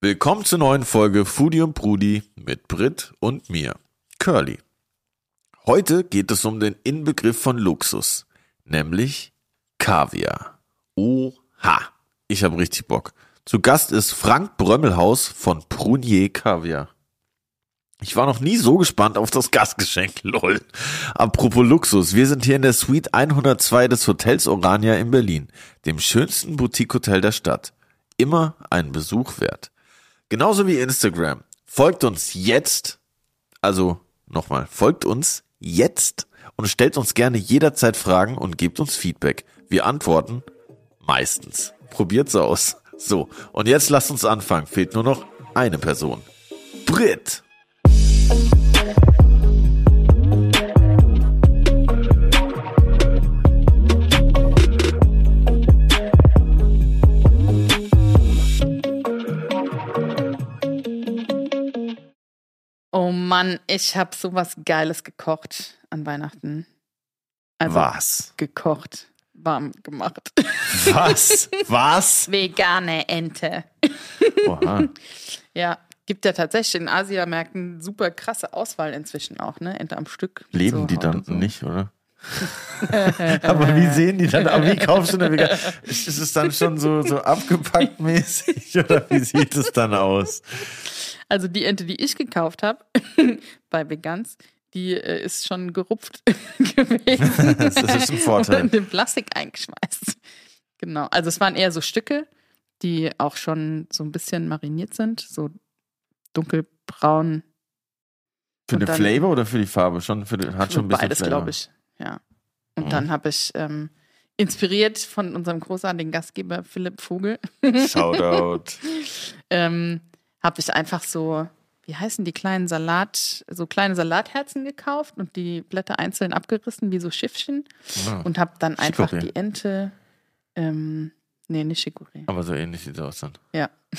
Willkommen zur neuen Folge Foodie und Brudi mit Brit und mir, Curly. Heute geht es um den Inbegriff von Luxus, nämlich Kaviar. Oha, ich habe richtig Bock. Zu Gast ist Frank Brömmelhaus von Prunier Kaviar. Ich war noch nie so gespannt auf das Gastgeschenk, lol. Apropos Luxus, wir sind hier in der Suite 102 des Hotels Orania in Berlin, dem schönsten Boutique-Hotel der Stadt. Immer einen Besuch wert. Genauso wie Instagram. Folgt uns jetzt, also nochmal, folgt uns jetzt und stellt uns gerne jederzeit Fragen und gebt uns Feedback. Wir antworten meistens. Probiert's aus. So, und jetzt lasst uns anfangen. Fehlt nur noch eine Person. Brit. Oh Mann, ich habe sowas Geiles gekocht an Weihnachten. Also Was? gekocht, warm gemacht. Was? Was? Vegane Ente. Oha. Ja, gibt ja tatsächlich in Asiamärkten super krasse Auswahl inzwischen auch, ne? Ente am Stück. Leben so die dann so. nicht, oder? Aber wie sehen die dann? Aber wie kaufst du denn? Ist es dann schon so, so abgepackt mäßig oder wie sieht es dann aus? Also die Ente, die ich gekauft habe bei Vegans, die äh, ist schon gerupft gewesen. Das ist ein Vorteil. Und in Plastik eingeschmeißt. Genau. Also es waren eher so Stücke, die auch schon so ein bisschen mariniert sind, so dunkelbraun. Für den Flavor oder für die Farbe? Schon für den, hat schon ein bisschen Beides, glaube ich. Ja. Und Mhm. dann habe ich ähm, inspiriert von unserem großartigen Gastgeber Philipp Vogel, Shoutout. ähm, habe ich einfach so, wie heißen die kleinen Salat, so kleine Salatherzen gekauft und die Blätter einzeln abgerissen, wie so Schiffchen. Ah, Und habe dann einfach Chicorée. die Ente, ähm, nee, nicht Chicorée. Aber so ähnlich sieht es aus dann. Ja.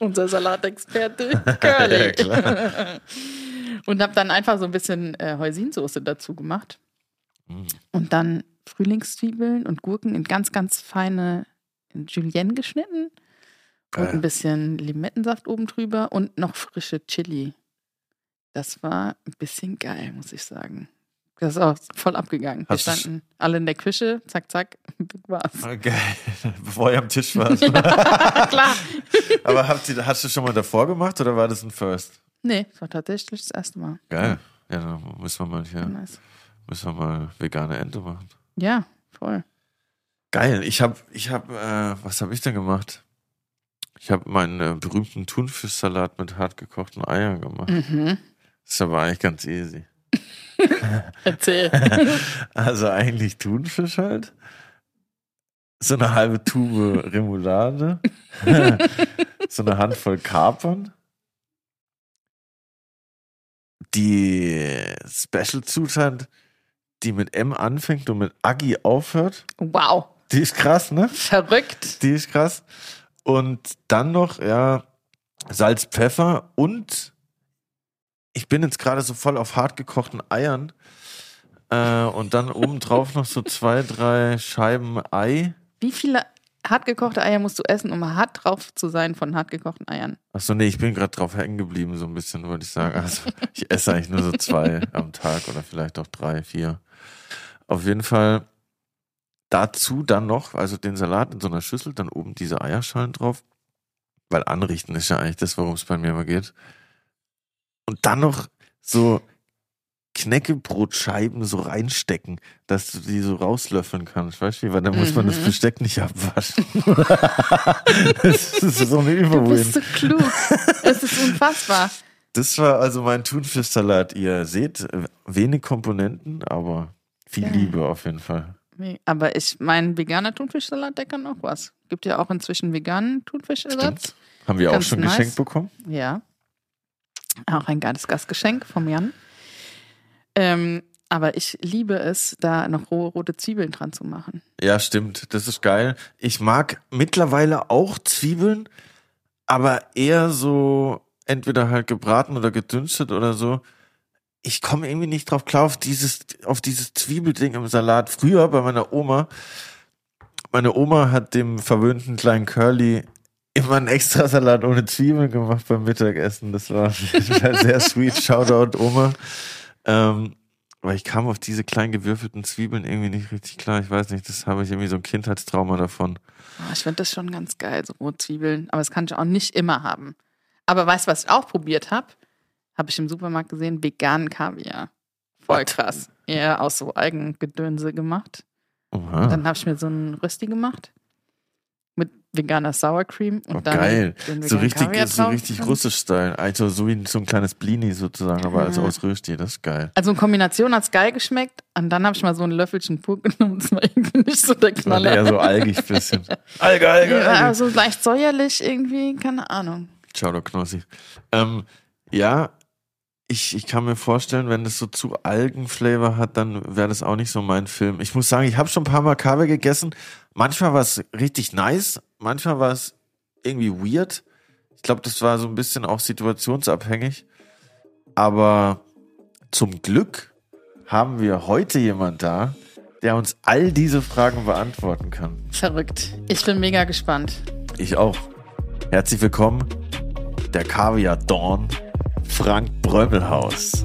Unser Salatexperte Curly. Ja, klar. Und habe dann einfach so ein bisschen äh, Heusinsoße dazu gemacht. Mm. Und dann Frühlingszwiebeln und Gurken in ganz, ganz feine in Julienne geschnitten. Und Geil. ein bisschen Limettensaft oben drüber und noch frische Chili. Das war ein bisschen geil, muss ich sagen. Das ist auch voll abgegangen. Wir Hast sch- standen alle in der Küche, zack, zack, das war's. Okay, bevor ihr am Tisch wart. Klar. Aber habt ihr, hast du schon mal davor gemacht oder war das ein First? Nee, das war tatsächlich das erste Mal. Geil. Ja, dann müssen wir mal hier, Nice. müssen wir mal vegane Ente machen. Ja, voll. Geil. Ich habe, ich habe, äh, was habe ich denn gemacht? Ich habe meinen äh, berühmten Thunfischsalat mit hart gekochten Eiern gemacht. Mhm. Das ist aber eigentlich ganz easy. Erzähl. Also eigentlich Thunfisch halt. So eine halbe Tube Remoulade. so eine Handvoll Kapern. Die Special-Zutat, die mit M anfängt und mit Aggi aufhört. wow. Die ist krass, ne? Verrückt. Die ist krass. Und dann noch, ja, Salz, Pfeffer und ich bin jetzt gerade so voll auf hart gekochten Eiern. Äh, und dann obendrauf noch so zwei, drei Scheiben Ei. Wie viele hartgekochte Eier musst du essen, um hart drauf zu sein von hartgekochten Eiern? Achso, nee, ich bin gerade drauf hängen geblieben, so ein bisschen, wollte ich sagen. Also, ich esse eigentlich nur so zwei am Tag oder vielleicht auch drei, vier. Auf jeden Fall dazu dann noch, also den Salat in so einer Schüssel, dann oben diese Eierschalen drauf. Weil anrichten ist ja eigentlich das, worum es bei mir immer geht. Und dann noch so Knäckebrotscheiben so reinstecken, dass du die so rauslöffeln kannst, weißt du? Weil dann muss man das Mhm. Besteck nicht abwaschen. das ist so eine Du Überwin. bist so klug. es ist unfassbar. Das war also mein Thunfischsalat. Ihr seht, wenig Komponenten, aber viel Geil. Liebe auf jeden Fall. Aber ich mein veganer Thunfischsalat, der kann auch was. Gibt ja auch inzwischen veganen Thunfischersatz. Haben wir auch Ganz schon nice. geschenkt bekommen? Ja. Auch ein geiles Gastgeschenk vom Jan. Ähm, aber ich liebe es, da noch rohe rote Zwiebeln dran zu machen. Ja, stimmt. Das ist geil. Ich mag mittlerweile auch Zwiebeln, aber eher so entweder halt gebraten oder gedünstet oder so. Ich komme irgendwie nicht drauf klar auf dieses, auf dieses Zwiebelding im Salat. Früher bei meiner Oma, meine Oma hat dem verwöhnten kleinen Curly mal einen extra Salat ohne Zwiebeln gemacht beim Mittagessen. Das war sehr sweet. Shoutout Oma. Ähm, aber ich kam auf diese kleinen gewürfelten Zwiebeln irgendwie nicht richtig klar. Ich weiß nicht, das habe ich irgendwie so ein Kindheitstrauma davon. Oh, ich finde das schon ganz geil, so Rotzwiebeln. Aber das kann ich auch nicht immer haben. Aber weißt du, was ich auch probiert habe? Habe ich im Supermarkt gesehen, veganen Kaviar. Voll What? krass. Ja, aus so Eigengedönse gemacht. Oha. Dann habe ich mir so einen Rösti gemacht veganer Sour Cream und oh, dann geil. so richtig, so richtig russisch Style. Also so wie so ein kleines Blini sozusagen, aber also aus Rösti, das ist geil. Also in Kombination hat es geil geschmeckt und dann habe ich mal so ein Löffelchen pur genommen. Das war irgendwie nicht so der Knaller. War eher so algig bisschen. Alge, Alge, Alge. Ja, so leicht säuerlich irgendwie, keine Ahnung. Ciao, der Knossi. Ähm, ja, ich, ich kann mir vorstellen, wenn es so zu Algenflavor hat, dann wäre das auch nicht so mein Film. Ich muss sagen, ich habe schon ein paar Mal Kaviar gegessen. Manchmal war es richtig nice, manchmal war es irgendwie weird. Ich glaube, das war so ein bisschen auch situationsabhängig. Aber zum Glück haben wir heute jemand da, der uns all diese Fragen beantworten kann. Verrückt. Ich bin mega gespannt. Ich auch. Herzlich willkommen, der Kaviar Dawn Frank Brömmelhaus.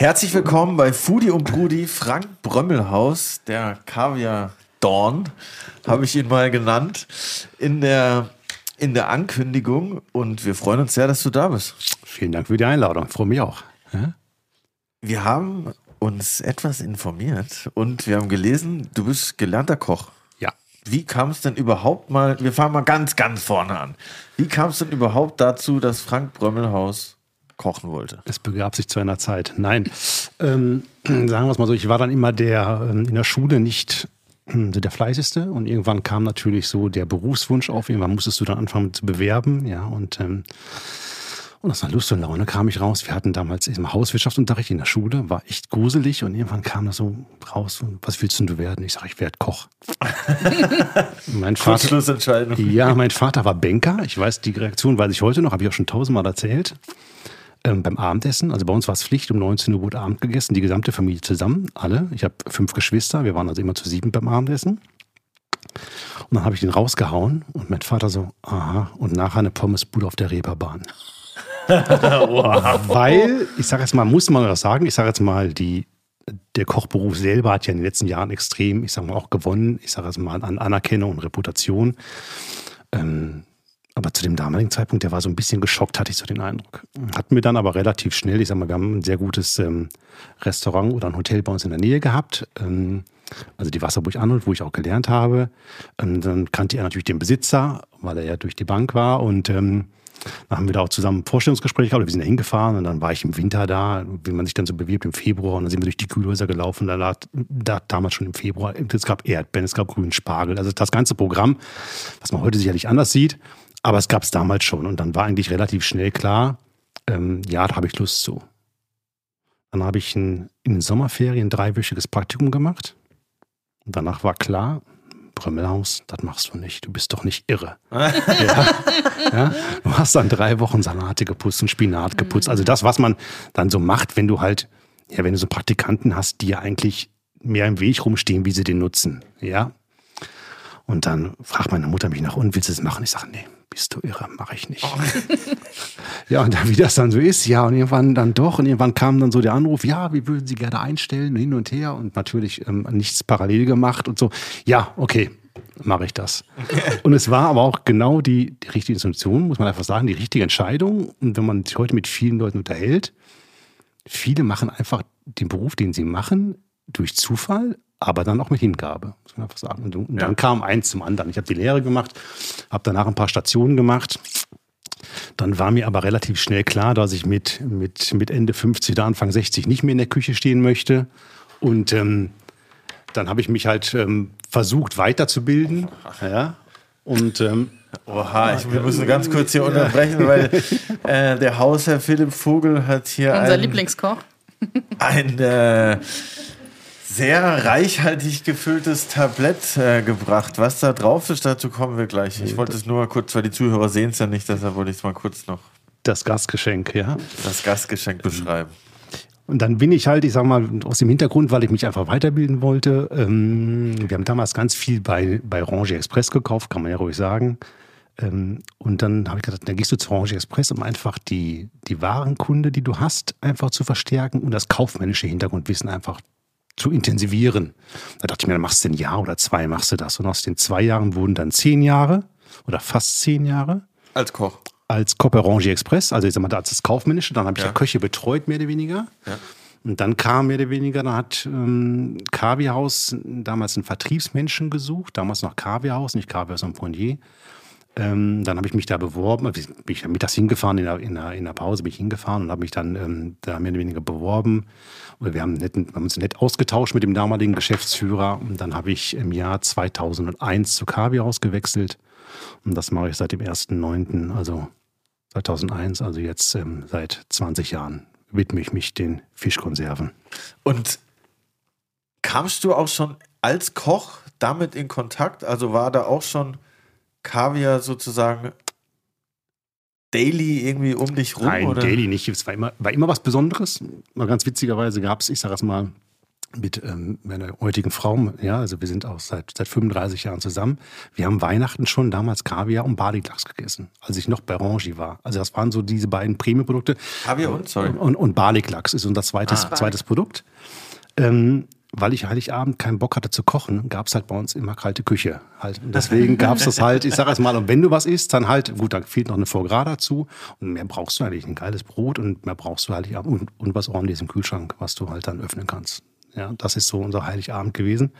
Herzlich willkommen bei Foodie und Brudi Frank Brömmelhaus, der Kaviar Dawn, habe ich ihn mal genannt, in der, in der Ankündigung. Und wir freuen uns sehr, dass du da bist. Vielen Dank für die Einladung. Ich freue mich auch. Ja? Wir haben uns etwas informiert und wir haben gelesen, du bist gelernter Koch. Wie kam es denn überhaupt mal, wir fangen mal ganz, ganz vorne an. Wie kam es denn überhaupt dazu, dass Frank Brömmelhaus kochen wollte? Es begab sich zu einer Zeit. Nein, ähm, sagen wir es mal so, ich war dann immer der ähm, in der Schule nicht hm, der fleißigste und irgendwann kam natürlich so der Berufswunsch auf. Irgendwann musstest du dann anfangen zu bewerben, ja, und ähm, und aus einer Lust und Laune kam ich raus. Wir hatten damals im Hauswirtschaftsunterricht in der Schule, war echt gruselig und irgendwann kam das so raus, was willst denn du werden? Ich sage, ich werde Koch. mein Vater, ja, mein Vater war Banker. Ich weiß, die Reaktion weiß ich heute noch, habe ich auch schon tausendmal erzählt. Ähm, beim Abendessen, also bei uns war es Pflicht, um 19 Uhr wurde Abend gegessen, die gesamte Familie zusammen, alle. Ich habe fünf Geschwister, wir waren also immer zu sieben beim Abendessen. Und dann habe ich den rausgehauen und mein Vater so, aha, und nachher eine Pommesbude auf der Reeperbahn wow. Weil, ich sage jetzt mal, muss man das sagen, ich sage jetzt mal, die, der Kochberuf selber hat ja in den letzten Jahren extrem, ich sage mal, auch gewonnen, ich sage jetzt mal, an Anerkennung und Reputation. Ähm, aber zu dem damaligen Zeitpunkt, der war so ein bisschen geschockt, hatte ich so den Eindruck. Hatten wir dann aber relativ schnell, ich sag mal, wir haben ein sehr gutes ähm, Restaurant oder ein Hotel bei uns in der Nähe gehabt. Ähm, also die Wasserburg Arnold, wo ich auch gelernt habe. Und dann kannte er natürlich den Besitzer, weil er ja durch die Bank war. Und ähm, dann haben wir da auch zusammen ein Vorstellungsgespräch gehabt. Wir sind da hingefahren und dann war ich im Winter da, wie man sich dann so bewirbt im Februar. Und dann sind wir durch die Kühlhäuser gelaufen. Da lag da damals schon im Februar, es gab Erdbeeren, es gab grünen Spargel. Also das ganze Programm, was man heute sicherlich anders sieht. Aber es gab es damals schon. Und dann war eigentlich relativ schnell klar, ähm, ja, da habe ich Lust zu. Dann habe ich ein, in den Sommerferien ein dreiwöchiges Praktikum gemacht. Und danach war klar, Brömmelhaus, das machst du nicht. Du bist doch nicht irre. ja. ja. Du hast dann drei Wochen Salate geputzt und Spinat geputzt. Also das, was man dann so macht, wenn du halt, ja, wenn du so Praktikanten hast, die ja eigentlich mehr im Weg rumstehen, wie sie den nutzen. Ja. Und dann fragt meine Mutter mich nach, und willst du es machen? Ich sage, nee, bist du irre, mache ich nicht. Oh. ja, und dann, wie das dann so ist, ja, und irgendwann dann doch, und irgendwann kam dann so der Anruf, ja, wir würden Sie gerne einstellen, hin und her, und natürlich ähm, nichts parallel gemacht und so. Ja, okay, mache ich das. Und es war aber auch genau die, die richtige Institution, muss man einfach sagen, die richtige Entscheidung. Und wenn man sich heute mit vielen Leuten unterhält, viele machen einfach den Beruf, den sie machen, durch Zufall, aber dann auch mit Hingabe, muss man einfach sagen. Und, und dann kam eins zum anderen. Ich habe die Lehre gemacht, habe danach ein paar Stationen gemacht. Dann war mir aber relativ schnell klar, dass ich mit, mit, mit Ende 50 oder Anfang 60 nicht mehr in der Küche stehen möchte. Und ähm, dann habe ich mich halt ähm, versucht weiterzubilden. Ja. Und ähm, Oha, ich, wir müssen ganz kurz hier unterbrechen, weil äh, der Hausherr Philipp Vogel hat hier unser ein, Lieblingskoch ein äh, sehr reichhaltig gefülltes Tablett äh, gebracht. Was da drauf ist, dazu kommen wir gleich. Ich wollte es nur kurz, weil die Zuhörer sehen es ja nicht, deshalb wollte ich es mal kurz noch. Das Gastgeschenk, ja. Das Gastgeschenk beschreiben. Und dann bin ich halt, ich sag mal, aus dem Hintergrund, weil ich mich einfach weiterbilden wollte. Ähm, wir haben damals ganz viel bei, bei Range Express gekauft, kann man ja ruhig sagen. Ähm, und dann habe ich gedacht, dann gehst du zu Range Express, um einfach die, die Warenkunde, die du hast, einfach zu verstärken und das kaufmännische Hintergrundwissen einfach zu intensivieren. Da dachte ich mir, dann machst du ein Jahr oder zwei, machst du das. Und aus den zwei Jahren wurden dann zehn Jahre oder fast zehn Jahre. Als Koch. Als Koch bei Range Express, also ich sag mal, als das Kaufmännische, dann habe ich ja. Köche betreut, mehr oder weniger. Ja. Und dann kam mehr oder weniger, dann hat ähm, Kaviarhaus damals einen Vertriebsmenschen gesucht, damals noch Kaviarhaus, nicht Kaviarhaus und Poignier. Ähm, dann habe ich mich da beworben, bin ich mittags hingefahren, in der, in der, in der Pause bin ich hingefahren und habe mich dann ähm, da mehr oder weniger beworben. Und wir haben, nett, haben, uns nett ausgetauscht mit dem damaligen Geschäftsführer. Und dann habe ich im Jahr 2001 zu Kavi ausgewechselt. Und das mache ich seit dem 1.9., also 2001, also jetzt ähm, seit 20 Jahren widme ich mich den Fischkonserven. Und kamst du auch schon als Koch damit in Kontakt? Also war da auch schon Kaviar sozusagen daily irgendwie um dich rum? Nein, oder? daily nicht. Es war immer, war immer was Besonderes. Mal ganz witzigerweise gab es, ich sage es mal, mit ähm, meiner heutigen Frau, ja, also wir sind auch seit, seit 35 Jahren zusammen. Wir haben Weihnachten schon damals Kaviar und Badiklachs gegessen, als ich noch bei Rangi war. Also das waren so diese beiden Premium-Produkte. Kaviar und, sorry. Und, und Badiklachs ist unser zweites, ah. zweites Produkt. Ähm, weil ich Heiligabend keinen Bock hatte zu kochen, gab es halt bei uns immer kalte Küche. Halt. Und deswegen gab es das halt, ich sage mal, und wenn du was isst, dann halt, gut, dann fehlt noch eine Foie Gras dazu. Und mehr brauchst du eigentlich, ein geiles Brot und mehr brauchst du Heiligabend und, und was ordentliches im Kühlschrank, was du halt dann öffnen kannst. Ja, das ist so unser Heiligabend gewesen.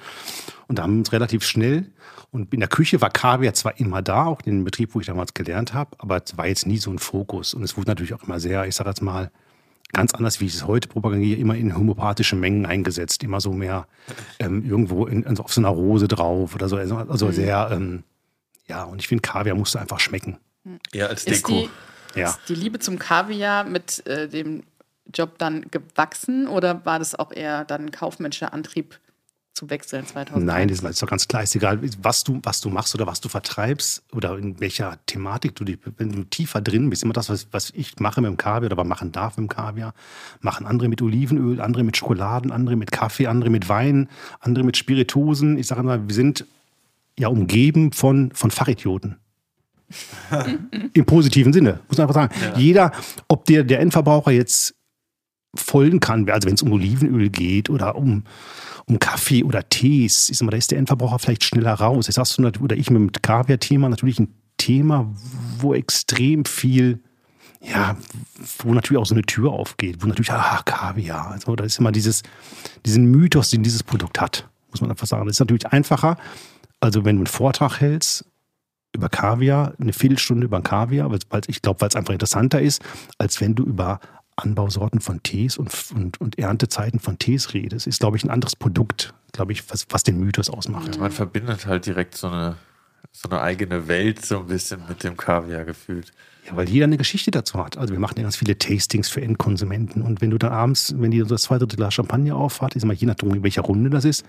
Und da haben wir uns relativ schnell, und in der Küche war Kaviar zwar immer da, auch in dem Betrieb, wo ich damals gelernt habe, aber es war jetzt nie so ein Fokus. Und es wurde natürlich auch immer sehr, ich sage jetzt mal, ganz anders, wie ich es heute propagiere, immer in homöopathische Mengen eingesetzt. Immer so mehr ähm, irgendwo in, also auf so einer Rose drauf oder so. Also, also mhm. sehr, ähm, ja, und ich finde, Kaviar musste einfach schmecken. Ja, als Deko. Ist die, ja. ist die Liebe zum Kaviar mit äh, dem Job dann gewachsen oder war das auch eher dann ein kaufmännischer Antrieb? Zu wechseln 2000. Nein, das ist doch ganz klar. Ist egal, was du, was du machst oder was du vertreibst oder in welcher Thematik du dich, wenn du tiefer drin bist, immer das, was, was ich mache mit dem Kaviar oder machen darf mit dem Kaviar, machen andere mit Olivenöl, andere mit Schokoladen, andere mit Kaffee, andere mit Wein, andere mit Spirituosen. Ich sage mal, wir sind ja umgeben von, von Fachidioten. Im positiven Sinne, muss man einfach sagen. Ja. Jeder, ob der, der Endverbraucher jetzt folgen kann, also wenn es um Olivenöl geht oder um um Kaffee oder Tees. Ich sag mal, da ist der Endverbraucher vielleicht schneller raus. Jetzt hast du oder ich mit dem Kaviar-Thema natürlich ein Thema, wo extrem viel, ja, wo natürlich auch so eine Tür aufgeht, wo natürlich, ah, Kaviar. Also da ist immer dieses, diesen Mythos, den dieses Produkt hat, muss man einfach sagen. Das ist natürlich einfacher. Also wenn du einen Vortrag hältst über Kaviar, eine Viertelstunde über Kaviar, weil ich glaube, weil es einfach interessanter ist, als wenn du über Anbausorten von Tees und, und, und Erntezeiten von Tees redest, ist, glaube ich, ein anderes Produkt, glaube ich, was, was den Mythos ausmacht. Ja, man verbindet halt direkt so eine, so eine eigene Welt so ein bisschen mit dem Kaviar gefühlt. Ja, weil jeder eine Geschichte dazu hat. Also wir machen ja ganz viele Tastings für Endkonsumenten. Und wenn du dann abends, wenn die das zweite Glas Champagner auffahrt, ist mal je nachdem, in welcher Runde das ist,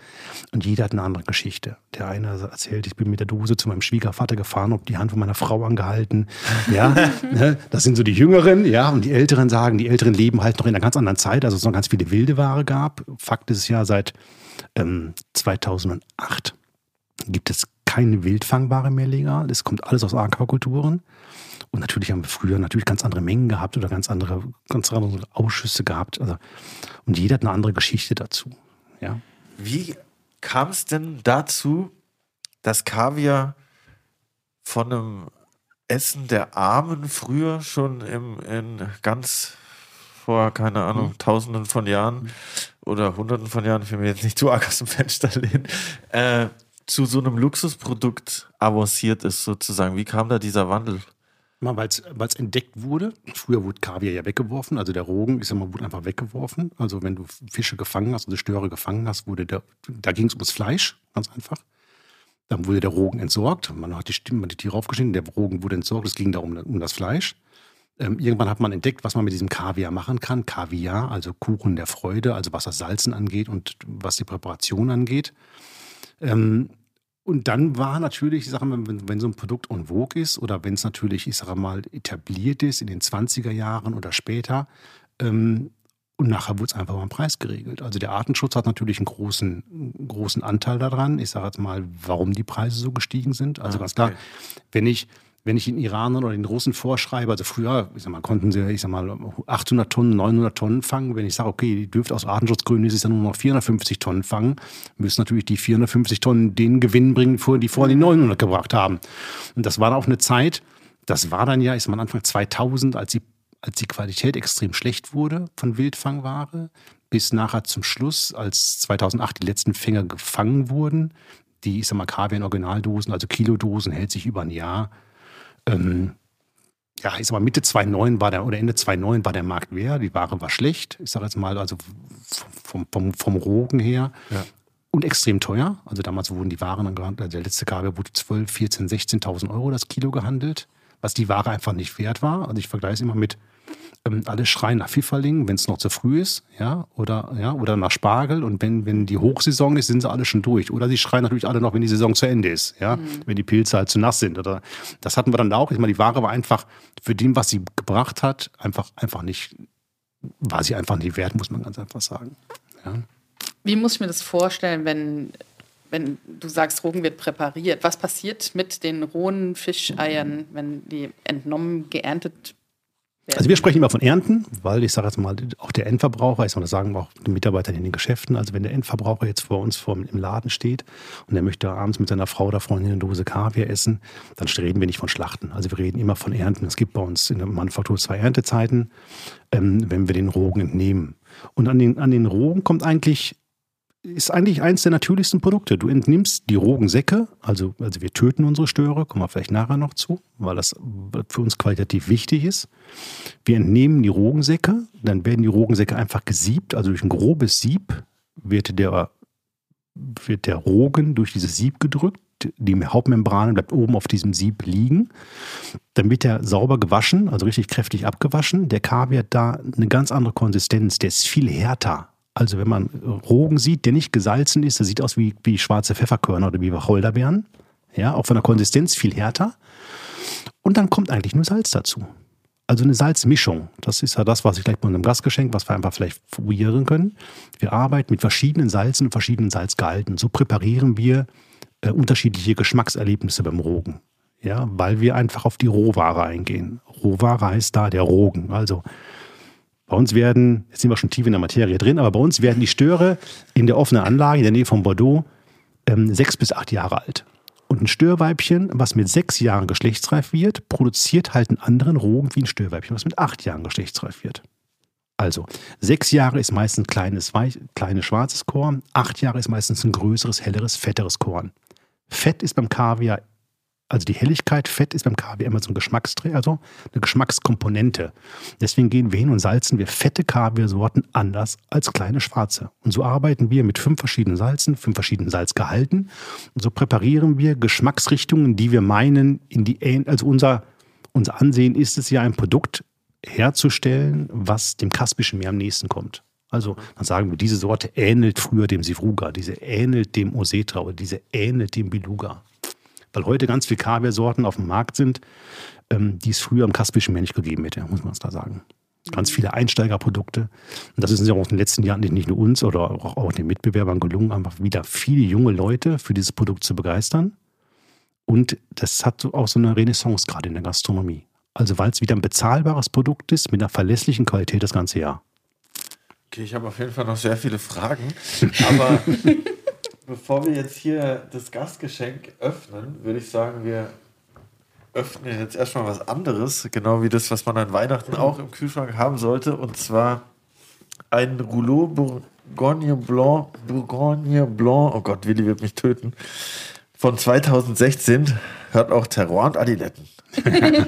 und jeder hat eine andere Geschichte. Der eine erzählt, ich bin mit der Dose zu meinem Schwiegervater gefahren, habe die Hand von meiner Frau angehalten. Ja, ne? das sind so die Jüngeren, ja, und die Älteren sagen, die Älteren leben halt noch in einer ganz anderen Zeit, also es noch ganz viele wilde Ware gab. Fakt ist ja, seit ähm, 2008 gibt es keine Wildfangbare mehr legal. Es kommt alles aus Aquakulturen. Und natürlich haben wir früher natürlich ganz andere Mengen gehabt oder ganz andere, ganz andere Ausschüsse gehabt. Also, und jeder hat eine andere Geschichte dazu. Ja. Wie kam es denn dazu, dass Kaviar von einem Essen der Armen früher schon im, in ganz vor, keine Ahnung, mhm. tausenden von Jahren oder hunderten von Jahren, ich will mir jetzt nicht zu arg aus dem Fenster lehnen, äh, zu so einem Luxusprodukt avanciert ist sozusagen. Wie kam da dieser Wandel? Weil es entdeckt wurde. Früher wurde Kaviar ja weggeworfen, also der Rogen, ich sag mal, wurde einfach weggeworfen. Also wenn du Fische gefangen hast, also Störe gefangen hast, wurde der, da ging es ums Fleisch, ganz einfach. Dann wurde der Rogen entsorgt. Man hat die, Stimme, die Tiere aufgeschnitten, der Rogen wurde entsorgt. Es ging da um, um das Fleisch. Ähm, irgendwann hat man entdeckt, was man mit diesem Kaviar machen kann. Kaviar, also Kuchen der Freude, also was das Salzen angeht und was die Präparation angeht. Ähm, und dann war natürlich, mal, wenn, wenn so ein Produkt en vogue ist oder wenn es natürlich, ich sage mal, etabliert ist in den 20er Jahren oder später ähm, Und nachher wurde es einfach beim Preis geregelt. Also der Artenschutz hat natürlich einen großen, großen Anteil daran. Ich sage jetzt mal, warum die Preise so gestiegen sind. Also Ah, ganz klar, okay. wenn ich, wenn ich den Iranern oder den Russen vorschreibe, also früher, ich sag mal, konnten sie, ich sag mal, 800 Tonnen, 900 Tonnen fangen. Wenn ich sage, okay, die dürft aus Artenschutzgründen dieses Jahr nur noch 450 Tonnen fangen, müssen natürlich die 450 Tonnen den Gewinn bringen, die vorher die 900 gebracht haben. Und das war auch eine Zeit, das war dann ja, ich sag mal, Anfang 2000, als die, als die Qualität extrem schlecht wurde von Wildfangware, bis nachher zum Schluss, als 2008 die letzten Fänger gefangen wurden, die, ich sag mal, Kaviar in Originaldosen, also Kilodosen, hält sich über ein Jahr. Ähm, ja, ich sag mal, Mitte 2009 war der, oder Ende 2009 war der Markt leer, die Ware war schlecht, ich sage jetzt mal, also vom, vom, vom Rogen her. Ja. Und extrem teuer. Also damals wurden die Waren dann gehandelt, also der letzte Kaviar wurde 12, 14, 16.000 Euro das Kilo gehandelt, was die Ware einfach nicht wert war. Also ich vergleiche es immer mit, ähm, alle schreien nach Pfifferlingen, wenn es noch zu früh ist, ja, oder, ja, oder nach Spargel. Und wenn, wenn die Hochsaison ist, sind sie alle schon durch. Oder sie schreien natürlich alle noch, wenn die Saison zu Ende ist, ja, wenn die Pilze halt zu nass sind. Oder das hatten wir dann da auch. Ich meine, die Ware war einfach für den, was sie gebracht hat, einfach, einfach nicht, war sie einfach nicht wert, muss man ganz einfach sagen. Ja. Wie muss ich mir das vorstellen, wenn, wenn du sagst, Rogen wird präpariert? Was passiert mit den rohen Fischeiern, wenn die entnommen, geerntet werden? Also wir sprechen immer von Ernten, weil ich sage jetzt mal, auch der Endverbraucher, ich sage, das sagen auch die Mitarbeiter in den Geschäften, also wenn der Endverbraucher jetzt vor uns vor, im Laden steht und er möchte abends mit seiner Frau oder Freundin eine Dose Kaviar essen, dann reden wir nicht von Schlachten. Also wir reden immer von Ernten. Es gibt bei uns in der Manufaktur zwei Erntezeiten, ähm, wenn wir den Rogen entnehmen. Und an den, an den Rogen kommt eigentlich ist eigentlich eins der natürlichsten Produkte. Du entnimmst die Rogensäcke, also, also wir töten unsere Störe, kommen wir vielleicht nachher noch zu, weil das für uns qualitativ wichtig ist. Wir entnehmen die Rogensäcke, dann werden die Rogensäcke einfach gesiebt, also durch ein grobes Sieb wird der, wird der Rogen durch dieses Sieb gedrückt. Die Hauptmembrane bleibt oben auf diesem Sieb liegen. Dann wird der sauber gewaschen, also richtig kräftig abgewaschen. Der Kaviar hat da eine ganz andere Konsistenz, der ist viel härter. Also wenn man Rogen sieht, der nicht gesalzen ist, der sieht aus wie, wie schwarze Pfefferkörner oder wie Wacholderbeeren. Ja, auch von der Konsistenz viel härter. Und dann kommt eigentlich nur Salz dazu. Also eine Salzmischung. Das ist ja das, was ich gleich bei unserem Gastgeschenk, was wir einfach vielleicht probieren können. Wir arbeiten mit verschiedenen Salzen und verschiedenen Salzgehalten. So präparieren wir äh, unterschiedliche Geschmackserlebnisse beim Rogen. Ja, weil wir einfach auf die Rohware eingehen. Rohware heißt da der Rogen. Also bei uns werden, jetzt sind wir schon tief in der Materie drin, aber bei uns werden die Störe in der offenen Anlage in der Nähe von Bordeaux ähm, sechs bis acht Jahre alt. Und ein Störweibchen, was mit sechs Jahren geschlechtsreif wird, produziert halt einen anderen Rogen wie ein Störweibchen, was mit acht Jahren geschlechtsreif wird. Also, sechs Jahre ist meistens ein kleines, weich, kleines schwarzes Korn, acht Jahre ist meistens ein größeres, helleres, fetteres Korn. Fett ist beim Kaviar, also die Helligkeit, Fett ist beim Kaviar immer so ein Geschmacksträger, also eine Geschmackskomponente. Deswegen gehen wir hin und salzen wir fette Kaviarsorten anders als kleine schwarze. Und so arbeiten wir mit fünf verschiedenen Salzen, fünf verschiedenen Salzgehalten. Und so präparieren wir Geschmacksrichtungen, die wir meinen, in die, also unser, unser Ansehen ist es ja, ein Produkt herzustellen, was dem Kaspischen Meer am nächsten kommt. Also dann sagen wir, diese Sorte ähnelt früher dem Sivruga, diese ähnelt dem Osetra oder diese ähnelt dem Beluga. Weil heute ganz viele Kaviarsorten auf dem Markt sind, ähm, die es früher im Kaspischen Meer nicht gegeben hätte, muss man es da sagen. Ganz viele Einsteigerprodukte. Und das ist ja auch in den letzten Jahren nicht nur uns oder auch, auch den Mitbewerbern gelungen, einfach wieder viele junge Leute für dieses Produkt zu begeistern. Und das hat so auch so eine Renaissance gerade in der Gastronomie. Also weil es wieder ein bezahlbares Produkt ist mit einer verlässlichen Qualität das ganze Jahr. Okay, ich habe auf jeden Fall noch sehr viele Fragen. Aber bevor wir jetzt hier das Gastgeschenk öffnen, würde ich sagen, wir öffnen jetzt erstmal was anderes, genau wie das, was man an Weihnachten auch im Kühlschrank haben sollte. Und zwar ein Rouleau Bourgogne Blanc, Bourgogne Blanc, oh Gott, Willi wird mich töten, von 2016. Hört auch Terror und Adiletten.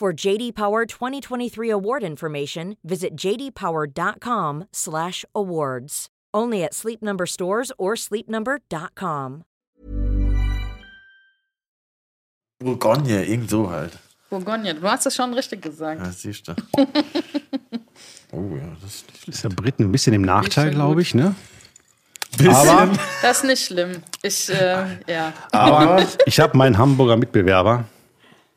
For JD Power 2023 award information, visit jdpower.com/awards. Only at Sleep Number stores or sleepnumber.com. Bourgogne, irgend so halt. Bourgogne, du hast es schon richtig gesagt. Ja, siehst du. Oh ja, das ist. Ist der Briten ein bisschen im Nachteil, Bisschen glaube ich, ne? Aber, Das ist nicht schlimm. Ich, äh, ja. Aber ich habe meinen Hamburger Mitbewerber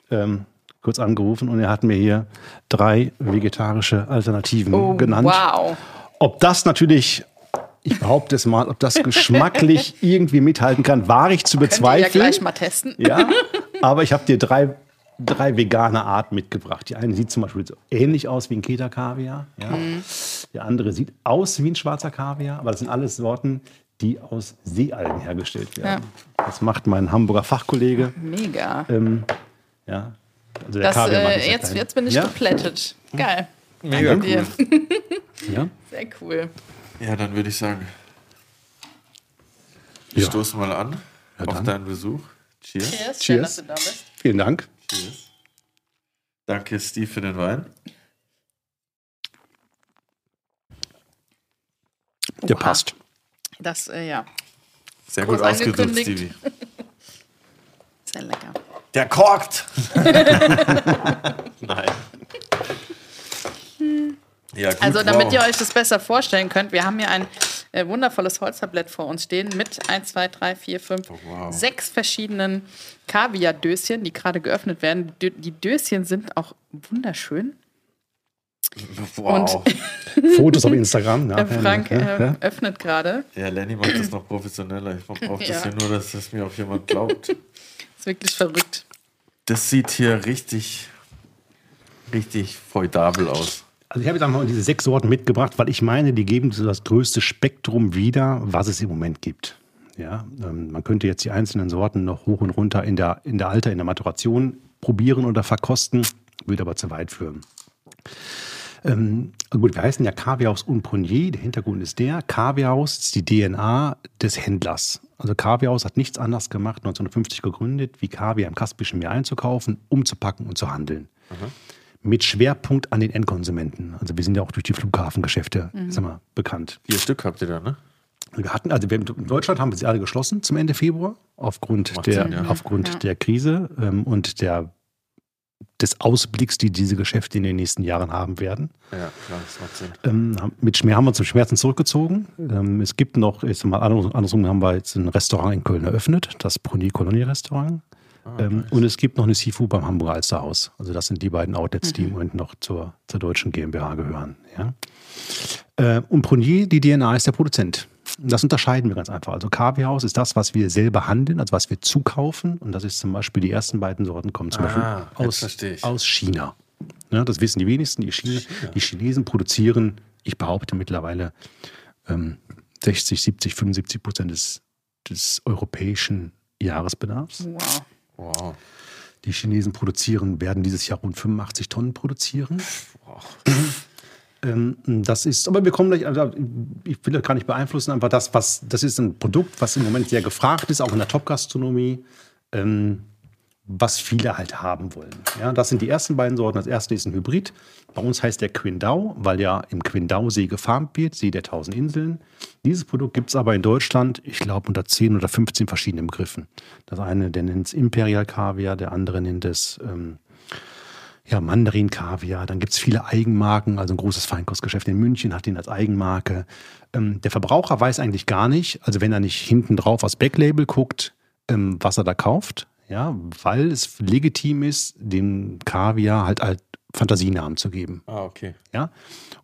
ähm, kurz angerufen und er hat mir hier drei vegetarische Alternativen Oh, genannt. wow. Ob das natürlich, ich behaupte es mal, ob das geschmacklich irgendwie mithalten kann, war ich zu Könnt ihr ja bezweifeln. gleich mal testen. Ja, aber ich habe dir drei, drei vegane Arten mitgebracht. Die eine sieht zum Beispiel so ähnlich aus wie ein Keta-Kaviar. Ja. Mhm. Der andere sieht aus wie ein schwarzer Kaviar, aber das sind alles Sorten, die aus Seealgen hergestellt werden. Das macht mein Hamburger Fachkollege. Mega. Ähm, ja, also der Das, äh, jetzt, jetzt bin ich ja? geplättet. Geil. Mega Danke dir. Ja? Sehr cool. Ja, dann würde ich sagen, wir Ja. stoßen mal an Ja, auf dann. deinen Besuch. Cheers. Cheers. Schön, dass du da bist. Vielen Dank. Cheers. Danke, Steve, für den Wein. Der Oha. passt. Das, äh, ja, Sehr Groß gut ausgedrückt. Stevie. sehr lecker. Der korkt! Nein. Ja, gut, Also, damit wow. ihr euch das besser vorstellen könnt, wir haben hier ein äh, wundervolles Holztablett vor uns stehen mit 1, 2, 3, 4, 5, Oh, wow. sechs verschiedenen Kaviar-Döschen, die gerade geöffnet werden. Die Dö- Die Döschen sind auch wunderschön. Wow. Fotos auf Instagram. Der nachher, Frank ne? äh, Ja. öffnet gerade. Ja, Lenny macht das noch professioneller. Ich brauche das Ja. ja nur, dass das mir auch jemand glaubt. Ist wirklich verrückt. Das sieht hier richtig, richtig feudabel aus. Also ich habe jetzt einfach mal diese sechs Sorten mitgebracht, weil ich meine, die geben so das größte Spektrum wieder, was es im Moment gibt. Ja, ähm, man könnte jetzt die einzelnen Sorten noch hoch und runter in der, in der Alter, in der Maturation probieren oder verkosten, würde aber zu weit führen. Ähm, gut, wir heißen ja Kaviaus und Prunier. Der Hintergrund ist der, Kaviaus ist die DNA des Händlers. Also Kaviaus hat nichts anderes gemacht, 1950 gegründet, wie Kaviar im Kaspischen Meer einzukaufen, umzupacken und zu handeln. Mit Schwerpunkt an den Endkonsumenten. Also wir sind ja auch durch die Flughafengeschäfte sag mal, bekannt. Vier Stück habt ihr da, ne? Wir hatten, also wir, in Deutschland haben wir sie alle geschlossen zum Ende Februar, aufgrund Macht der, Sinn, ja. aufgrund Ja. der Krise ähm, und der, des Ausblicks, die diese Geschäfte in den nächsten Jahren haben werden. Ja, klar, das macht Sinn. Ähm, haben- mit Schmerz haben wir zum Schmerzen zurückgezogen. Ähm, es gibt noch, jetzt mal andersrum, haben wir jetzt ein Restaurant in Köln eröffnet, das Pruni Kolonie Restaurant. ähm, Und es gibt noch eine Seafood beim Hamburger Alsterhaus. Also das sind die beiden Outlets, die im Moment noch zur, zur deutschen GmbH gehören. Ja. Äh, und Prunier, die DNA ist der Produzent. Das unterscheiden wir ganz einfach. Also Kaviarhaus ist das, was wir selber handeln, also was wir zukaufen. Und das ist zum Beispiel die ersten beiden Sorten kommen zum Ah, Beispiel aus, aus China. Ja, das wissen die wenigsten. Die, Chine, die Chinesen produzieren, ich behaupte mittlerweile, ähm, 60, 70, 75 Prozent des, des europäischen Jahresbedarfs. Wow. Wow. Die Chinesen produzieren, werden dieses Jahr rund 85 Tonnen produzieren. Ähm, das ist, aber wir kommen gleich, also ich will das gar nicht beeinflussen, einfach das, was, das ist ein Produkt, was im Moment sehr gefragt ist, auch in der Top-Gastronomie, ähm, was viele halt haben wollen. Ja, das sind die ersten beiden Sorten. Das erste ist ein Hybrid. Bei uns heißt der Quindau, weil ja im Quindau-See gefarmt wird, See der tausend Inseln. Dieses Produkt gibt es aber in Deutschland, ich glaube, unter 10 oder 15 verschiedenen Begriffen. Das eine, der nennt es Imperial Kaviar, der andere nennt es ähm, ja, Mandarin-Kaviar. Dann gibt es viele Eigenmarken, also ein großes Feinkostgeschäft in München hat den als Eigenmarke. Ähm, der Verbraucher weiß eigentlich gar nicht, also wenn er nicht hinten drauf aufs Backlabel guckt, ähm, was er da kauft, ja, weil es legitim ist, dem Kaviar halt, halt Fantasienamen zu geben. Ah, okay. Ja?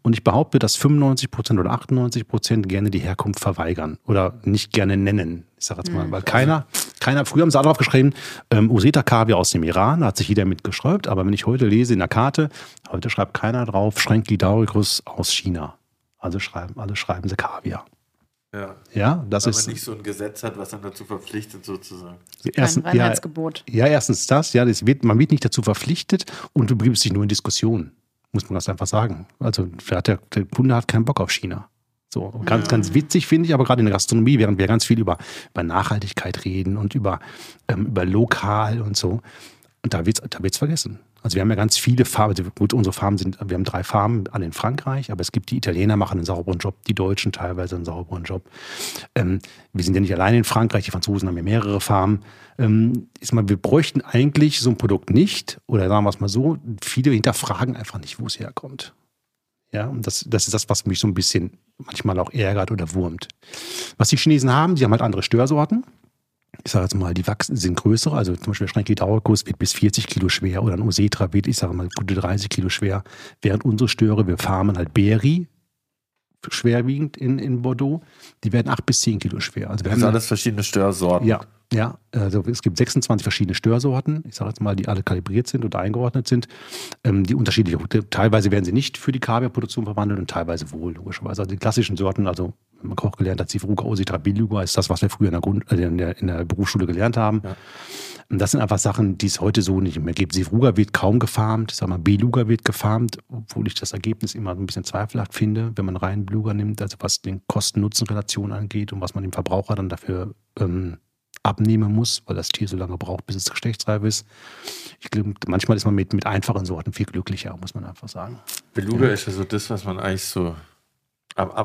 Und ich behaupte, dass 95% oder 98% gerne die Herkunft verweigern oder nicht gerne nennen. Ich sage jetzt mal, weil keiner, keiner, früher haben sie drauf geschrieben, ähm, Useta Kaviar aus dem Iran, da hat sich jeder mitgeschreibt, aber wenn ich heute lese in der Karte, heute schreibt keiner drauf, Schrenki Dauricus aus China. Also schreiben, alle schreiben sie Kaviar. Ja. Ja, das Weil ist man nicht so ein Gesetz hat, was dann dazu verpflichtet, sozusagen. Kein erstens, ja, Reinheitsgebot. ja, erstens das, ja, das wird, man wird nicht dazu verpflichtet und du bringst dich nur in Diskussionen, muss man das einfach sagen. Also der, der Kunde hat keinen Bock auf China. So, ganz, ganz witzig finde ich, aber gerade in der Gastronomie, während wir ganz viel über, über Nachhaltigkeit reden und über, ähm, über lokal und so, und da wird es da wird's vergessen. Also wir haben ja ganz viele Farmen. Also gut, unsere Farmen sind, wir haben drei Farmen, alle in Frankreich, aber es gibt die Italiener machen einen sauberen Job, die Deutschen teilweise einen sauberen Job. Ähm, wir sind ja nicht alleine in Frankreich, die Franzosen haben ja mehrere Farmen. Ähm, ist mal, wir bräuchten eigentlich so ein Produkt nicht, oder sagen wir es mal so, viele hinterfragen einfach nicht, wo es herkommt. Ja, und das, das ist das, was mich so ein bisschen manchmal auch ärgert oder wurmt. Was die Chinesen haben, sie haben halt andere Störsorten ich sage jetzt mal, die wachsen, sind größere. Also zum Beispiel der Schranky Dauerkuss wird bis 40 Kilo schwer oder ein Osetra wird, ich sage mal, gute 30 Kilo schwer. Während unsere Störe, wir farmen halt Berry, schwerwiegend in, in Bordeaux, die werden 8 bis 10 Kilo schwer. Also wir das sind alles verschiedene Störsorten. Ja, ja. Also es gibt 26 verschiedene Störsorten, ich sage jetzt mal, die alle kalibriert sind oder eingeordnet sind. Ähm, die unterschiedliche, teilweise werden sie nicht für die Kaviarproduktion verwandelt und teilweise wohl, logischerweise. Also die klassischen Sorten, also wenn man Koch gelernt hat, Sifruga Ositra Biluga ist das, was wir früher in der, Grund, äh, in der, in der Berufsschule gelernt haben. Ja. Und das sind einfach Sachen, die es heute so nicht mehr gibt. Sifruga wird kaum gefarmt, sag mal, Beluga wird gefarmt, obwohl ich das Ergebnis immer ein bisschen zweifelhaft finde, wenn man rein Beluga nimmt, also was den Kosten-Nutzen-Relation angeht und was man dem Verbraucher dann dafür ähm, abnehmen muss, weil das Tier so lange braucht, bis es geschlechtsreif ist. Ich glaube, manchmal ist man mit, mit einfachen Sorten viel glücklicher, muss man einfach sagen. Beluga ja. ist ja so das, was man eigentlich so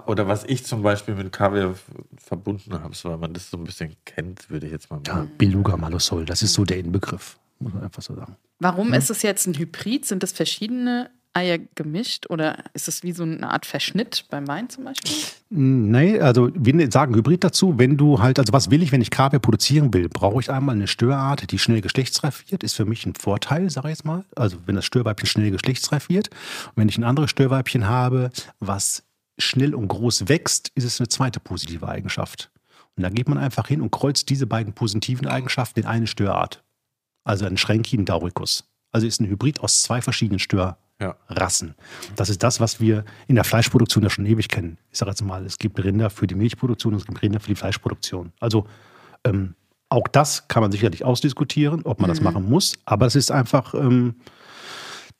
oder was ich zum Beispiel mit Kaviar verbunden habe, so, weil man das so ein bisschen kennt, würde ich jetzt mal sagen. Ja, Beluga Malosol, das ist so der Inbegriff, muss man einfach so sagen. Warum ja. ist es jetzt ein Hybrid? Sind das verschiedene Eier gemischt oder ist es wie so eine Art Verschnitt beim Wein zum Beispiel? Nein, also wir sagen Hybrid dazu, wenn du halt, also was will ich, wenn ich Kaviar produzieren will, brauche ich einmal eine Störart, die schnell geschlechtsreif wird, ist für mich ein Vorteil, sage ich jetzt mal. Also wenn das Störweibchen schnell geschlechtsreif wird. Und wenn ich ein anderes Störweibchen habe, was schnell und groß wächst, ist es eine zweite positive Eigenschaft. Und da geht man einfach hin und kreuzt diese beiden positiven Eigenschaften in eine Störart. Also ein Schrenkin Dauricus. Also ist ein Hybrid aus zwei verschiedenen Störrassen. Ja. Das ist das, was wir in der Fleischproduktion ja schon ewig kennen. Ich sage jetzt mal, es gibt Rinder für die Milchproduktion und es gibt Rinder für die Fleischproduktion. Also ähm, auch das kann man sicherlich ausdiskutieren, ob man mhm. das machen muss. Aber es ist einfach, ähm,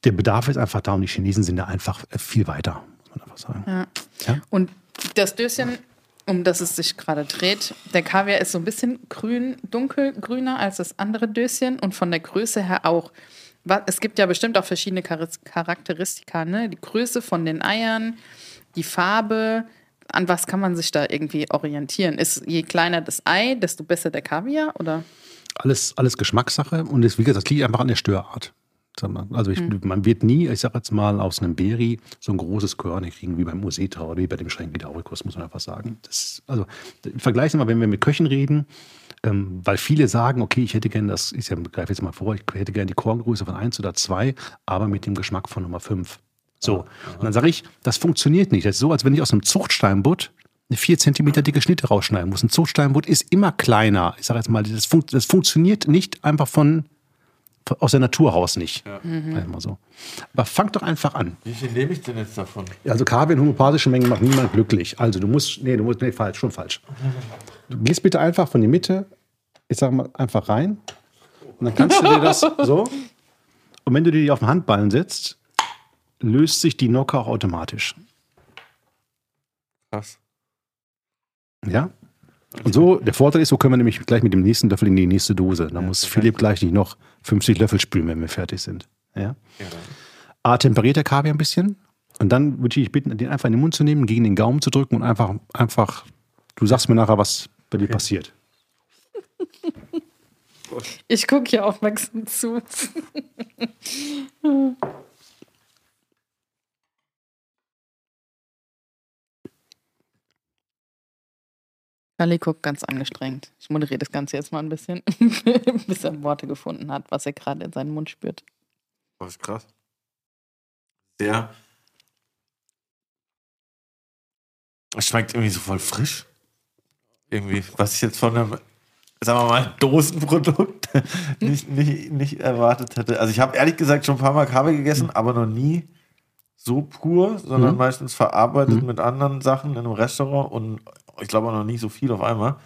der Bedarf ist einfach da und die Chinesen sind da einfach äh, viel weiter muss man einfach sagen. Ja. ja? Und das Döschen, um das es sich gerade dreht, der Kaviar ist so ein bisschen grün, dunkelgrüner als das andere Döschen und von der Größe her auch. Es gibt ja bestimmt auch verschiedene Charakteristika, ne? Die Größe von den Eiern, die Farbe. An was kann man sich da irgendwie orientieren? Ist je kleiner das Ei, desto besser der Kaviar oder? Alles, alles Geschmackssache und das, wie gesagt, das liegt einfach an der Störart. Also ich, mhm. man wird nie, ich sage jetzt mal, aus einem Beri so ein großes Körner kriegen wie beim Museta oder wie bei dem Schränki Dauricus, muss man einfach sagen. Das, also vergleichen wir mal, wenn wir mit Köchen reden, ähm, weil viele sagen, okay, ich hätte gerne das, ich greife jetzt mal vor, ich hätte gerne die Korngröße von 1 oder 2, aber mit dem Geschmack von Nummer 5. So, und dann sage ich, das funktioniert nicht. Das ist so, als wenn ich aus einem Zuchtsteinbutt eine 4 cm dicke Schnitte rausschneiden muss. Ein Zuchtsteinbutt ist immer kleiner. Ich sage jetzt mal, das, fun das funktioniert nicht einfach von aus der Natur raus nicht. Ja. Mhm. So. Aber fang doch einfach an. Wie viel nehme ich denn jetzt davon? Also Kaviar in homöopathischen Mengen macht niemand glücklich. Also du musst, nee, du musst, nee, falsch, schon falsch. Du gehst bitte einfach von der Mitte, ich sag mal, einfach rein. Und dann kannst du dir das so. Und wenn du dir die auf den Handballen setzt, löst sich die Nocke auch automatisch. Krass. Ja? Und so, der Vorteil ist, so können wir nämlich gleich mit dem nächsten Löffel in die nächste Dose. Da ja, muss Philipp gleich nicht noch 50 Löffel spülen, wenn wir fertig sind. Ja? ja A, temperiert der Kaviar ein bisschen. Und dann würde ich dich bitten, den einfach in den Mund zu nehmen, gegen den Gaumen zu drücken und einfach, einfach, du sagst mir nachher, was bei dir okay. passiert. Ich gucke hier aufmerksam zu. Kali guckt ganz angestrengt. Ich moderiere das Ganze jetzt mal ein bisschen, bis er Worte gefunden hat, was er gerade in seinen Mund spürt. Das ist krass. Sehr. Es schmeckt irgendwie so voll frisch. Irgendwie, was ich jetzt von einem, sagen wir mal, Dosenprodukt nicht, nicht, nicht erwartet hätte. Also ich habe ehrlich gesagt schon ein paar Mal Kaffee gegessen, mhm. aber noch nie so pur, sondern mhm. meistens verarbeitet mhm. mit anderen Sachen in einem Restaurant und ich glaube auch noch nicht so viel auf einmal.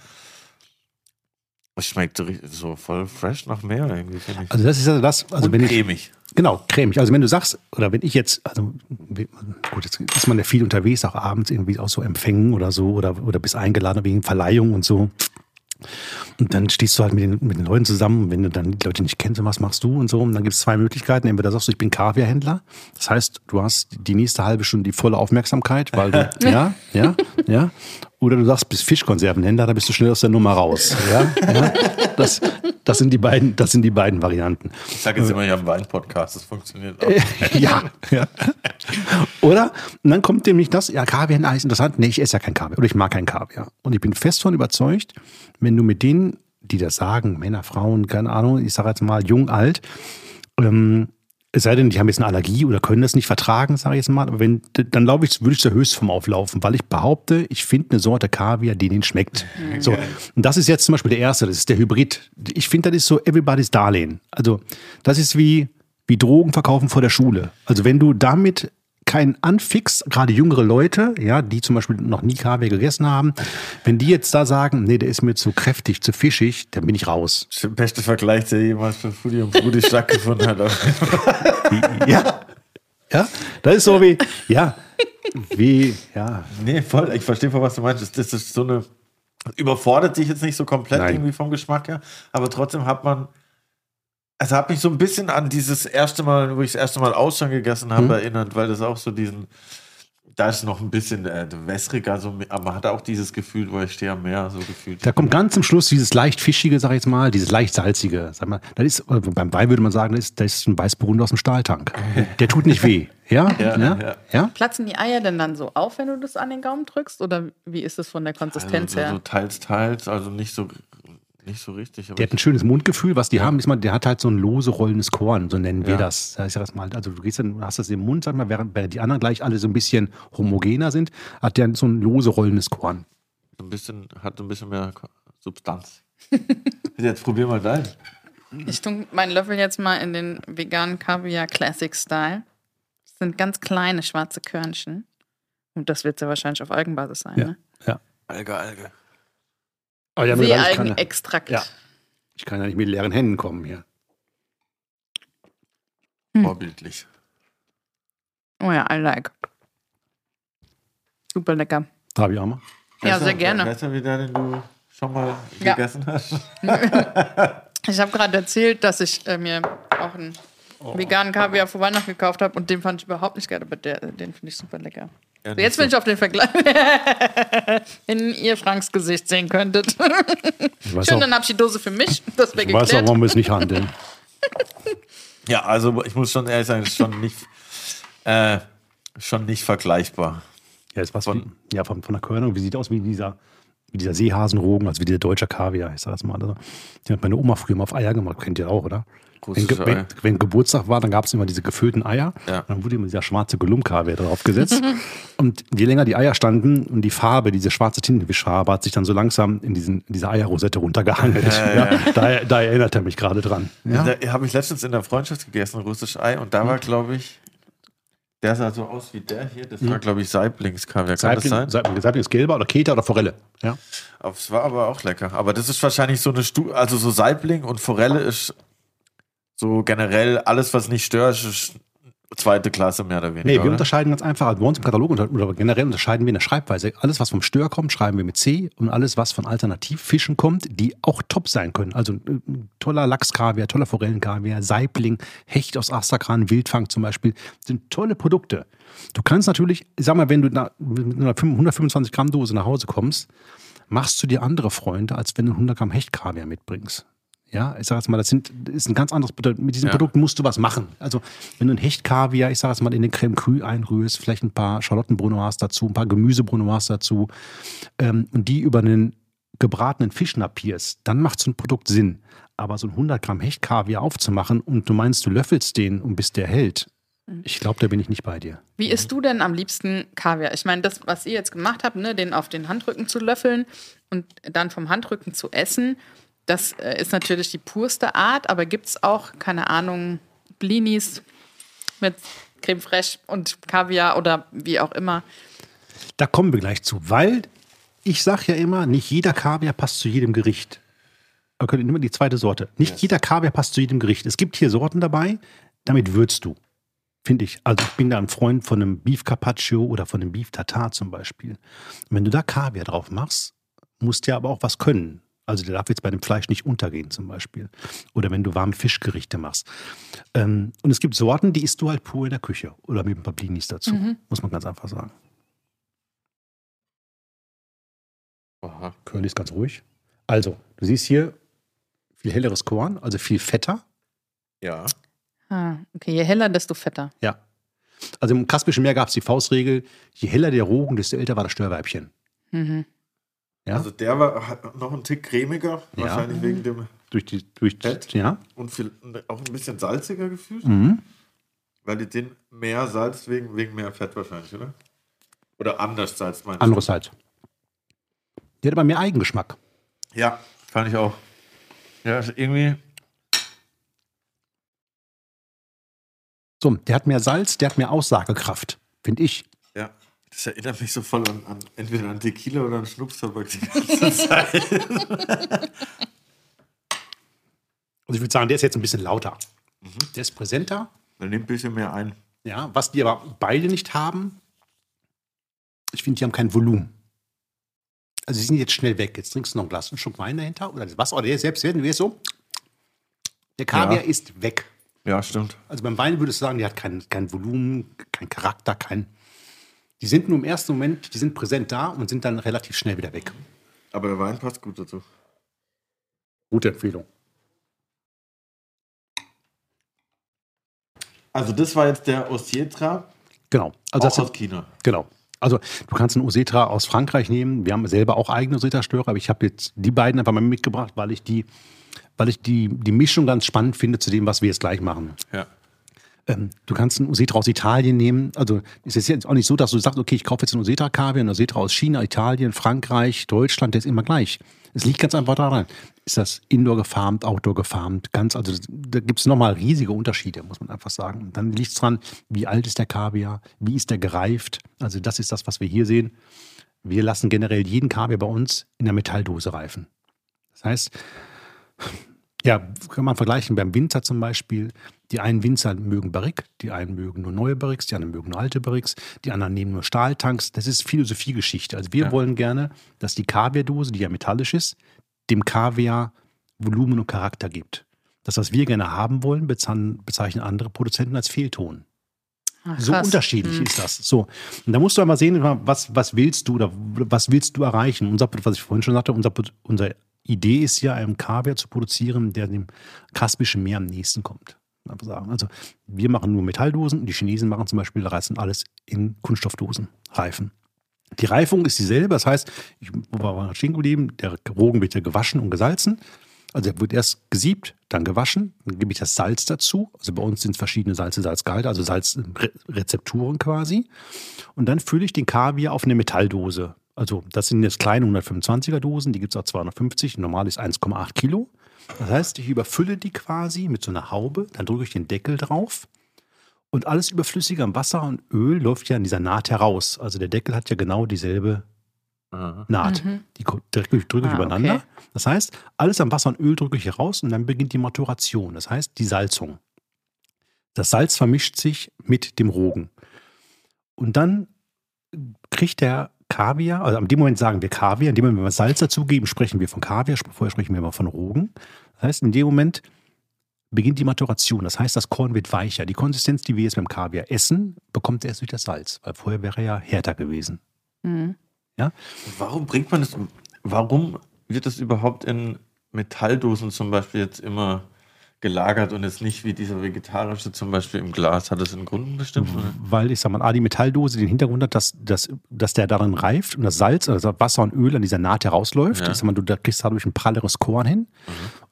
Es schmeckt so voll fresh nach Meer irgendwie, finde ich. Also das ist ja das, also Und wenn cremig. Ich, genau, cremig. Also wenn du sagst, oder wenn ich jetzt, also gut, jetzt ist man ja viel unterwegs, auch abends irgendwie auch so empfängen oder so, oder, oder bis eingeladen wegen Verleihung und so. Und dann stehst du halt mit den, mit den Leuten zusammen, wenn du dann die Leute nicht kennst, was machst du und so. Und dann gibt es zwei Möglichkeiten. Entweder sagst du, ich bin Kaviarhändler. Das heißt, du hast die nächste halbe Stunde die volle Aufmerksamkeit, weil du, ja, ja, ja. Oder du sagst, bist Fischkonservenhändler, da bist du schnell aus der Nummer raus. Ja, ja. Das, das, sind die beiden, das sind die beiden Varianten. Ich sage jetzt immer, ich habe einen Wein-Podcast, das funktioniert auch. ja, ja. Oder? Und dann kommt nämlich das, ja, Kaviar ist interessant. Nee, ich esse ja kein Kaviar oder ich mag kein Kaviar. Und ich bin fest davon überzeugt, wenn du mit denen, die das sagen, Männer, Frauen, keine Ahnung, ich sage jetzt mal jung, alt, ähm, es sei denn, die haben jetzt eine Allergie oder können das nicht vertragen, sage ich jetzt mal. Aber wenn, dann glaube ich, würde ich zur Höchstform auflaufen, weil ich behaupte, ich finde eine Sorte Kaviar, die denen schmeckt. So. Und das ist jetzt zum Beispiel der erste, das ist der Hybrid. Ich finde, das ist so everybody's Darlehen. Also, das ist wie, wie Drogen verkaufen vor der Schule. Also, wenn du damit keinen anfix, gerade jüngere Leute, ja, die zum Beispiel noch nie Kaviar gegessen haben, wenn die jetzt da sagen, nee, der ist mir zu kräftig, zu fischig, dann bin ich raus. Das ist der beste Vergleich, der jemals für Foodie und Brudi stattgefunden hat. Ja. Ja, das ist so wie, ja, wie, ja. nee, voll, ich verstehe, von was du meinst. Das, das ist so eine, überfordert sich jetzt nicht so komplett Nein. irgendwie vom Geschmack her, aber trotzdem hat man, also hat mich so ein bisschen an dieses erste Mal, wo ich das erste Mal Austern gegessen habe, Mhm. erinnert, weil das auch so diesen, da ist noch ein bisschen äh, wässriger, so, aber man hat auch dieses Gefühl, wo ich stehe am Meer, so gefühlt. Da kommt ganz zum Schluss dieses leicht fischige, sag ich jetzt mal, dieses leicht salzige. Sag mal, das ist, äh, beim Wein würde man sagen, das ist, das ist ein Weißburgunder aus dem Stahltank. Der tut nicht weh. Ja? Ja, Ja? ja. ja? Platzen die Eier denn dann so auf, wenn du das an den Gaumen drückst? Oder wie ist es von der Konsistenz also, so, her? so teils, teils, also nicht so, nicht so richtig. Aber Der hat ein schönes Mundgefühl. Was die haben, ist mal, der hat halt so ein lose rollendes Korn, so nennen wir Ja. das. Das ist ja das mal, also du gehst dann, hast das im Mund, sag mal, während, während die anderen gleich alle so ein bisschen homogener sind, hat der so ein lose rollendes Korn. ein bisschen, hat ein bisschen mehr Substanz. Jetzt probier mal deinen. Ich tue meinen Löffel jetzt mal in den veganen Kaviar Classic Style. Das sind ganz kleine schwarze Körnchen. Und das wird ja wahrscheinlich auf Algenbasis sein, Ja. ne? ja. Alge, Alge. Aber ja, nur dann, ich, kann, ja- ich kann ja nicht mit leeren Händen kommen hier. Hm. Vorbildlich. Oh ja, I like. Super lecker. Habe ich auch mal. Ja, sehr gerne. Besser wie der, den du schon mal Ja. gegessen hast. Ich habe gerade erzählt, dass ich äh, mir auch einen Oh. veganen Kaviar vor Weihnachten gekauft habe und den fand ich überhaupt nicht geil, aber der, den finde ich super lecker. Ja, So, jetzt bin nicht ich auf den Vergleich. Wenn ihr Franks Gesicht sehen könntet. Ich weiß Schön, auch, dann habe ich die Dose für mich. Das wäre ich weiß auch, geklärt. warum wir es nicht handeln. so. Ja, also ich muss schon ehrlich sagen, es ist schon nicht, äh, schon nicht vergleichbar. Ja, ist was Von- von, ja, von, von der Körnung. Wie sieht aus wie dieser, wie dieser Seehasenrogen, also wie dieser deutsche Kaviar, ich sag das mal. Also, die hat meine Oma früher mal auf Eier gemacht, kennt ihr auch, oder? Wenn, wenn, wenn Geburtstag war, dann gab es immer diese gefüllten Eier. Ja. Dann wurde immer dieser schwarze Golum-Kaviar draufgesetzt. und je länger die Eier standen und die Farbe, diese schwarze Tintenwischfarbe, hat sich dann so langsam in, diesen, in diese Eierrosette runtergehangelt. Ja, da, da erinnert er mich gerade dran. Ja? Da habe ich letztens in der Freundschaft gegessen, russisch Ei, und da war, glaube ich, der sah so aus wie der hier. Das war, glaube ich, Saiblingskaviar. Kann das sein? Saibling, Saibling ist gelber oder Keta oder Forelle. Ja. Es war aber auch lecker. Aber das ist wahrscheinlich so eine Stu also so Saibling und Forelle ist so generell alles, was nicht stört, ist zweite Klasse mehr oder weniger. Nee, wir oder? unterscheiden ganz einfach. Also bei uns im Katalog oder generell unterscheiden wir in der Schreibweise. Alles, was vom Stör kommt, schreiben wir mit C und alles, was von Alternativfischen kommt, die auch top sein können. Also ein toller Lachskaviar, toller Forellenkaviar, Saibling, Hecht aus Astrakhan, Wildfang zum Beispiel, sind tolle Produkte. Du kannst natürlich, ich sag mal, wenn du mit einer 125 Gramm Dose nach Hause kommst, machst du dir andere Freunde, als wenn du 100 Gramm Hechtkaviar mitbringst. Ja, ich sage jetzt mal, das, sind, ist ein ganz anderes Produkt. Mit diesem Ja. Produkt musst du was machen. Also, wenn du ein Hechtkaviar, ich sage jetzt mal, in den Creme Cru einrührst, vielleicht ein paar Charlottenbrunoise dazu, ein paar Gemüsebrunoise dazu ähm, und die über einen gebratenen Fisch napierst, dann macht so ein Produkt Sinn. Aber so ein 100 Gramm Hechtkaviar aufzumachen und du meinst, du löffelst den und bis der hält, ich glaube, da bin ich nicht bei dir. Wie isst du denn am liebsten Kaviar? Ich meine, das, was ihr jetzt gemacht habt, ne, den auf den Handrücken zu löffeln und dann vom Handrücken zu essen, das äh, ist natürlich die purste Art, aber gibt es auch, keine Ahnung, Blinis mit Creme fraiche und Kaviar oder wie auch immer? Da kommen wir gleich zu, weil ich sage ja immer, nicht jeder Kaviar passt zu jedem Gericht. Könnt ihr immer die zweite Sorte. Nicht jeder Kaviar passt zu jedem Gericht. Es gibt hier Sorten dabei, damit würzt du. Finde ich. Also ich bin da ein Freund von einem Beef Carpaccio oder von einem Beef Tartar zum Beispiel. Und wenn du da Kaviar drauf machst, musst du ja aber auch was können. Also der darf jetzt bei dem Fleisch nicht untergehen zum Beispiel. Oder wenn du warme Fischgerichte machst. Ähm, und es gibt Sorten, die isst du halt pur in der Küche oder mit ein paar Blinis dazu. Muss man ganz einfach sagen. Aha. Curly ist ganz ruhig. Also, du siehst hier viel helleres Korn, also viel fetter. Ja. Ah, okay, je heller, desto fetter. Ja. Also im Kaspischen Meer gab es die Faustregel, je heller der Rogen, desto älter war das Störweibchen. Mhm. Ja. Also der war hat noch ein Tick cremiger, Ja. wahrscheinlich wegen dem Durch die, durch Fett? ja. und viel, auch ein bisschen salziger gefühlt, Mhm. weil die den mehr Salz wegen, wegen mehr Fett wahrscheinlich, oder? Oder anders Salz meinst du? Anderes halt. Die hat aber mehr Eigengeschmack. Ja, fand ich auch. Ja, ist irgendwie. So, der hat mehr Salz, der hat mehr Aussagekraft, finde ich. Das erinnert mich so voll an, an entweder an Tequila oder an Schnupstabak die ganze Zeit. Also ich würde sagen, der ist jetzt ein bisschen lauter. Der ist präsenter. Dann nimmt ein bisschen mehr ein. Ja, was die aber beide nicht haben, ich finde, die haben kein Volumen. Also sie sind jetzt schnell weg. Jetzt trinkst du noch ein Glas, einen Schluck Wein dahinter oder das Wasser oder der selbst werden wir so. Der Kaviar Ja. ist weg. Ja, stimmt. Also beim Wein würdest du sagen, die hat kein, kein Volumen, kein Charakter, kein. Die sind nur im ersten Moment, die sind präsent da und sind dann relativ schnell wieder weg. Aber der Wein passt gut dazu. Gute Empfehlung. Also das war jetzt der Osietra Genau. Also das auch aus China. Genau. Also du kannst einen Osetra aus Frankreich nehmen. Wir haben selber auch eigene Osetra-Störer, aber ich habe jetzt die beiden einfach mal mitgebracht, weil ich die, weil ich die, die Mischung ganz spannend finde zu dem, was wir jetzt gleich machen. Ja. Ähm, du kannst einen Osetra aus Italien nehmen. Also es ist jetzt auch nicht so, dass du sagst, okay, ich kaufe jetzt einen Osetra Kaviar, einen Osetra aus China, Italien, Frankreich, Deutschland, der ist immer gleich. Es liegt ganz einfach daran. Ist das Indoor gefarmt, Outdoor gefarmt, ganz, also da gibt es nochmal riesige Unterschiede, muss man einfach sagen. Und dann liegt es dran, wie alt ist der Kaviar, wie ist der gereift. Also das ist das, was wir hier sehen. Wir lassen generell jeden Kaviar bei uns in der Metalldose reifen. Das heißt, ja, kann man vergleichen beim Winzer zum Beispiel. Die einen Winzer mögen Barrique, die einen mögen nur neue Barriques, die anderen mögen nur alte Barriques, die anderen nehmen nur Stahltanks. Das ist Philosophiegeschichte. Also wir Ja. wollen gerne, dass die Kaviardose, die ja metallisch ist, dem Kaviar Volumen und Charakter gibt. Das, was wir gerne haben wollen, bezeichnen andere Produzenten als Fehlton. Ach, So unterschiedlich Mhm. ist das. So. Und da musst du einmal sehen, was, was willst du oder was willst du erreichen? Unser, was ich vorhin schon sagte, unser, unsere Idee ist ja, einen Kaviar zu produzieren, der dem Kaspischen Meer am nächsten kommt. Einfach sagen. Also wir machen nur Metalldosen die Chinesen machen zum Beispiel, reißen alles in Kunststoffdosen, Reifen. Die Reifung ist dieselbe, das heißt, ich war stehen geblieben, der Rogen wird ja gewaschen und gesalzen. Also er wird erst gesiebt, dann gewaschen, dann gebe ich das Salz dazu. Also bei uns sind es verschiedene Salze, Salzgehalte, also Salzrezepturen quasi. Und dann fülle ich den Kaviar auf eine Metalldose. Also das sind jetzt kleine 125er Dosen, die gibt es auch 250, normal ist 1,8 Kilo. Das heißt, ich überfülle die quasi mit so einer Haube, dann drücke ich den Deckel drauf und alles überflüssige am Wasser und Öl läuft ja in dieser Naht heraus. Also der Deckel hat ja genau dieselbe Aha. Naht. Die ko- drücke ich, drücke ich Ah, übereinander. okay. Das heißt, alles am Wasser und Öl drücke ich hier raus und dann beginnt die Maturation. Das heißt, die Salzung. Das Salz vermischt sich mit dem Rogen. Und dann kriegt der Kaviar, also in dem Moment sagen wir Kaviar, in dem Moment, wenn wir Salz dazugeben, sprechen wir von Kaviar, vorher sprechen wir immer von Rogen. Das heißt, in dem Moment beginnt die Maturation. Das heißt, das Korn wird weicher. Die Konsistenz, die wir jetzt beim Kaviar essen, bekommt er erst durch das Salz, weil vorher wäre er ja härter gewesen. Mhm. Warum bringt man das? Warum wird das überhaupt in Metalldosen zum Beispiel jetzt immer gelagert und jetzt nicht wie dieser vegetarische zum Beispiel im Glas? Hat das einen Grund bestimmt? Oder? weil ich sag mal, A, die Metalldose den Hintergrund hat, dass, dass, dass der darin reift und das Salz, also Wasser und Öl an dieser Naht herausläuft. Ja. Ich sag mal, du da kriegst dadurch ein pralleres Korn hin.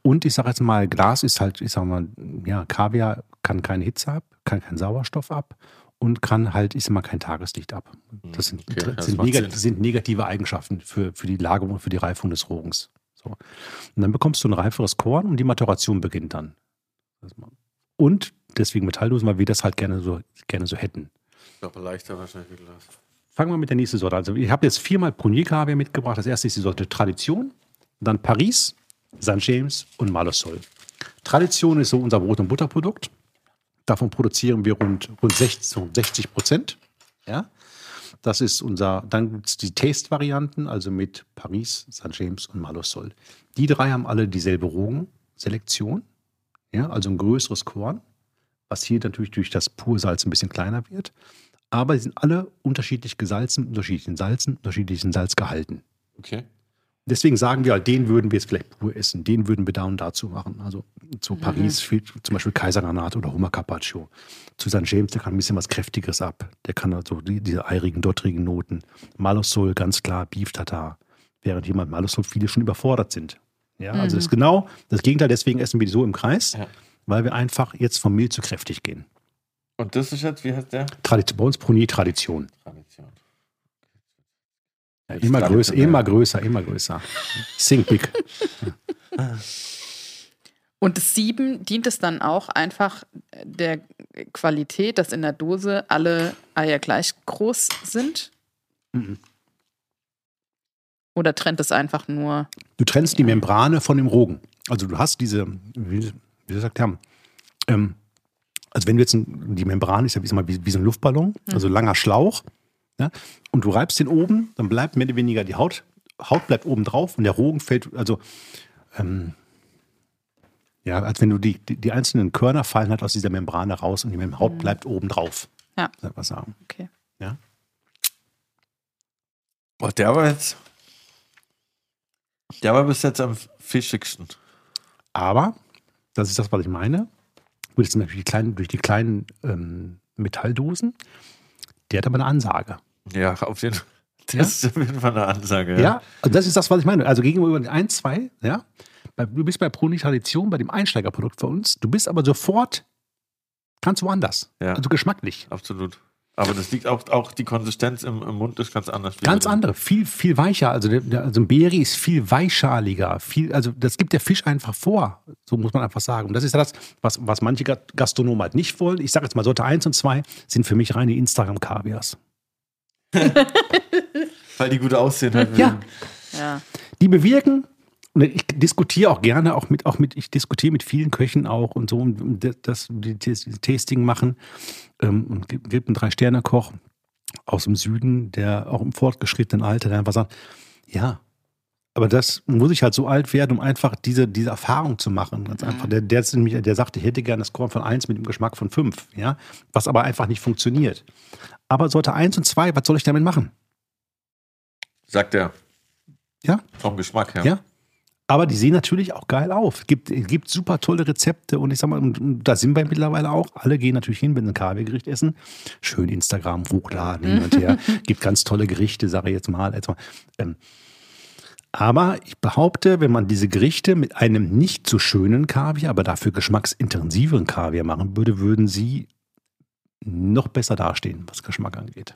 Und ich sag jetzt mal, Glas ist halt, ich sag mal, ja, Kaviar kann keine Hitze ab, kann keinen Sauerstoff ab und kann halt, ich sag mal, kein Tageslicht ab. Das sind, Okay, das sind, negat sind negative Eigenschaften für, für die Lagerung und für die Reifung des Rogens. So. Und dann bekommst du ein reiferes Korn und die Maturation beginnt dann. Und deswegen Metalldosen, weil wir das halt gerne so, gerne so hätten. Aber leichter wahrscheinlich wie Glas. Fangen wir mit der nächsten Sorte an. Also ich habe jetzt viermal Prunier Kaviar mitgebracht. Das erste ist die Sorte Tradition, dann Paris, St. James und Malosol. Tradition ist so unser Brot- und Butterprodukt. Davon produzieren wir rund, rund 60, so 60 Prozent. Ja? Das ist unser, dann gibt es die Taste-Varianten, also mit Paris, St. James und Malosol. Die drei haben alle dieselbe Rogenselektion, ja, also ein größeres Korn, was hier natürlich durch das Pursalz ein bisschen kleiner wird. Aber sie sind alle unterschiedlich gesalzen, unterschiedlichen Salzen, unterschiedlichen Salzgehalten. Okay. Deswegen sagen wir halt, den würden wir jetzt vielleicht pur essen, den würden wir da und dazu machen. Also zu Paris fehlt zum Beispiel Kaisergranat oder Hummer Carpaccio. Zu St. James, der kann ein bisschen was Kräftigeres ab. Der kann also die, diese eirigen, dottrigen Noten. Malosol, ganz klar, Beef Tartar. Während jemand Malosol viele schon überfordert sind. Ja, also das ist genau das Gegenteil. Deswegen essen wir die so im Kreis, Ja. weil wir einfach jetzt von mild zu kräftig gehen. Und das ist jetzt, wie heißt der? Tradition, bei uns Prunier Tradition. Tradition. Ja, immer größer, immer größer, immer größer. Think big. Und das Sieben dient es dann auch einfach der Qualität, dass in der Dose alle Eier gleich groß sind? Mhm. Oder trennt es einfach nur? Du trennst die Membrane von dem Rogen. Also du hast diese, wie, wie sagt der, ähm, also wenn du jetzt, ein, die Membran ist ja wie, mal, wie, wie so ein Luftballon, also langer Schlauch, ja, und du reibst den oben, dann bleibt mehr oder weniger die Haut, Haut bleibt oben drauf und der Rogen fällt, also ähm, ja, als wenn du die, die, die einzelnen Körner fallen halt aus dieser Membrane raus und die Mem Haut bleibt oben drauf. Ja. Soll ich mal sagen. Okay. Ja. Oh, der war jetzt. Der war bis jetzt am fischigsten. Aber, das ist das, was ich meine, durch, die kleinen, durch die kleinen ähm, Metalldosen, der hat aber eine Ansage. Ja, auf jeden Fall. Das Ja? ist auf jeden Fall eine Ansage. Ja, und das ist das, was ich meine. Also gegenüber den 1, 2, ja, du bist bei Proni Tradition, bei dem Einsteigerprodukt für uns, du bist aber sofort ganz woanders. Ja. Also geschmacklich. Absolut. Aber das liegt auch, auch die Konsistenz im, im Mund ist ganz anders. Ganz andere, viel, viel weicher. Also, der, der, also ein Beri ist viel weichschaliger. Viel, also das gibt der Fisch einfach vor. So muss man einfach sagen. Und das ist ja das, was, was manche Ga- Gastronomen halt nicht wollen. Ich sage jetzt mal, Sorte 1 und 2 sind für mich reine Instagram-Kaviars. Weil die gut aussehen. Halt Ja. Ja. die bewirken, und ich diskutiere auch gerne, auch mit, auch mit, ich diskutiere mit vielen Köchen auch und so, und das, die, die Tasting machen. Ähm, und gibt gibt einen Drei-Sterne-Koch aus dem Süden, der auch im fortgeschrittenen Alter, der einfach sagt, ja, aber das muss ich halt so alt werden, um einfach diese, diese Erfahrung zu machen. Ganz einfach. Der, der, nämlich, der sagte, ich hätte gerne das Korn von 1 mit dem Geschmack von 5, ja, was aber einfach nicht funktioniert. Aber Sorte 1 und 2, was soll ich damit machen? Sagt er. Ja. Vom Geschmack her. Ja. Aber die sehen natürlich auch geil auf. Es gibt, gibt super tolle Rezepte und ich sag mal, und, und da sind wir mittlerweile auch. Alle gehen natürlich hin, wenn sie ein Kaviargericht essen. Schön Instagram hochladen, hin und her. gibt ganz tolle Gerichte, sage ich jetzt mal. Jetzt mal. Ähm, aber ich behaupte, wenn man diese Gerichte mit einem nicht so schönen Kaviar, aber dafür geschmacksintensiveren Kaviar machen würde, würden sie noch besser dastehen, was Geschmack angeht.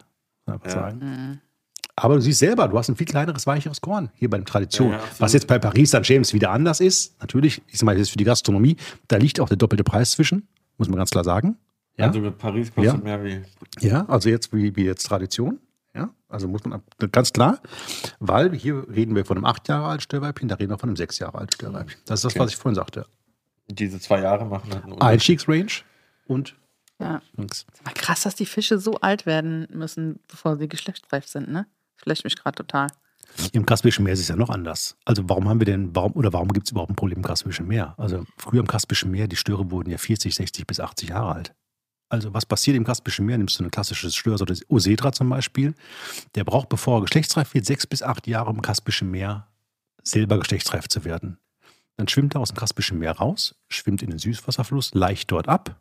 Ja. sagen. Mhm. Aber du siehst selber, du hast ein viel kleineres, weicheres Korn hier bei der Tradition. Ja, ja. Was jetzt bei Paris St. James wieder anders ist, natürlich, ich sag mal, das ist für die Gastronomie, da liegt auch der doppelte Preis zwischen, muss man ganz klar sagen. Ja, Also mit Paris kostet Ja. mehr wie. ja also jetzt wie, wie jetzt Tradition. Ja, also muss man ab- ganz klar, weil hier reden wir von einem acht Jahre alten Störweibchen, da reden wir von einem sechs Jahre alten Störweibchen. Das ist das, Okay. was ich vorhin sagte. Diese zwei Jahre machen halt einen. Einstiegsrange und ja. links. Krass, dass die Fische so alt werden müssen, bevor sie geschlechtsreif sind, ne? Vielleicht mich gerade total. Im Kaspischen Meer ist es ja noch anders. Also warum haben wir denn, warum oder warum gibt es überhaupt ein Problem im Kaspischen Meer? Also früher im Kaspischen Meer, die Störe wurden ja 40, 60 bis 80 Jahre alt. Also was passiert im Kaspischen Meer? Nimmst du ein klassisches Stör, so das Osedra zum Beispiel, der braucht, bevor er geschlechtsreif wird, sechs bis acht Jahre im Kaspischen Meer selber geschlechtsreif zu werden. Dann schwimmt er aus dem Kaspischen Meer raus, schwimmt in den Süßwasserfluss, leicht dort ab,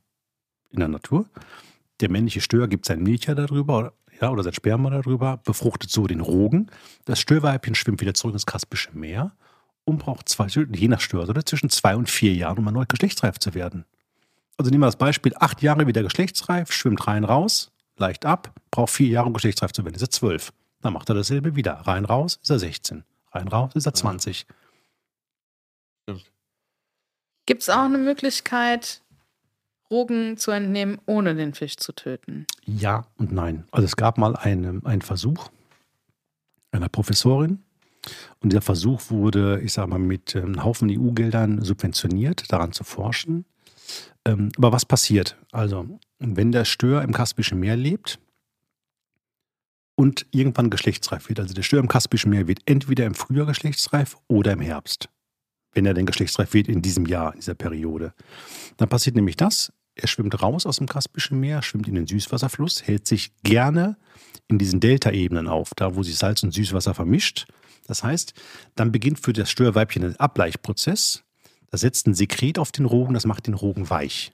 in der Natur. Der männliche Stör gibt sein Milch darüber, oder, ja, oder sein Sperma darüber, befruchtet so den Rogen. Das Störweibchen schwimmt wieder zurück ins Kaspische Meer und braucht zwei, je nach Störsorte zwischen zwei und vier Jahren, um erneut geschlechtsreif zu werden. Also nehmen wir das Beispiel, acht Jahre wieder geschlechtsreif, schwimmt rein, raus, leicht ab, braucht vier Jahre, um geschlechtsreif zu werden, ist er zwölf. Dann macht er dasselbe wieder. Rein, raus, ist er 16. Rein, raus, ist er 20. Gibt es auch eine Möglichkeit, Rogen zu entnehmen, ohne den Fisch zu töten? Ja und nein. Also es gab mal einen, einen Versuch einer Professorin und dieser Versuch wurde, ich sage mal, mit ähm, einem Haufen EU-Geldern subventioniert, daran zu forschen. Ähm, aber was passiert? Also, wenn der Stör im Kaspischen Meer lebt, und irgendwann geschlechtsreif wird. Also der Stör im Kaspischen Meer wird entweder im Frühjahr geschlechtsreif oder im Herbst. Wenn er denn geschlechtsreif wird in diesem Jahr, in dieser Periode. Dann passiert nämlich das, er schwimmt raus aus dem Kaspischen Meer, schwimmt in den Süßwasserfluss, hält sich gerne in diesen Deltaebenen auf, da wo sich Salz und Süßwasser vermischt. Das heißt, dann beginnt für das Störweibchen der Ableichprozess. Da setzt ein Sekret auf den Rogen, das macht den Rogen weich.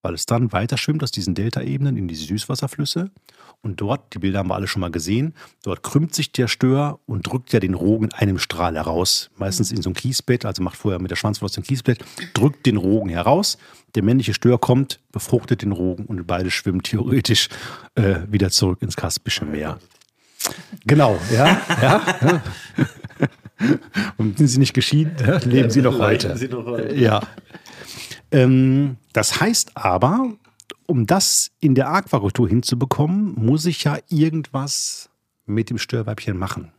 Weil es dann weiter schwimmt aus diesen Deltaebenen in die Süßwasserflüsse. Und dort, die Bilder haben wir alle schon mal gesehen, dort krümmt sich der Stör und drückt ja den Rogen in einem Strahl heraus. Meistens in so ein Kiesbett, also macht vorher mit der Schwanzflosse ein Kiesbett, drückt den Rogen heraus. Der männliche Stör kommt, befruchtet den Rogen und beide schwimmen theoretisch äh, wieder zurück ins Kaspische Meer. Genau, ja, ja. Und sind sie nicht geschieden, leben sie noch heute. Sie noch heute. Ja. Ähm, das heißt aber, um das in der Aquakultur hinzubekommen, muss ich ja irgendwas mit dem Störweibchen machen.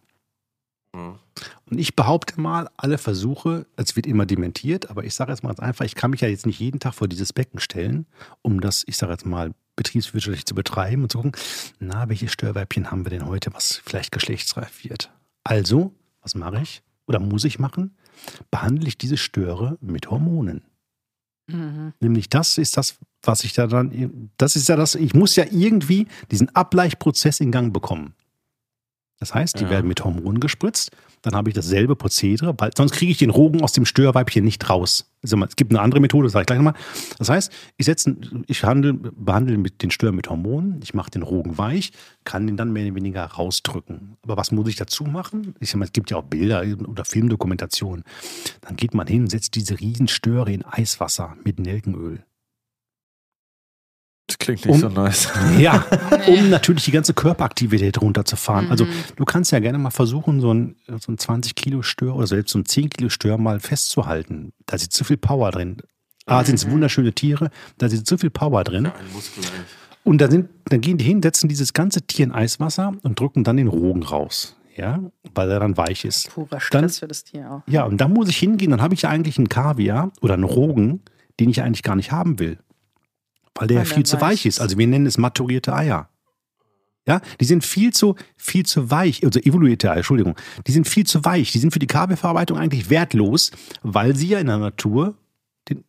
Und ich behaupte mal, alle Versuche, es wird immer dementiert, aber ich sage jetzt mal ganz einfach, ich kann mich ja jetzt nicht jeden Tag vor dieses Becken stellen, um das, ich sage jetzt mal, betriebswirtschaftlich zu betreiben und zu gucken, na, welche Störweibchen haben wir denn heute, was vielleicht geschlechtsreif wird. Also, was mache ich oder muss ich machen? Behandle ich diese Störe mit Hormonen. Mhm. Nämlich das ist das, was ich da dann, das ist ja das, ich muss ja irgendwie diesen Ableichprozess in Gang bekommen. Das heißt, die Ja. werden mit Hormonen gespritzt, dann habe ich dasselbe Prozedere, weil sonst kriege ich den Rogen aus dem Störweibchen nicht raus. Also es gibt eine andere Methode, das sage ich gleich nochmal. Das heißt, ich, setze, ich handle, behandle mit den Stör mit Hormonen, ich mache den Rogen weich, kann den dann mehr oder weniger rausdrücken. Aber was muss ich dazu machen? Ich sag mal, es gibt ja auch Bilder oder Filmdokumentationen. Dann geht man hin, setzt diese Riesenstöre in Eiswasser mit Nelkenöl. Das klingt nicht Um- so nice. Ja, um natürlich die ganze Körperaktivität runterzufahren. Also Mhm. du kannst ja gerne mal versuchen, so ein, so ein 20 Kilo Stör oder selbst so ein 10 Kilo Stör mal festzuhalten. Da ist zu viel Power drin. A, sind es wunderschöne Tiere, da ist zu viel Power drin. Ein Muskel eigentlich. Und dann, sind, dann gehen die hin, setzen dieses ganze Tier in Eiswasser und drücken dann den Rogen raus. Ja, weil er dann weich ist. Purer Stress Dann- für das Tier auch. Ja, und da muss ich hingehen, dann habe ich ja eigentlich einen Kaviar oder einen Rogen, den ich eigentlich gar nicht haben will. Weil der Weil ja der viel zu weich ist. Also wir nennen es maturierte Eier. Ja, die sind viel zu, viel zu weich, also evoluierte Eier, Entschuldigung. Die sind viel zu weich. Die sind für die Kaviarverarbeitung eigentlich wertlos, weil sie ja in der Natur den,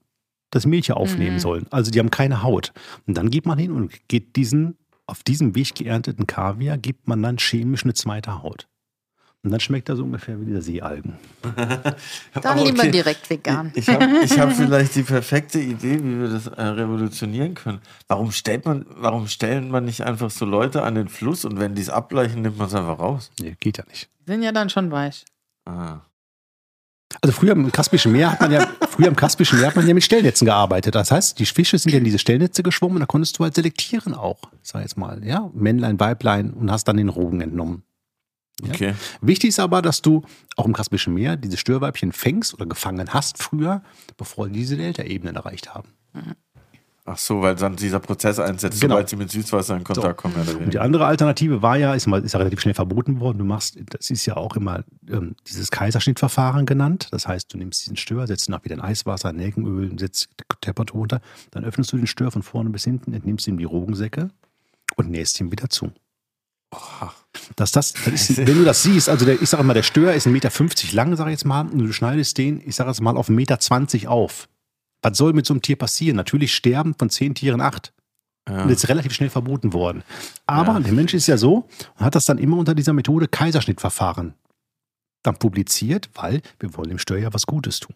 das Milch ja aufnehmen Mhm. sollen. Also die haben keine Haut. Und dann geht man hin und geht diesen, auf diesem Weg geernteten Kaviar, gibt man dann chemisch eine zweite Haut. Und dann schmeckt er so ungefähr wie dieser Seealgen. Dann lieber okay. direkt vegan. Ich habe ich hab vielleicht die perfekte Idee, wie wir das äh, revolutionieren können. Warum stellt man, warum stellen man nicht einfach so Leute an den Fluss und wenn die es ableichen, nimmt man es einfach raus? Nee, geht ja nicht. Sind ja dann schon weich. Ah. Also früher im Kaspischen Meer hat man ja, früher im Kaspischen Meer hat man ja mit Stellnetzen gearbeitet. Das heißt, die Fische sind ja in diese Stellnetze geschwommen und da konntest du halt selektieren auch, sag ich jetzt mal, ja, Männlein, Weiblein und hast dann den Rogen entnommen. Ja. Okay. Wichtig ist aber, dass du auch im Kaspischen Meer diese Störweibchen fängst oder gefangen hast früher, bevor die diese Delta-Ebenen erreicht haben. Ach so, weil dann dieser Prozess einsetzt, Genau. sobald sie mit Süßwasser in Kontakt kommen. mehr oder Und die andere Alternative war ja, ist, mal, ist ja relativ schnell verboten worden. Du machst, das ist ja auch immer ähm, dieses Kaiserschnittverfahren genannt. Das heißt, du nimmst diesen Stör, setzt ihn auch wieder in Eiswasser, Nelkenöl, setzt die Temperatur runter, dann öffnest du den Stör von vorne bis hinten, entnimmst ihm die Rogensäcke und nähst ihn wieder zu. Dass das, das ist, wenn du das siehst, also der, ich sage mal, der Stör ist 1,50 Meter lang, sage ich jetzt mal, und du schneidest den, ich sage jetzt mal, auf 1,20 Meter auf. Was soll mit so einem Tier passieren? Natürlich sterben von zehn Tieren acht. Ja. Und ist relativ schnell verboten worden. Aber Ja. der Mensch ist ja so und hat das dann immer unter dieser Methode Kaiserschnittverfahren dann publiziert, weil wir wollen dem Stör ja was Gutes tun.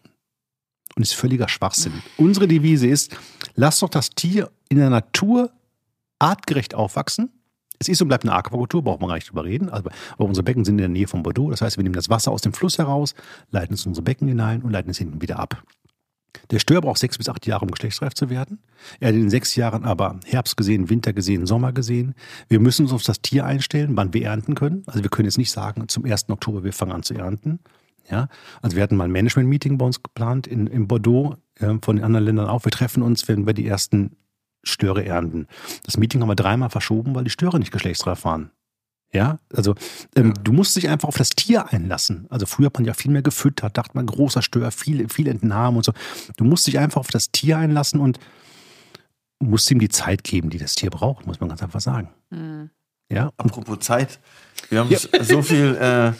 Und ist völliger Schwachsinn. Unsere Devise ist, lass doch das Tier in der Natur artgerecht aufwachsen. Es ist und bleibt eine Aquakultur, braucht man gar nicht drüber reden. Aber, aber unsere Becken sind in der Nähe von Bordeaux. Das heißt, wir nehmen das Wasser aus dem Fluss heraus, leiten es in unsere Becken hinein und leiten es hinten wieder ab. Der Stör braucht sechs bis acht Jahre, um geschlechtsreif zu werden. Er hat in den sechs Jahren aber Herbst gesehen, Winter gesehen, Sommer gesehen. Wir müssen uns auf das Tier einstellen, wann wir ernten können. Also wir können jetzt nicht sagen, zum 1. Oktober, wir fangen an zu ernten. Ja, also wir hatten mal ein Management-Meeting bei uns geplant in, in Bordeaux, äh, von den anderen Ländern auch. Wir treffen uns, wenn wir die ersten Störe ernten. Das Meeting haben wir dreimal verschoben, weil die Störe nicht geschlechtsreif waren. Ja, also ähm, du musst dich einfach auf das Tier einlassen. Also früher hat man ja viel mehr gefüttert, dachte man, großer Stör, viel, viel entnahmen und so. Du musst dich einfach auf das Tier einlassen und musst ihm die Zeit geben, die das Tier braucht, muss man ganz einfach sagen. Hm. Ja, Apropos Zeit. Wir haben so viel äh,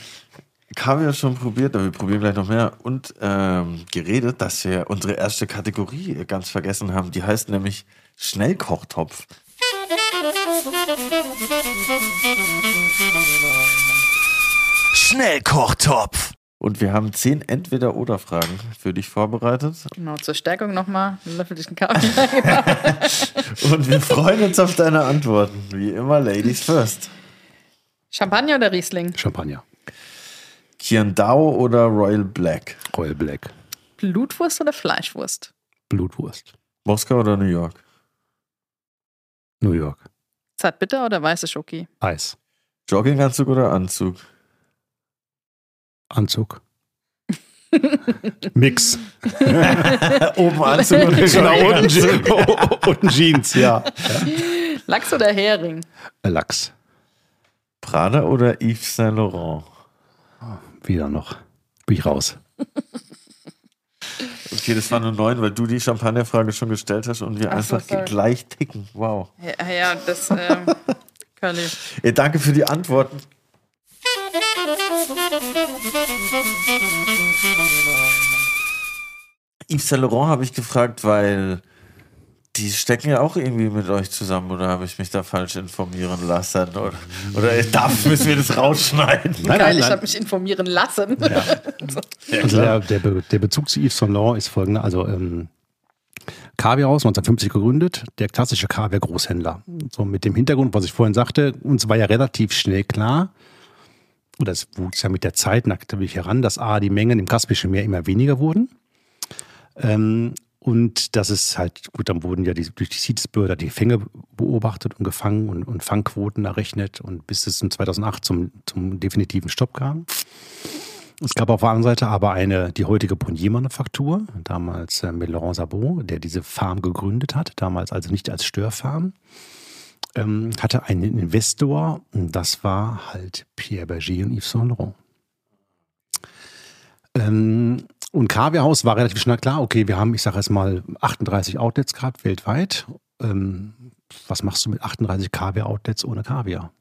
Kaviar schon probiert, aber wir probieren gleich noch mehr und ähm, geredet, dass wir unsere erste Kategorie ganz vergessen haben. Die heißt nämlich Schnellkochtopf. Schnellkochtopf. Und wir haben zehn Entweder-Oder-Fragen für dich vorbereitet. Genau, zur Stärkung nochmal einen Löffel dich Kaffee. Und wir freuen uns auf deine Antworten. Wie immer, Ladies first. Champagner oder Riesling? Champagner. Kirndau oder Royal Black? Royal Black. Blutwurst oder Fleischwurst? Blutwurst. Moskau oder New York? New York. Zartbitter oder weiße Schoki? Eis. Jogginganzug oder Anzug? Anzug. Mix. Oben Anzug und Genau, unten, unten Jeans, ja. Lachs oder Hering? Äh, Lachs. Prada oder Yves Saint Laurent? Wieder noch. Bin ich raus. Okay, das war nur neun, weil du die Champagnerfrage schon gestellt hast und wir Ach so, einfach sorry. gleich ticken. Wow. Ja, ja das, ähm, Curly. Ja, danke für die Antworten. Yves Saint Laurent habe ich gefragt, weil die stecken ja auch irgendwie mit euch zusammen oder habe ich mich da falsch informieren lassen? Oder, oder darf, müssen wir das rausschneiden? Nein, Geil, ich habe mich informieren lassen. Also der, der, Be der Bezug zu Yves Saint Laurent ist folgender. Also ähm, Kaviarhaus 1950 gegründet, der klassische Kaviar-Großhändler. So mit dem Hintergrund, was ich vorhin sagte, uns war ja relativ schnell klar, oder es wuchs ja mit der Zeit natürlich heran, dass A, die Mengen im Kaspischen Meer immer weniger wurden. Ähm, und das ist halt, gut, dann wurden ja die, durch die CITES-Behörde die Fänge beobachtet und gefangen und, und Fangquoten errechnet und bis es in 2008 zum, zum definitiven Stopp kam. Es gab auf der anderen Seite aber eine, die heutige Ponier-Manufaktur, damals äh, Laurent Sabot, der diese Farm gegründet hat, damals also nicht als Störfarm, ähm, hatte einen Investor und das war halt Pierre Berger und Yves Saint Laurent. Ähm, und Kaviarhaus war relativ schnell klar, okay, wir haben, ich sage jetzt mal, 38 Outlets gehabt weltweit. Ähm, was machst du mit 38 Kaviar-Outlets ohne Kaviar?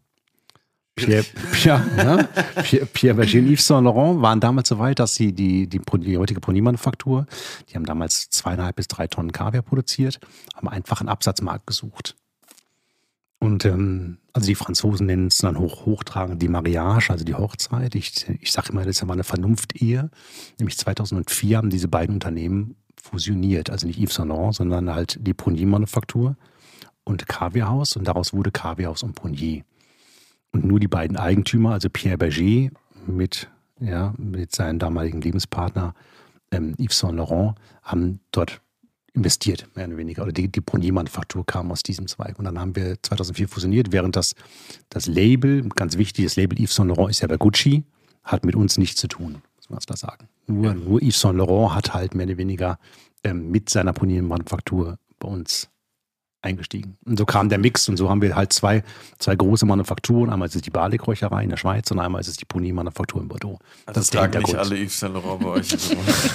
Pierre, Pierre, ja, Pierre, Pierre Berger und Yves Saint Laurent waren damals so weit, dass sie die, die, die heutige Pony-Manufaktur, die haben damals zweieinhalb bis drei Tonnen Kaviar produziert, haben einfach einen Absatzmarkt gesucht. Und ähm, also die Franzosen nennen es dann hoch, hochtragend die Mariage, also die Hochzeit. Ich, ich sage immer, das ist ja mal eine Vernunft-Ehe. Nämlich 2004 haben diese beiden Unternehmen fusioniert. Also nicht Yves Saint Laurent, sondern halt die Ponier-Manufaktur und Kaviarhaus. Und daraus wurde Kaviarhaus und Ponier. Und nur die beiden Eigentümer, also Pierre Berger mit, ja, mit seinem damaligen Lebenspartner ähm, Yves Saint Laurent, haben dort investiert, mehr oder weniger. Oder die, die Ponier-Manufaktur kam aus diesem Zweig. Und dann haben wir 2004 fusioniert, während das, das Label, ganz wichtig, das Label Yves Saint Laurent ist ja bei Gucci, hat mit uns nichts zu tun, muss man das sagen. Nur, nur Yves Saint Laurent hat halt mehr oder weniger ähm, mit seiner Ponier-Manufaktur bei uns eingestiegen. Und so kam der Mix und so haben wir halt zwei, zwei große Manufakturen. Einmal ist es die Barlik-Räucherei in der Schweiz und einmal ist es die Ponier-Manufaktur in Bordeaux. Also das tragen nicht alle Yves Saint Laurent bei euch.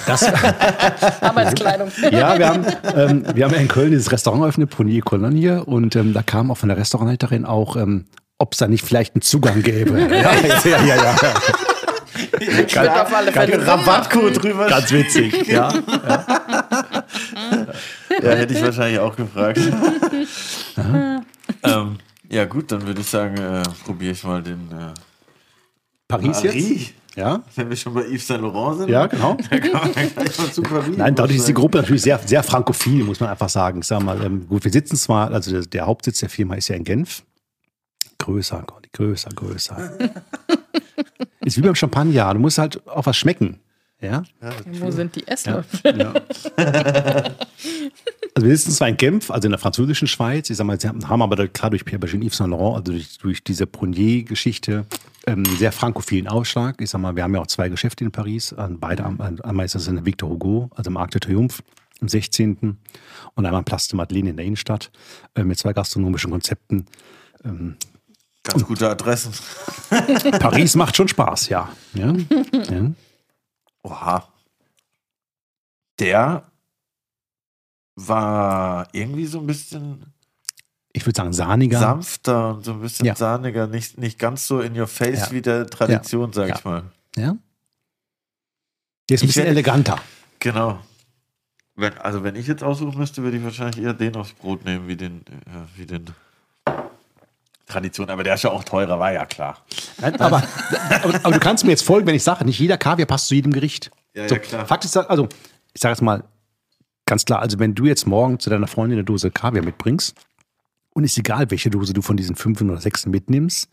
Das, Arbeitskleidung. ja, wir haben, ähm, wir haben ja in Köln dieses Restaurant eröffnet, Ponier Cologne, und ähm, da kam auch von der Restaurantleiterin auch, ähm, ob es da nicht vielleicht einen Zugang gäbe. ja, ja, ja. ja. Ich würde auf alle Fälle Rabattcode drüber. Ganz witzig. Ja. Ja, hätte ich wahrscheinlich auch gefragt. ähm, ja, gut, dann würde ich sagen, äh, probiere ich mal den äh, Paris Paris. jetzt? Ja, Wenn wir schon bei Yves Saint Laurent sind, ja, genau. dann kann man gleich mal zu Paris. Nein, dadurch ist die. Gruppe natürlich sehr, sehr frankophil, muss man einfach sagen. Ich sag mal, ähm, gut, wir sitzen zwar, also der, der Hauptsitz der Firma ist ja in Genf. Größer, größer, größer. ist wie beim Champagner, du musst halt auch was schmecken. Ja, Wo sind die Esslöffel? Ja. also wir sitzen zwar in Genf, also in der französischen Schweiz, ich sag mal, sie haben aber klar durch Pierre Berger und Yves Saint Laurent, also durch, durch diese Prunier-Geschichte, ähm, sehr frankophilen Ausschlag. Ich sag mal, wir haben ja auch zwei Geschäfte in Paris, an beide, einmal ist das in der Victor Hugo, also im Arc de Triomphe am 16. und einmal Place de Madeleine in der Innenstadt äh, mit zwei gastronomischen Konzepten. Ganz gute Adressen. Paris macht schon Spaß, ja. ja. ja. Oha. Der war irgendwie so ein bisschen ich würde sagen, sahniger. sanfter und so ein bisschen Ja. sahniger, nicht, nicht ganz so in your face Ja. wie der Tradition, sag Ja. ich mal. Ja? Der ist ein Ich bisschen eleganter. Genau. Wenn, also wenn ich jetzt aussuchen müsste, würde ich wahrscheinlich eher den aufs Brot nehmen, wie den, äh, wie den Tradition. Aber der ist ja auch teurer, war ja klar. Nein, aber, aber, aber du kannst mir jetzt folgen, wenn ich sage, nicht jeder Kaviar passt zu jedem Gericht. Ja, ja, so, klar. Fakt ist, also, ich sage jetzt mal ganz klar, also wenn du jetzt morgen zu deiner Freundin eine Dose Kaviar mitbringst und ist egal, welche Dose du von diesen fünf oder sechs mitnimmst,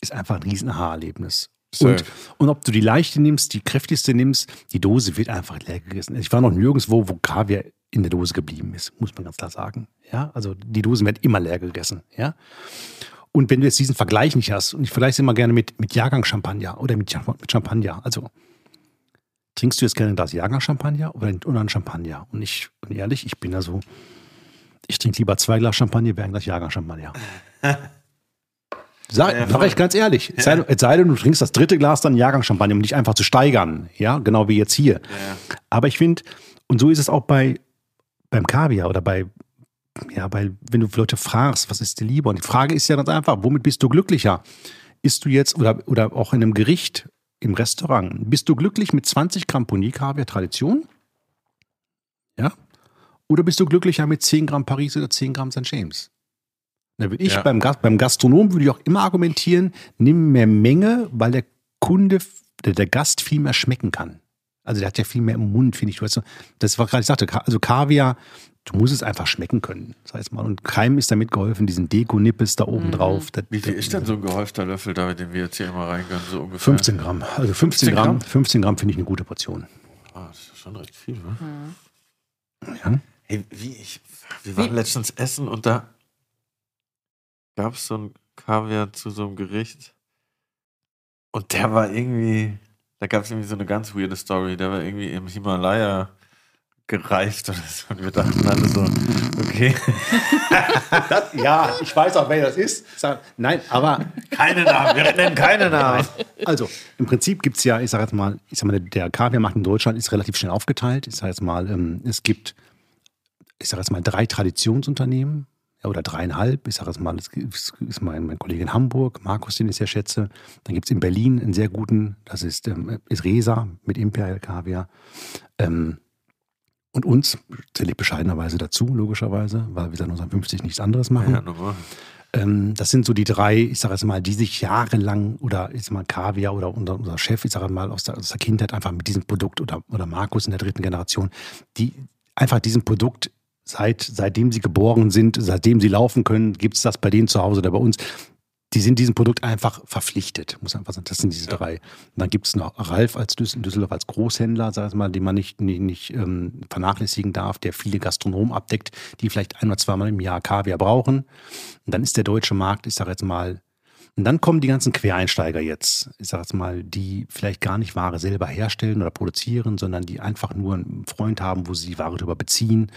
ist einfach ein riesen Haarerlebnis. Und, und ob du die leichte nimmst, die kräftigste nimmst, die Dose wird einfach leer gegessen. Ich war noch nirgendwo, wo Kaviar in der Dose geblieben ist, muss man ganz klar sagen. Ja, also die Dosen werden immer leer gegessen. Ja. Und wenn du jetzt diesen Vergleich nicht hast, und ich vergleiche es immer gerne mit, mit Jahrgang-Champagner oder mit, mit Champagner, also trinkst du jetzt gerne das Jahrgang-Champagner oder, oder ein Champagner? Und ich bin ehrlich, ich bin da so, ich trinke lieber zwei Glas Champagner, während das Jahrgang-Champagner. Sag, Ja, ja, sag voll. ich ganz ehrlich, es sei, es sei denn, du trinkst das dritte Glas dann Jahrgang-Champagner, um dich einfach zu steigern. Ja, genau wie jetzt hier. Aber ich finde, und so ist es auch bei, beim Kaviar oder bei, ja, bei, wenn du Leute fragst, was ist dir lieber? Und die Frage ist ja ganz einfach, womit bist du glücklicher? Isst du jetzt oder, oder auch in einem Gericht im Restaurant, bist du glücklich mit 20 Gramm Pony-Kaviar Tradition? Ja? Oder bist du glücklicher mit 10 Gramm Paris oder 10 Gramm St. James? Da würde ich Ja. beim, Gas- beim Gastronom würde ich auch immer argumentieren, nimm mehr Menge, weil der Kunde, der, der Gast viel mehr schmecken kann. Also der hat ja viel mehr im Mund, finde ich. Du weißt, das war gerade, ich sagte, also Kaviar, du musst es einfach schmecken können, sag ich mal. Und keinem ist damit geholfen, diesen Deko-Nippes da oben drauf. Das- Wie viel ist denn so ein gehäufter Löffel, David, den wir jetzt hier immer reingehen? So ungefähr? 15 Gramm. Also 15 15 Gramm, Gramm? 15 Gramm finde ich eine gute Portion. Ah, das ist schon recht viel, ne? Ja. Hey, wie ich, wir waren letztens essen und da gab es so ein Kaviar zu so einem Gericht und der war irgendwie, da gab es irgendwie so eine ganz weirde Story, der war irgendwie im Himalaya gereift oder so und wir dachten alle so, okay, Das, ja, ich weiß auch, wer das ist. Nein, aber keine Namen, wir nennen keine Namen. also im Prinzip gibt es ja, ich sage jetzt mal, ich sag mal, der Kaviarmarkt in Deutschland ist relativ schnell aufgeteilt. Ich sage jetzt mal, ähm, es gibt, ich sage jetzt mal, drei Traditionsunternehmen. Ja, oder dreieinhalb. Ich sage jetzt mal, das ist mein, mein Kollege in Hamburg, Markus, den ich sehr schätze. Dann gibt es in Berlin einen sehr guten, das ist, ähm, ist Resa mit Imperial Kaviar. Ähm, und uns zähle ich bescheidenerweise dazu, logischerweise, weil wir seit 1950 nichts anderes machen. Ja. Ähm, das sind so die drei, ich sage jetzt mal, die sich jahrelang oder ich sag mal Kaviar oder unser, unser Chef, ich sage mal aus der, aus der Kindheit einfach mit diesem Produkt oder, oder Markus in der dritten Generation, die einfach diesem Produkt seit, seitdem sie geboren sind, seitdem sie laufen können, gibt es das bei denen zu Hause oder bei uns. Die sind diesem Produkt einfach verpflichtet, muss einfach sagen. Das sind diese drei. Und dann gibt es noch Ralf als Düsseldorf als Großhändler, sag ich mal, den man nicht, nicht, nicht ähm, vernachlässigen darf, der viele Gastronomen abdeckt, die vielleicht ein oder zweimal im Jahr Kaviar brauchen. Und dann ist der deutsche Markt, ich sage jetzt mal, und dann kommen die ganzen Quereinsteiger jetzt, ich sage jetzt mal, die vielleicht gar nicht Ware selber herstellen oder produzieren, sondern die einfach nur einen Freund haben, wo sie die Ware drüber beziehen.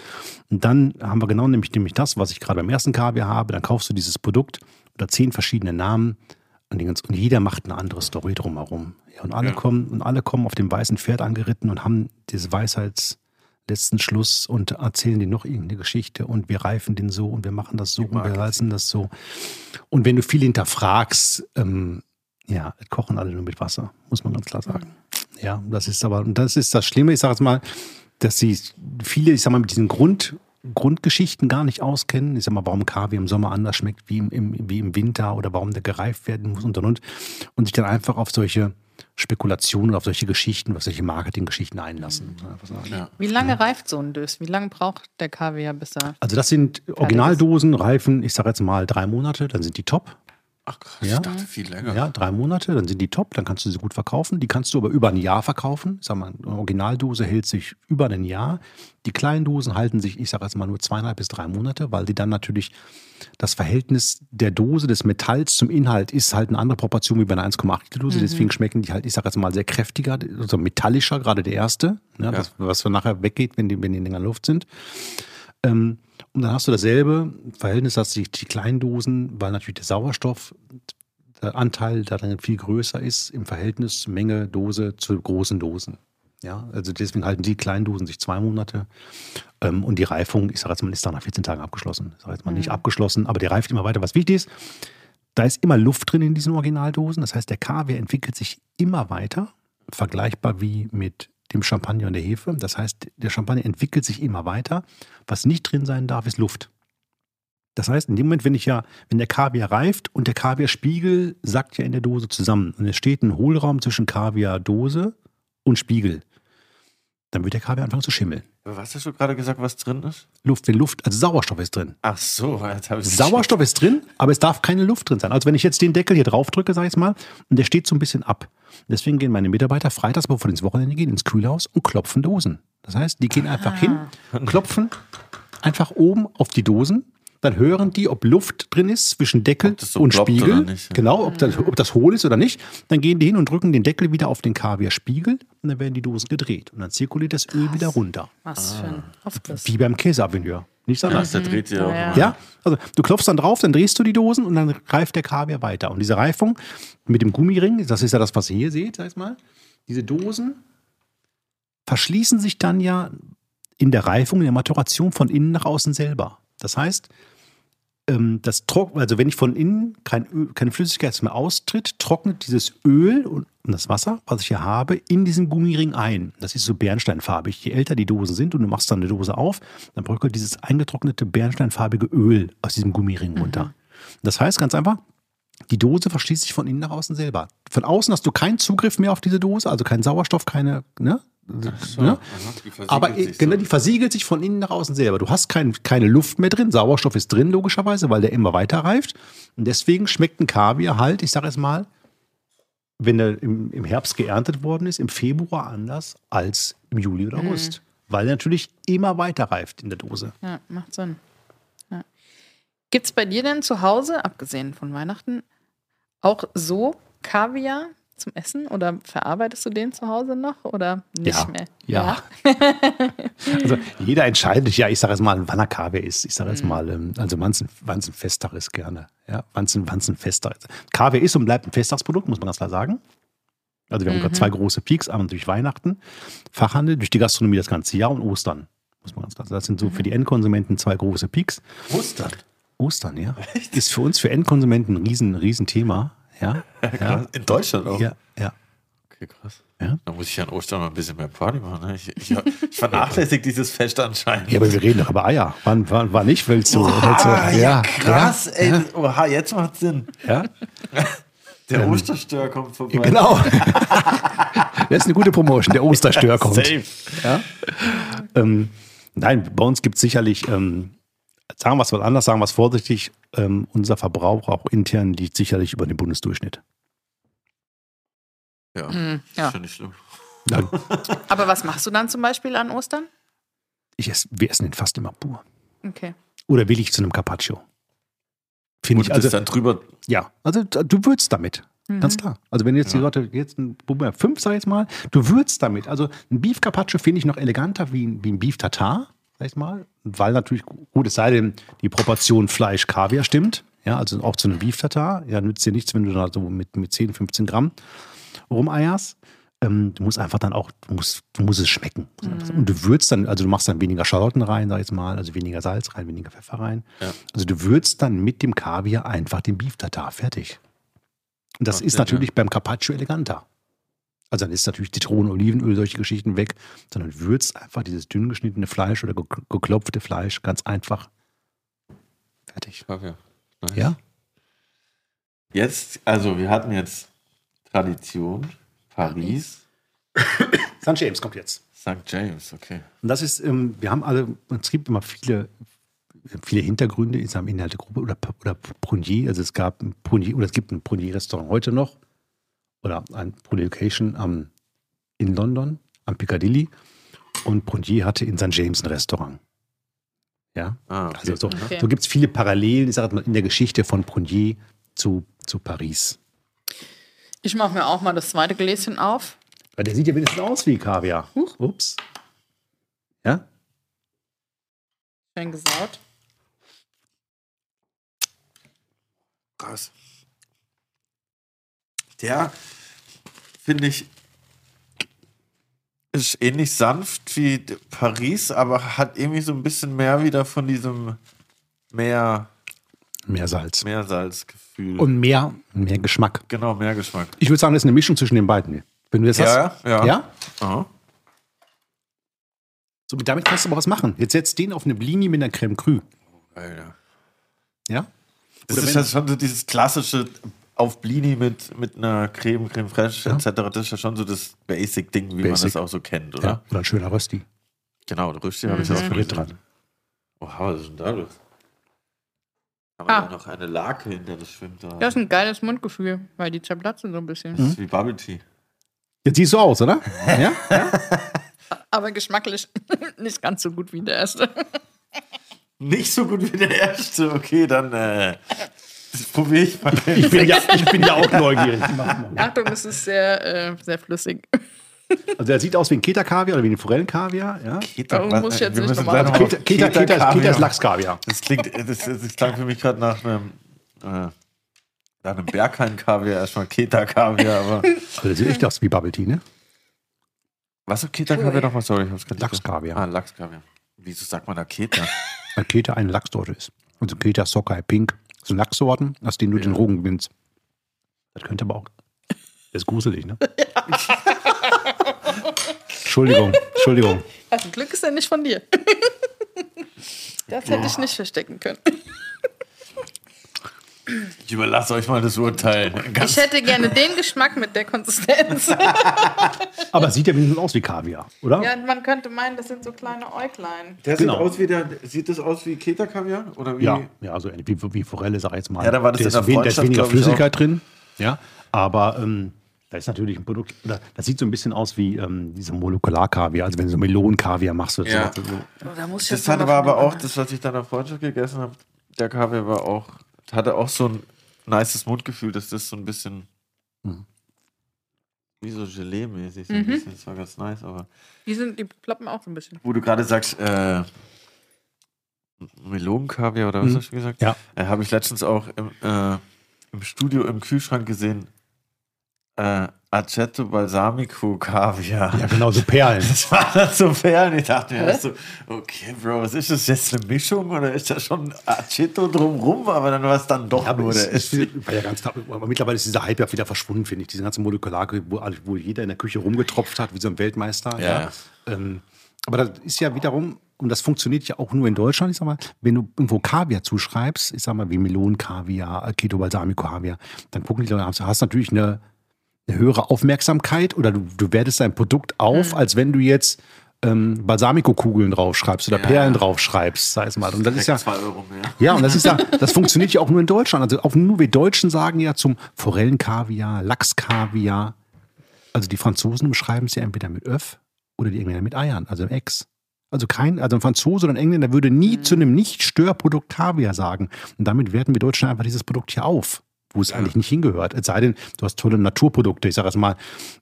Und dann haben wir genau nämlich, nämlich das, was ich gerade beim ersten Kaviar habe. Dann kaufst du dieses Produkt unter zehn verschiedene Namen und, ganz, und jeder macht eine andere Story drumherum. Ja, und alle Ja. kommen und alle kommen auf dem weißen Pferd angeritten und haben diese Weisheits letzten Schluss und erzählen dir noch irgendeine Geschichte und wir reifen den so und wir machen das so und wir salzen das so. Und wenn du viel hinterfragst, ähm, ja, kochen alle nur mit Wasser, muss man ganz klar sagen. Ja, das ist aber, und das ist das Schlimme, ich sage jetzt mal, dass sie viele, ich sag mal, mit diesen Grund, Grundgeschichten gar nicht auskennen. Ich sag mal, warum Kaviar im Sommer anders schmeckt wie im, im, wie im Winter oder warum der gereift werden muss und und und. Und sich dann einfach auf solche Spekulationen, auf solche Geschichten, auf solche Marketinggeschichten einlassen. sagen. Ja. Wie lange reift so ein Dös? Wie lange braucht der Kaviar, bis er. Also das sind Originaldosen, Reifen, ich sage jetzt mal drei Monate, dann sind die top. Ach krass, Ja. ich dachte viel länger. Ja, drei Monate, dann sind die top, dann kannst du sie gut verkaufen. Die kannst du aber über ein Jahr verkaufen. Ich sag mal, eine Originaldose hält sich über ein Jahr. Die kleinen Dosen halten sich, ich sage jetzt mal, nur zweieinhalb bis drei Monate, weil die dann natürlich das Verhältnis der Dose des Metalls zum Inhalt ist halt eine andere Proportion wie bei einer 1,8 Liter Dose. Deswegen schmecken die halt, ich sage jetzt mal, sehr kräftiger, also metallischer, gerade der erste, ja, Das, was dann nachher weggeht, wenn die, wenn die in länger Luft sind. Ähm, und dann hast du dasselbe Verhältnis, dass die, die kleinen Dosen, weil natürlich der Sauerstoff, der Anteil darin viel größer ist im Verhältnis Menge Dose zu großen Dosen. Ja, also deswegen halten die kleinen Dosen sich zwei Monate. Ähm, und die Reifung, ich sage jetzt mal, ist dann nach 14 Tagen abgeschlossen. Ich sage jetzt mal nicht abgeschlossen, aber der reift immer weiter. Was wichtig ist, da ist immer Luft drin in diesen Originaldosen. Das heißt, der Kaviar entwickelt sich immer weiter, vergleichbar wie mit dem Champagner und der Hefe. Das heißt, der Champagner entwickelt sich immer weiter. Was nicht drin sein darf, ist Luft. Das heißt, in dem Moment, wenn ich ja, wenn der Kaviar reift und der Kaviarspiegel sackt ja in der Dose zusammen und es steht ein Hohlraum zwischen Kaviardose und Spiegel, dann wird der Kaviar anfangen zu schimmeln. Aber was hast du gerade gesagt, was drin ist? Luft, wenn Luft, also Sauerstoff ist drin. Ach so, jetzt habe ich Sauerstoff ist drin, aber es darf keine Luft drin sein. Also wenn ich jetzt den Deckel hier drauf drücke, sag ich mal, und der steht so ein bisschen ab. Deswegen gehen meine Mitarbeiter freitags, bevor die ins Wochenende gehen, ins Kühlhaus und klopfen Dosen. Das heißt, die gehen einfach hin, klopfen einfach oben auf die Dosen. Dann hören die, ob Luft drin ist zwischen Deckel Ob das so und Spiegel. oder nicht, ja. Genau, ob das, ob das hohl ist oder nicht. Dann gehen die hin und drücken den Deckel wieder auf den Kaviarspiegel und dann werden die Dosen gedreht. Und dann zirkuliert das Öl wieder runter. Was für ein Aufriss. Wie beim Käseavenir. Nicht Ja, anders. der dreht sich auch. Ja. Ja, also du klopfst dann drauf, dann drehst du die Dosen und dann reift der Kaviar weiter. Und diese Reifung mit dem Gummiring, das ist ja das, was ihr hier seht, sag ich mal, diese Dosen verschließen sich dann ja in der Reifung, in der Maturation von innen nach außen selber. Das heißt, das trock, also wenn ich von innen kein Öl, keine Flüssigkeit mehr austritt, trocknet dieses Öl und das Wasser, was ich hier habe, in diesen Gummiring ein. Das ist so bernsteinfarbig. Je älter die Dosen sind und du machst dann eine Dose auf, dann bröckelt dieses eingetrocknete bernsteinfarbige Öl aus diesem Gummiring runter. Das heißt ganz einfach, die Dose verschließt sich von innen nach außen selber. Von außen hast du keinen Zugriff mehr auf diese Dose, also keinen Sauerstoff, keine, ne? So, ne? die versiegelt Aber sich genau, so. die versiegelt sich von innen nach außen selber. Du hast kein, keine Luft mehr drin. Sauerstoff ist drin, logischerweise, weil der immer weiter reift. Und deswegen schmeckt ein Kaviar halt, ich sage jetzt mal, wenn er im, im Herbst geerntet worden ist, im Februar anders als im Juli oder August. Weil er natürlich immer weiter reift in der Dose. Ja, macht Sinn. Ja. Gibt es bei dir denn zu Hause, abgesehen von Weihnachten, auch so Kaviar zum Essen? Oder verarbeitest du den zu Hause noch oder nicht Ja. mehr? Ja. Also jeder entscheidet ja, ich sage jetzt mal, wann er Kaviar ist. Ich sage jetzt mal, ähm, also wann es ein, Festtag ist gerne. Ja, wann es ein, Festtag ist. Kaviar ist und bleibt ein Festtagsprodukt, muss man ganz klar sagen. Also wir haben gerade zwei große Peaks, einmal durch Weihnachten, Fachhandel, durch die Gastronomie das ganze Jahr und Ostern. Muss man ganz klar sagen. Das sind so für die Endkonsumenten zwei große Peaks. Ostern. Ostern, ja. Ist für uns, für Endkonsumenten ein riesen, riesen Thema. Ja, ja, In Deutschland auch. ja, ja. Okay, krass. Ja. Da muss ich an Ostern mal ein bisschen mehr Party machen. Ne? Ich, ich, ich vernachlässige dieses Fest anscheinend. Ja, aber wir reden doch über Eier. Wann, wann, wann nicht? Willst du? willst du Ah, ja, krass, ey. Oha, jetzt macht Sinn. Ja, Der Osterstör kommt vorbei. genau. Das ist eine gute Promotion. Der Osterstör kommt. Safe. Ja? Ähm, nein, bei uns gibt es sicherlich, ähm, sagen wir es mal anders, sagen wir es vorsichtig, ähm, unser Verbrauch auch intern liegt sicherlich über dem Bundesdurchschnitt. Ja, Hm, ja. finde ich schlimm. Ja, Aber was machst du dann zum Beispiel an Ostern? ich ess, wir essen den fast immer pur. Okay. Oder will ich zu einem Carpaccio? Finde ich, also, dann drüber. ja, also du würzt damit. Ganz klar. Also wenn jetzt die Leute jetzt ein wir fünf, sag ich jetzt mal, du würzt damit. Also ein Beef Carpaccio finde ich noch eleganter wie, ein- wie ein Beef Tartar, sag ich mal. Weil natürlich, gut, es sei denn, die Proportion Fleisch-Kaviar stimmt. Ja, also auch zu einem Beef Tartar. Ja, nützt dir nichts, wenn du da so mit, mit 10, 15 Gramm rumeierst. Ähm, du musst einfach dann auch, du musst, du musst es schmecken. Und du würzt dann, also du machst dann weniger Schalotten rein, sag ich mal, also weniger Salz rein, weniger Pfeffer rein. Ja. Also du würzt dann mit dem Kaviar einfach den Beef Tartar fertig. Und das Macht ist natürlich beim Carpaccio eleganter. Also dann ist natürlich Zitronen, Olivenöl, solche Geschichten weg, sondern würzt einfach dieses dünn geschnittene Fleisch oder ge- geklopfte Fleisch ganz einfach fertig. Kaviar. Nice. Ja? Jetzt, also wir hatten jetzt Tradition, Paris, St. James kommt jetzt. St. James, okay. Und das ist, ähm, wir haben alle, es gibt immer viele, viele Hintergründe in seinem Inhalt der Gruppe oder, oder Prunier. Also es gab ein Prunier, oder es gibt ein Prunier-Restaurant heute noch oder ein Prunier Location am, in London, am Piccadilly. Und Prunier hatte in St. James ein Restaurant. Ja, Ah, okay. also so, Okay. so gibt es viele Parallelen, ich sag mal, in der Geschichte von Prunier zu, zu Paris. Ich mache mir auch mal das zweite Gläschen auf. Weil der sieht ja wenigstens aus wie Kaviar. Huch. Ups. Ja? Schön gesaut. Krass. Der, finde ich, ist ähnlich sanft wie Paris, aber hat irgendwie so ein bisschen mehr wieder von diesem Meer, Mehr Salz. Meersalzgefühl. Und mehr, mehr Geschmack. genau, mehr Geschmack. Ich würde sagen, das ist eine Mischung zwischen den beiden. Wenn du jetzt Ja, hast. ja. ja? Aha. So, damit kannst du aber was machen. Jetzt setzt den auf eine Blini mit einer Creme Cru. Alter. Ja? Das Oder ist ja schon so dieses klassische auf Blini mit, mit einer Creme, Creme Fraiche etc. Das ist ja schon so das Basic-Ding, wie man Basic. das auch so kennt, oder? ja. Oder ein schöner Rösti. Genau, der Rüsti habe ich auch gelesen. dran. Oh, was ist denn da los? Haben wir Ah. da noch eine Lake hinter, das schwimmt da. Das ist ein geiles Mundgefühl, weil die zerplatzen so ein bisschen. Das ist wie Bubble Tea. Jetzt siehst du aus, oder? Ja? Aber geschmacklich nicht ganz so gut wie der erste. Nicht so gut wie der erste. Okay, dann äh, das probiere ich mal. Ich bin ja, ich bin ja auch neugierig. Achtung, es ist sehr, äh, sehr flüssig. Also er sieht aus wie ein Keta-Kaviar oder wie ein Forellenkaviar. Ja? Keta, muss ich jetzt nicht nochmal- gleich noch Keta, Keta, Keta, ist- Keta-Kaviar. Keta ist Lachskaviar. Das klingt, das, das klang für mich gerade nach einem, äh, nach einem Berghain-Kaviar, erstmal Keta-Kaviar, aber. Also der sieht echt aus wie Bubble Tea, ne? Was ist Keta-Kaviar nochmal? Sorry, ich hab's gerade nicht Lachskaviar. Ah, Lachskaviar. Wieso sagt man da Keta? Weil Keta eine Lachssorte ist. Also Keta, Sockeye, Pink. Das sind Lachssorten, aus denen du den Rogen gewinnst. Das könnte aber auch. Das ist gruselig, ne? Entschuldigung, Entschuldigung. Also Glück ist ja nicht von dir. Das hätte ich nicht verstecken können. Ich überlasse euch mal das Urteil. Ganz Ich hätte gerne den Geschmack mit der Konsistenz. Aber sieht ja wenigstens aus wie Kaviar, oder? Ja, man könnte meinen, das sind so kleine Äuglein. Der Genau. sieht aus wie der. Sieht das aus wie Keta-Kaviar? Oder wie? Ja, ja, also wie, wie Forelle, sag ich jetzt mal. Ja, da war das da in ist, der wen- da ist Freundschaft, weniger Flüssigkeit drin. Ja, aber ähm, da ist natürlich ein Produkt, das sieht so ein bisschen aus wie ähm, diese Molekularkaviar, also wenn du so Melonenkaviar machst. Oder Ja. so. Oh, da muss ich Das hatte aber auch, das, was ich dann auf Freundschaft gegessen habe, der Kaviar war auch, hatte auch so ein nices Mundgefühl, dass das so ein bisschen Mhm. wie so Gelee-mäßig, so Mhm. ein bisschen, das war ganz nice, aber Die, sind, die ploppen auch so ein bisschen. wo du gerade sagst, äh, Melonenkaviar oder was Mhm. hast du gesagt? Ja. Äh, habe ich letztens auch im, äh, im Studio im Kühlschrank gesehen, äh, Aceto Balsamico Kaviar. Ja, genau, so Perlen. Das war dann so Perlen. Ich dachte mir erst so, okay, Bro, was ist das jetzt eine Mischung oder ist da schon Aceto drumrum? Aber dann war es dann doch aber nur es, der Essig. war ja ganz klar, aber mittlerweile ist dieser Hype ja wieder verschwunden, finde ich. Diese ganze Molekular, wo, wo jeder in der Küche rumgetropft hat, wie so ein Weltmeister. Ja. Ähm, aber das ist ja wiederum, und das funktioniert ja auch nur in Deutschland, ich sag mal, wenn du irgendwo Kaviar zuschreibst, ich sag mal, wie Melonenkaviar, Keto Balsamico Kaviar, dann gucken die Leute, hast, hast natürlich eine, eine höhere Aufmerksamkeit oder du, du wertest dein Produkt auf, als wenn du jetzt ähm, Balsamico-Kugeln draufschreibst oder Ja, Perlen draufschreibst, sei es mal. Und das ist ja, Euro mehr. ja, und das ist ja, das funktioniert ja auch nur in Deutschland. Also auch nur wir Deutschen sagen ja zum Forellenkaviar, Lachskaviar. Also die Franzosen beschreiben es ja entweder mit Öff oder die Engländer mit Eiern, also Ex. Also kein, also ein Franzose oder ein Engländer würde nie zu einem Nicht-Störprodukt Kaviar sagen. Und damit werten wir Deutschen einfach dieses Produkt hier auf, wo es eigentlich nicht hingehört. Es sei denn, du hast tolle Naturprodukte. Ich sage jetzt mal,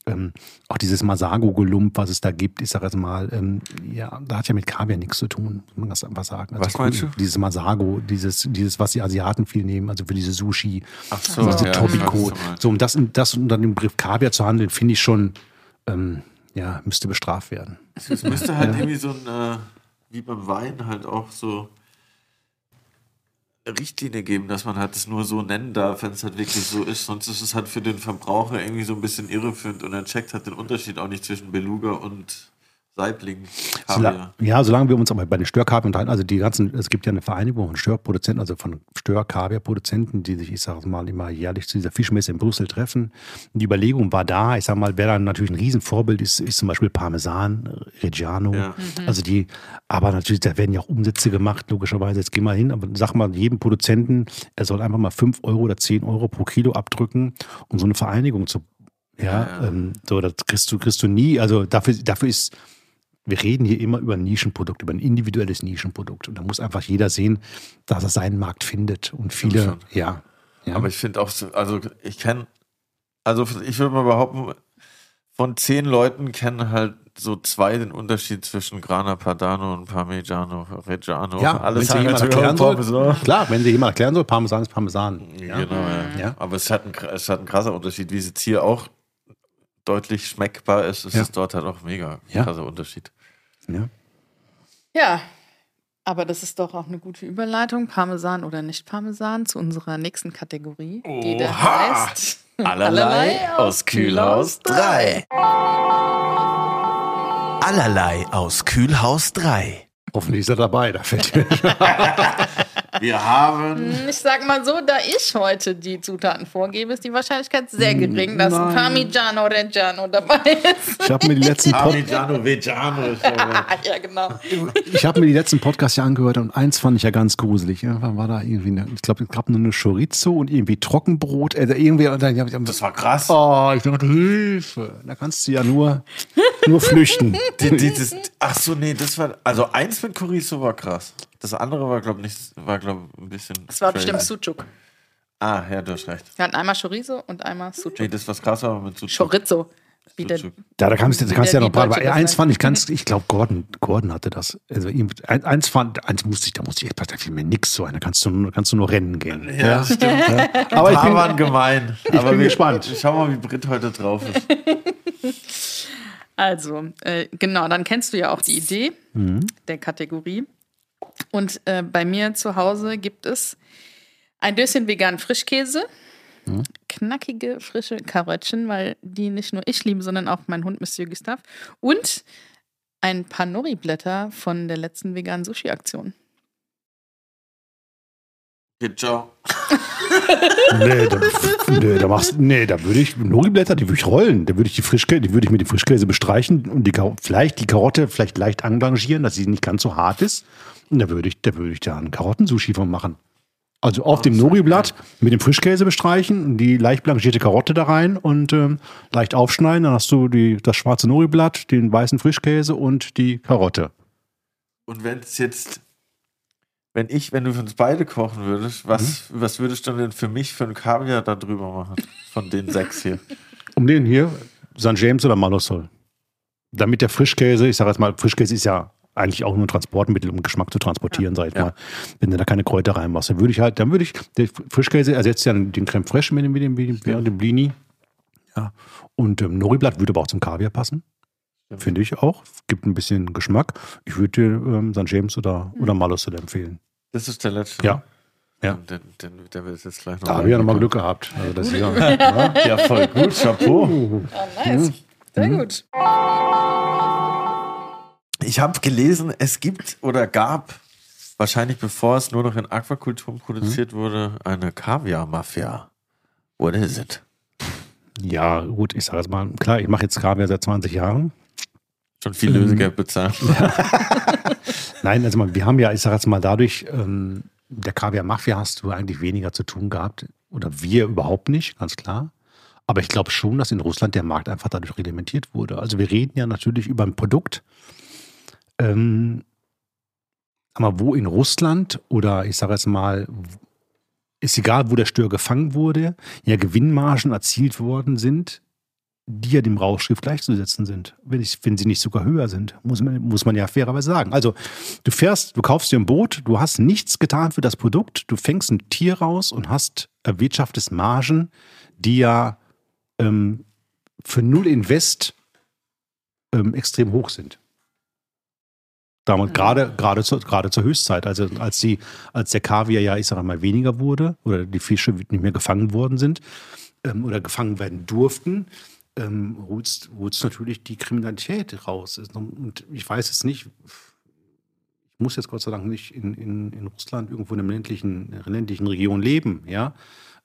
ähm, auch dieses Masago-Gelump, was es da gibt, ich sage jetzt mal, ähm, ja, da hat ja mit Kaviar nichts zu tun, muss man das einfach sagen. Also Was meinst du? Dieses Masago, dieses, dieses, was die Asiaten viel nehmen, also für diese Sushi, Ach so, diese ja, Tobiko. So, um das, das unter dem Begriff Kaviar zu handeln, finde ich schon, ähm, ja, müsste bestraft werden. Es müsste halt irgendwie so ein, äh, wie beim Wein, halt auch so Richtlinie geben, dass man halt es nur so nennen darf, wenn es halt wirklich so ist. Sonst ist es halt für den Verbraucher irgendwie so ein bisschen irreführend und er checkt halt den Unterschied auch nicht zwischen Beluga und Saibling. Sola Kaviar. ja, solange wir uns aber bei den Störkaviar unterhalten, also die ganzen, es gibt ja eine Vereinigung von Störproduzenten, also von Störkaviar-Produzenten, die sich, ich sage mal, immer jährlich zu dieser Fischmesse in Brüssel treffen. Und die Überlegung war da, ich sage mal, wer dann natürlich ein Riesenvorbild ist, ist zum Beispiel Parmesan, Reggiano. Ja. Also die, aber natürlich, da werden ja auch Umsätze gemacht, logischerweise. Jetzt geh mal hin, aber sag mal jedem Produzenten, er soll einfach mal 5 Euro oder 10 Euro pro Kilo abdrücken, um so eine Vereinigung zu ja, Ja, ja. Ähm, so, das kriegst du, kriegst du nie. Also dafür, dafür ist, wir reden hier immer über ein Nischenprodukt, über ein individuelles Nischenprodukt. Und da muss einfach jeder sehen, dass er seinen Markt findet. Und viele, ja. ja. Aber ich finde auch, so, also ich kenne, also ich würde mal behaupten, von zehn Leuten kennen halt so zwei den Unterschied zwischen Grana Padano und Parmigiano Reggiano. ja, alles wenn jemand erklären soll, Parmesan. klar, wenn sie jemand erklären soll, Parmesan ist Parmesan. Ja. Genau, ja. Ja. Aber es hat, ein, es hat ein krasser Unterschied, wie es jetzt hier auch deutlich schmeckbar ist, ist Ja. es dort halt auch mega krasser Unterschied. Ja. Ja, aber das ist doch auch eine gute Überleitung, Parmesan oder nicht Parmesan, zu unserer nächsten Kategorie, die da Oha! heißt Allerlei aus Kühlhaus 3. Allerlei aus Kühlhaus 3. Hoffentlich ist er dabei. Da fällt mir Wir haben Ich sag mal so, da ich heute die Zutaten vorgebe, ist die Wahrscheinlichkeit sehr gering, dass ein Nein. Parmigiano Reggiano dabei ist. Ich habe mir die letzten Pod Parmigiano aber- ja, genau. ich habe mir die letzten Podcasts ja angehört und eins fand ich ja ganz gruselig. Irgendwann war da irgendwie, eine, ich glaube, es gab nur eine Chorizo und irgendwie Trockenbrot. Also irgendwie, und dann, Das war krass. oh, ich dachte, Hilfe. Da kannst du ja nur, nur flüchten. Die, die, das, ach so, nee, das war, also eins mit Chorizo war krass. Das andere war, glaube ich, nicht, war, glaube ein bisschen. Das war crazy. bestimmt Sucuk. Ah, ja, du hast recht. Wir hatten einmal Chorizo und einmal Nee, Sucuk. das was krass war mit Sucuk. Chorizo. Wie der. Ja, da kannst, du- da kannst du ja noch braten. Aber eins fand ich ganz, ich glaube, Gordon, Gordon hatte das. Also ihm- ein- eins fand, eins musste ich, da musste ich echt, da fiel mir nix so ein. Da kannst du, nur- kannst du nur rennen gehen. Ja, stimmt. Aber ich bin, waren gemein. aber bin wir, gespannt. Schau mal, wie Brit heute drauf ist. Also, äh, genau, dann kennst du ja auch die Idee der Kategorie. Und äh, bei mir zu Hause gibt es ein Döschen veganen Frischkäse, knackige, frische Karottchen, weil die nicht nur ich liebe, sondern auch mein Hund Monsieur Gustave. Und ein paar Nori-Blätter von der letzten veganen Sushi-Aktion. Okay, ciao. Nee, da, nee, da machst, nee, da würde ich, Nori-Blätter, die würde ich rollen. Da würde ich die Frischkäse, die würde ich mit dem Frischkäse bestreichen und die, vielleicht die Karotte vielleicht leicht anblanchieren, dass sie nicht ganz so hart ist. Und da würde ich, da würde ich da einen Karottensushi von machen. Also auf dem Nori-Blatt mit dem Frischkäse bestreichen, die leicht blanchierte Karotte da rein und ähm, leicht aufschneiden. Dann hast du die, das schwarze Nori-Blatt, den weißen Frischkäse und die Karotte. Und wenn es jetzt, wenn ich, wenn du für uns beide kochen würdest, was, was würdest du denn für mich für einen Kaviar da drüber machen? Von den sechs hier. Um den hier, St. James oder Malosol. Damit der Frischkäse, ich sage jetzt mal, Frischkäse ist ja eigentlich auch nur ein Transportmittel, um Geschmack zu transportieren, sag ich Ja. mal. Wenn du da keine Kräuter reinmachst, dann würde ich halt, dann würde ich, der Frischkäse ersetzt ja den Creme Fraiche mit dem, mit dem, mit dem, mit dem Blini. Ja. Und ähm, Nori-Blatt würde aber auch zum Kaviar passen. Finde ich auch. Gibt ein bisschen Geschmack. Ich würde dir ähm, St. James oder, oder Mhm. Malosol empfehlen. Das ist der letzte. Ja. Ja. Und Den, den, der wird jetzt gleich noch. Da habe ich ja nochmal Glück gehabt. Also das ist ja, Ja, voll gut. Chapeau. Oh, nice. Sehr gut. Ich habe gelesen, es gibt oder gab, wahrscheinlich bevor es nur noch in Aquakulturen produziert wurde, eine Kaviar-Mafia. What is it? ja, gut, ich sage jetzt mal, klar, ich mache jetzt Kaviar seit 20 Jahren. Schon viel Lösegeld bezahlt. Nein, also mal, wir haben ja, ich sage jetzt mal, dadurch, ähm, der Kaviar-Mafia hast du eigentlich weniger zu tun gehabt. Oder wir überhaupt nicht, ganz klar. Aber ich glaube schon, dass in Russland der Markt einfach dadurch reglementiert wurde. Also wir reden ja natürlich über ein Produkt, ähm, aber wo in Russland oder ich sage jetzt mal, ist egal, wo der Stör gefangen wurde, ja Gewinnmargen erzielt worden sind, die ja dem Rauschgift gleichzusetzen sind. Wenn, ich, wenn sie nicht sogar höher sind, muss man, muss man ja fairerweise sagen. Also du fährst, du kaufst dir ein Boot, du hast nichts getan für das Produkt, du fängst ein Tier raus und hast erwirtschaftest Margen, die ja ähm, für null Invest ähm, extrem hoch sind. Damals, gerade, gerade, zur, gerade zur Höchstzeit, also als, die, als der Kaviar ja, ich sage mal, weniger wurde oder die Fische nicht mehr gefangen worden sind ähm, oder gefangen werden durften, ähm, holst, holst natürlich die Kriminalität raus. Und ich weiß es nicht, ich muss jetzt Gott sei Dank nicht in, in, in Russland irgendwo in einer ländlichen, in einer ländlichen Region leben, ja.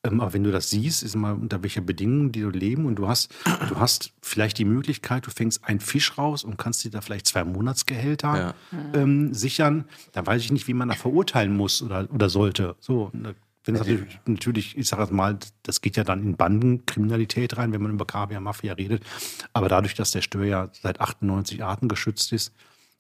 Ähm, aber wenn du das siehst, ist mal unter welcher Bedingungen die du leben und du hast, du hast vielleicht die Möglichkeit, du fängst einen Fisch raus und kannst dir da vielleicht zwei Monatsgehälter Ja. ähm, sichern, dann weiß ich nicht, wie man da verurteilen muss oder, oder sollte. So, da- wenn es natürlich, natürlich, ich sage jetzt mal, das geht ja dann in Bandenkriminalität rein, wenn man über Kaviar-Mafia redet. Aber dadurch, dass der Stör ja seit 98 Arten geschützt ist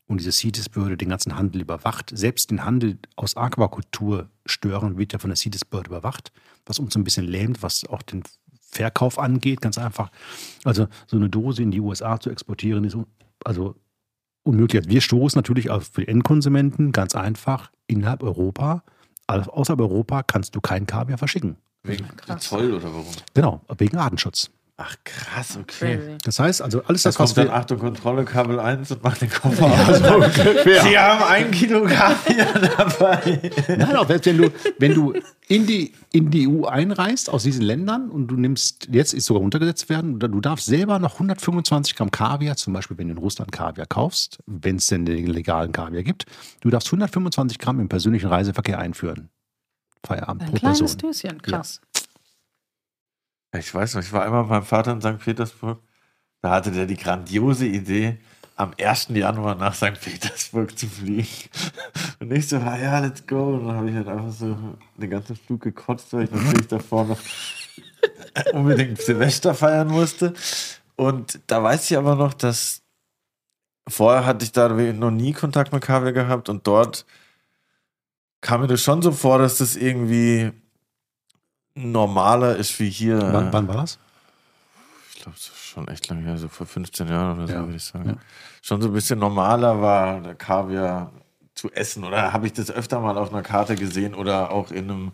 und diese CITES-Behörde den ganzen Handel überwacht, selbst den Handel aus Aquakultur stören, wird ja von der CITES-Behörde überwacht, was uns ein bisschen lähmt, was auch den Verkauf angeht, ganz einfach. Also so eine Dose in die USA zu exportieren, ist also unmöglich. Also Wir stoßen natürlich auf für die Endkonsumenten ganz einfach innerhalb Europa. Also außerhalb Europa kannst du keinen Kaviar verschicken. Wegen Zoll oder warum? Genau, wegen Artenschutz. Ach krass, okay. Crazy. Das heißt, also alles Das das, was kommt dann wir. Achtung, Kontrolle, Kabel 1 und macht den Koffer auf. Sie haben ein Kilo Kaviar dabei. Nein, auch selbst wenn du, wenn du in die, in die EU einreist aus diesen Ländern und du nimmst, jetzt ist sogar runtergesetzt werden, du darfst selber noch 125 Gramm Kaviar, zum Beispiel wenn du in Russland Kaviar kaufst, wenn es denn den legalen Kaviar gibt, du darfst 125 Gramm im persönlichen Reiseverkehr einführen. Feierabend Ein pro kleines Person. Döschen, krass. Ich weiß noch, ich war einmal mit meinem Vater in St. Petersburg. Da hatte der die grandiose Idee, am 1. Januar nach St. Petersburg zu fliegen. Und ich so, ah ja, let's go. Und dann habe ich halt einfach so den ganzen Flug gekotzt, weil ich natürlich davor noch unbedingt Silvester feiern musste. Und da weiß ich aber noch, dass vorher hatte ich da noch nie Kontakt mit Kaviar gehabt und dort kam mir das schon so vor, dass das irgendwie normaler ist wie hier. Wann, wann war das? Ich glaube, schon echt lange her, so vor 15 Jahren oder so, Ja. würde ich sagen. Ja. Schon so ein bisschen normaler war, der Kaviar zu essen. Oder habe ich das öfter mal auf einer Karte gesehen oder auch in einem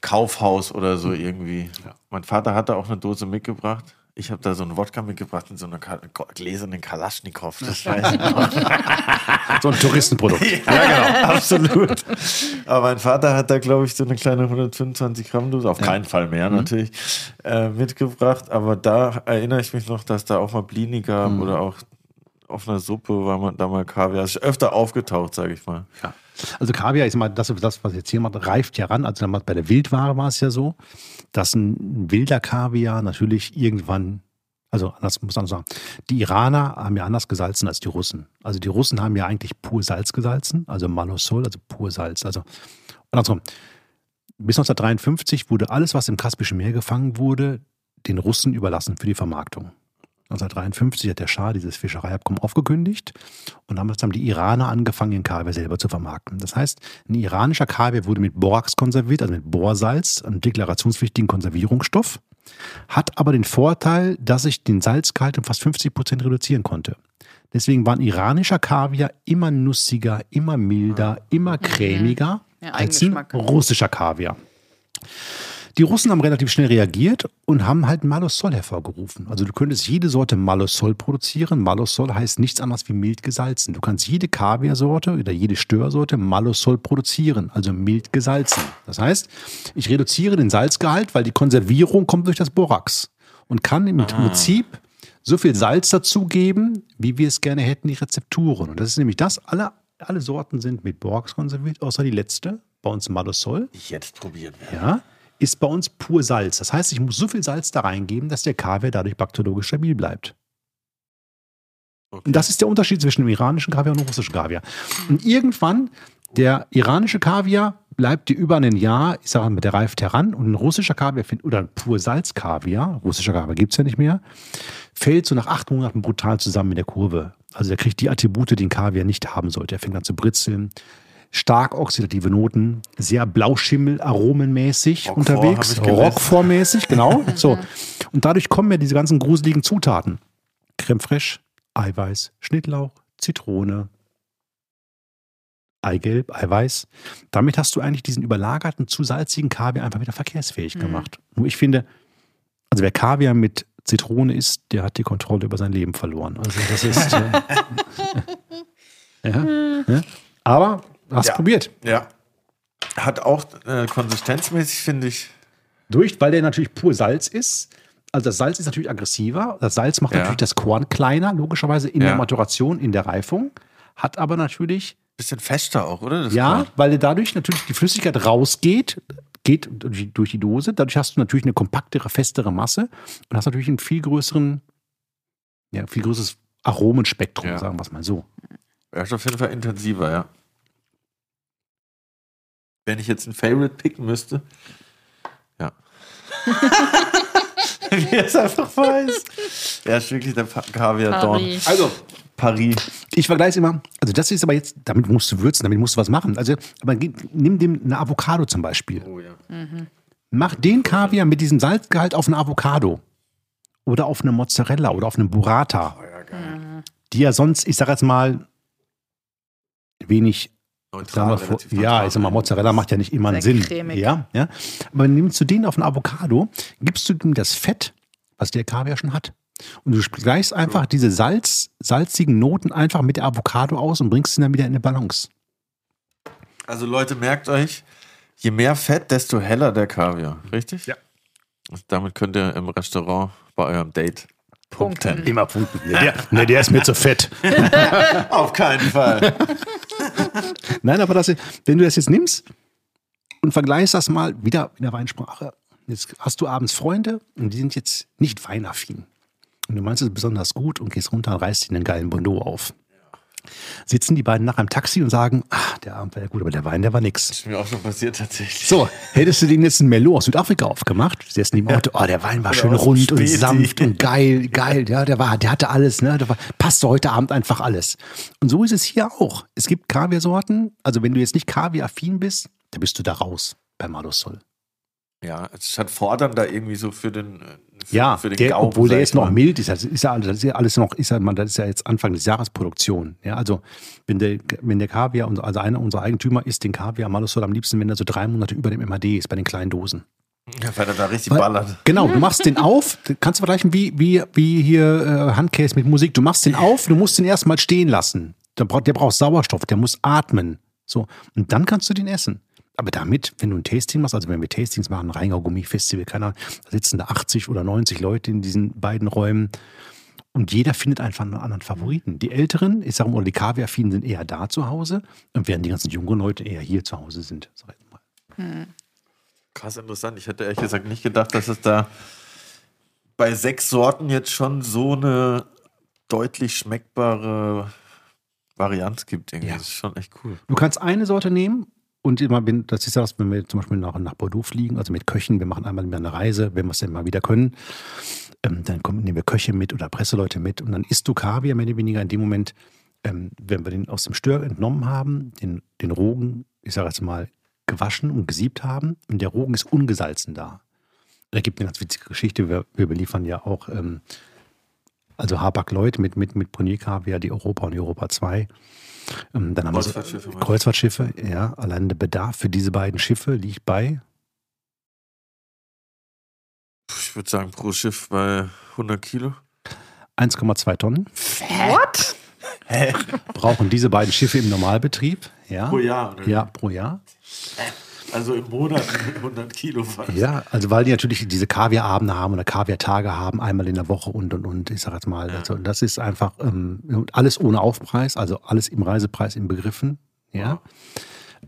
Kaufhaus oder so irgendwie. Mein Vater hatte auch eine Dose mitgebracht. Ich habe da so einen Wodka mitgebracht in so einer Ka gläsernen Kalaschnikow. Das weiß ich noch. So ein Touristenprodukt. Ja, genau, absolut. Aber mein Vater hat da, glaube ich, so eine kleine 125 Gramm Dose, auf keinen Fall mehr natürlich, äh, mitgebracht. Aber da erinnere ich mich noch, dass da auch mal Blini gab oder auch auf einer Suppe war man da mal Kaviar. Ist öfter aufgetaucht, sage ich mal. Ja. Also Kaviar ist mal das, das, was jetzt hier macht, reift ja ran. Also bei der Wildware war es ja so, dass ein wilder Kaviar natürlich irgendwann, also anders muss man sagen, die Iraner haben ja anders gesalzen als die Russen. Also die Russen haben ja eigentlich pur Salz gesalzen, also Malosol, also pur Salz. Also andersrum. Bis 1953 wurde alles, was im Kaspischen Meer gefangen wurde, den Russen überlassen für die Vermarktung. 1953 hat der Schah dieses Fischereiabkommen aufgekündigt und damals haben die Iraner angefangen, den Kaviar selber zu vermarkten. Das heißt, ein iranischer Kaviar wurde mit Borax konserviert, also mit Borsalz, einem deklarationspflichtigen Konservierungsstoff, hat aber den Vorteil, dass ich den Salzgehalt um fast 50 Prozent reduzieren konnte. Deswegen war ein iranischer Kaviar immer nussiger, immer milder, immer cremiger Ja, als ein russischer Kaviar. Die Russen haben relativ schnell reagiert und haben halt Malosol hervorgerufen. Also du könntest jede Sorte Malosol produzieren. Malosol heißt nichts anderes wie mild gesalzen. Du kannst jede Kaviarsorte oder jede Störsorte Malosol produzieren, also mild gesalzen. Das heißt, ich reduziere den Salzgehalt, weil die Konservierung kommt durch das Borax und kann im Prinzip so viel Salz dazugeben, wie wir es gerne hätten, die Rezepturen. Und das ist nämlich das, alle, alle Sorten sind mit Borax konserviert, außer die letzte, bei uns Malosol Die ich jetzt probieren werde. ja, ist bei uns pur Salz. Das heißt, ich muss so viel Salz da reingeben, dass der Kaviar dadurch bakteriologisch stabil bleibt. Und das ist der Unterschied zwischen dem iranischen Kaviar und dem russischen Kaviar. Und irgendwann, der iranische Kaviar bleibt dir über ein Jahr, ich sage mal, der reift heran und ein russischer Kaviar, oder ein pur Salz-Kaviar, russischer Kaviar gibt es ja nicht mehr, fällt so nach acht Monaten brutal zusammen in der Kurve. Also der kriegt die Attribute, die ein Kaviar nicht haben sollte. Er fängt an zu britzeln, stark oxidative Noten, sehr Blauschimmel, aromenmäßig Roquefort unterwegs. Roquefort-mäßig, genau. so. Und dadurch kommen ja diese ganzen gruseligen Zutaten. Creme fraiche, Eiweiß, Schnittlauch, Zitrone, Eigelb, Eiweiß. Damit hast du eigentlich diesen überlagerten, zu salzigen Kaviar einfach wieder verkehrsfähig gemacht. Nur ich finde, also wer Kaviar mit Zitrone isst, der hat die Kontrolle über sein Leben verloren. Also das ist. Äh, ja, ja. Aber hast Ja. probiert. Ja. Hat auch äh, konsistenzmäßig, finde ich. Durch, weil der natürlich pur Salz ist. Also das Salz ist natürlich aggressiver. Das Salz macht Ja. natürlich das Korn kleiner, logischerweise in Ja. der Maturation, in der Reifung. Hat aber natürlich Bisschen fester auch, oder? Das Ja, Korn? weil dadurch natürlich die Flüssigkeit rausgeht, geht durch die- Dose. Dadurch hast du natürlich eine kompaktere, festere Masse und hast natürlich einen viel größeren, ja, viel größeres Aromenspektrum, Ja. sagen wir es mal so. Er ist auf jeden Fall intensiver, ja. Wenn ich jetzt ein Favorite picken müsste. Ja. Wie er es einfach weiß. Er ist wirklich der Kaviar-Dorn. Paris. Also, Paris. ich vergleiche es immer, also das ist aber jetzt, damit musst du würzen, damit musst du was machen. Also, aber nimm dem eine Avocado zum Beispiel. Oh ja. Mach den Kaviar mit diesem Salzgehalt auf eine Avocado. Oder auf eine Mozzarella oder auf eine Burrata. Oh ja, geil. Die ja sonst, ich sag jetzt mal, wenig Neutral, vor, relativ ja, neutral. ich sag mal, Mozzarella macht ja nicht immer einen Sinn. cremig. Ja, ja. Aber nimmst du den auf ein Avocado, gibst du ihm das Fett, was der Kaviar schon hat. Und du gleichst einfach diese Salz, salzigen Noten einfach mit der Avocado aus und bringst sie dann wieder in eine Balance. Also Leute, merkt euch, je mehr Fett, desto heller der Kaviar. Richtig? Ja. Und damit könnt ihr im Restaurant bei eurem Date punkten. Immer punkten. Nee, der, nee, der ist mir zu fett. Auf keinen Fall. Nein, aber das, wenn du das jetzt nimmst und vergleichst das mal wieder in der Weinsprache. Jetzt hast du abends Freunde und die sind jetzt nicht weinaffin. Und du meinst es besonders gut und gehst runter und reißt ihnen einen geilen Bordeaux auf. Sitzen die beiden nachher im Taxi und sagen, ah, der Abend war ja gut, aber der Wein, der war nix. Ist mir auch schon passiert tatsächlich. So, hättest du denen jetzt einen Merlot aus Südafrika aufgemacht, sie essen im Auto, oh, der Wein war schön aus dem rund und sanft und geil, geil, ja, der war, der hatte alles, ne, der war, passte heute Abend einfach alles. Und so ist es hier auch. Es gibt Kaviarsorten, also wenn du jetzt nicht Kaviar-affin bist, da bist du da raus bei Malosol. Ja, statt fordern da irgendwie so für den, äh, für, Ja, für der, Gaumen, obwohl der jetzt noch mild ist, das ist ja, das ist ja alles noch, ist ja, man, das ist ja jetzt Anfang des Jahres Produktion. Ja, also wenn der, wenn der Kaviar, also einer unserer Eigentümer isst den Kaviar Malosol am liebsten, wenn er so drei Monate über dem MAD ist, bei den kleinen Dosen. Ja, weil er da richtig Weil- ballert. Genau, du machst den auf, kannst du vergleichen wie, wie, wie hier äh, Handcase mit Musik. Du machst den auf, du musst den erstmal stehen lassen. Der braucht, der braucht Sauerstoff, der muss atmen. So, und dann kannst du den essen. Aber damit, wenn du ein Tasting machst, also wenn wir Tastings machen, Rheingau Gummi Festival, keine Ahnung, da sitzen da 80 oder 90 Leute in diesen beiden Räumen und jeder findet einfach einen anderen Favoriten. Die Älteren, ich sage mal, oder die Kaviar-Affinen sind eher da zu Hause und während die ganzen jungen Leute eher hier zu Hause sind. Sag ich mal. Krass interessant. Ich hätte ehrlich gesagt nicht gedacht, dass es da bei sechs Sorten jetzt schon so eine deutlich schmeckbare Varianz gibt. Irgendwie. Ja. Das ist schon echt cool. Du kannst eine Sorte nehmen und immer, wenn, das ist das, wenn wir zum Beispiel nach, nach Bordeaux fliegen, also mit Köchen, wir machen einmal eine Reise, wenn wir es denn mal wieder können, ähm, dann kommen, nehmen wir Köche mit oder Presseleute mit und dann isst du Kaviar mehr oder weniger in dem Moment, ähm, wenn wir den aus dem Stör entnommen haben, den, den Rogen, ich sage jetzt mal, gewaschen und gesiebt haben und der Rogen ist ungesalzen da. Da gibt eine ganz witzige Geschichte, wir, wir beliefern ja auch ähm, also Hapag-Lloyd mit, mit, mit Brunier Kaviar, die Europa und die Europa 2. Ähm, dann haben wir so- Kreuzfahrtschiffe, meinst du? Kreuzfahrtschiffe, ja. Allein der Bedarf für diese beiden Schiffe liegt bei Ich würde sagen, pro Schiff bei 100 Kilo. 1,2 Tonnen. What? Brauchen diese beiden Schiffe im Normalbetrieb. Ja. Pro Jahr, oder? Ja, pro Jahr. Also im Monat 100 Kilo fast. Ja, also weil die natürlich diese Kaviarabende haben oder Kaviartage haben, einmal in der Woche und und und. Ich sag jetzt mal, also das ist einfach ähm, alles ohne Aufpreis, also alles im Reisepreis inbegriffen. Ja.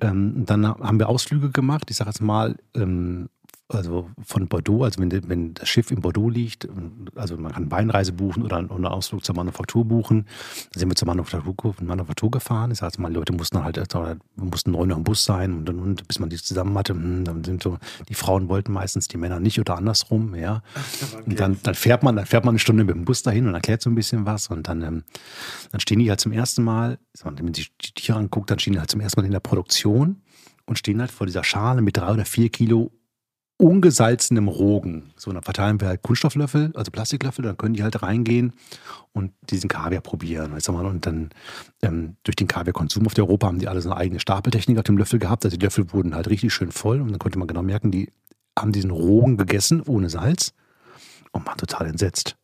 Ähm, dann haben wir Ausflüge gemacht. Ich sag jetzt mal, ähm, also von Bordeaux, also wenn, wenn das Schiff in Bordeaux liegt, also man kann Weinreise buchen oder, einen Ausflug zur Manufaktur buchen. Da sind wir zur Manufaktur, Manufaktur gefahren. Jetzt mal, die Leute mussten halt, also, mussten neun Uhr im Bus sein und, und, und bis man die zusammen hatte. hm, Dann sind so, die Frauen wollten meistens, die Männer nicht oder andersrum, ja. Und dann, dann fährt man, dann fährt man eine Stunde mit dem Bus dahin und erklärt so ein bisschen was und dann, ähm, dann stehen die halt zum ersten Mal, wenn man sich die Tiere anguckt, dann stehen die halt zum ersten Mal in der Produktion und stehen halt vor dieser Schale mit drei oder vier Kilo ungesalzenem Rogen. So, dann verteilen wir halt Kunststofflöffel, also Plastiklöffel, dann können die halt reingehen und diesen Kaviar probieren. Weißt du mal, und dann ähm, durch den Kaviarkonsum auf der Europa haben die alle so eine eigene Stapeltechnik auf dem Löffel gehabt. Also die Löffel wurden halt richtig schön voll und dann konnte man genau merken, die haben diesen Rogen gegessen ohne Salz und waren total entsetzt.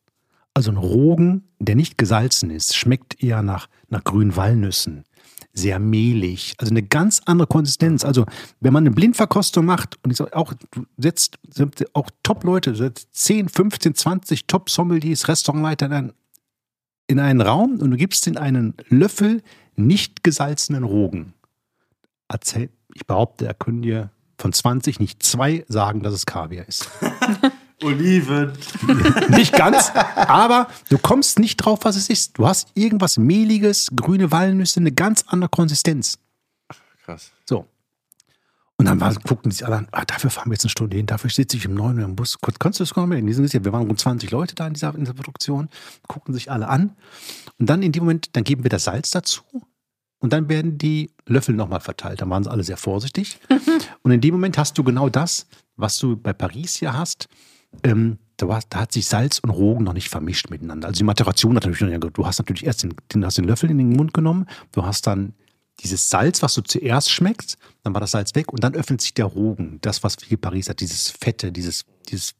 Also ein Rogen, der nicht gesalzen ist, schmeckt eher nach, nach grünen Walnüssen. Sehr mehlig, also eine ganz andere Konsistenz. Also, wenn man eine Blindverkostung macht und ich sag auch, du setzt auch Top-Leute, du setzt 10, 15, 20 Top-Sommeliers, Restaurantleiter in einen, in einen Raum und du gibst in einen Löffel nicht gesalzenen Rogen. Erzähl, ich behaupte, er können dir von 20 nicht zwei sagen, dass es Kaviar ist. Oliven. Nicht ganz, aber du kommst nicht drauf, was es ist. Du hast irgendwas mehliges, grüne Walnüsse, eine ganz andere Konsistenz. Krass. So. Und dann war, guckten sich alle an, ah, dafür fahren wir jetzt eine Stunde hin, dafür sitze ich im 9 Uhr im Bus. Kurz, kannst du das kommen? In diesem Jahr, wir waren rund 20 Leute da in dieser, in dieser Produktion, guckten sich alle an. Und dann in dem Moment, dann geben wir das Salz dazu. Und dann werden die Löffel nochmal verteilt. Dann waren sie alle sehr vorsichtig. Und in dem Moment hast du genau das, was du bei Paris hier hast. Ähm, da, war, da hat sich Salz und Rogen noch nicht vermischt miteinander. Also die Maturation hat natürlich, noch- du hast natürlich erst den, den, hast den Löffel in den Mund genommen, du hast dann dieses Salz, was du zuerst schmeckst, dann war das Salz weg und dann öffnet sich der Rogen, das, was hier Paris hat, dieses Fette, dieses, dieses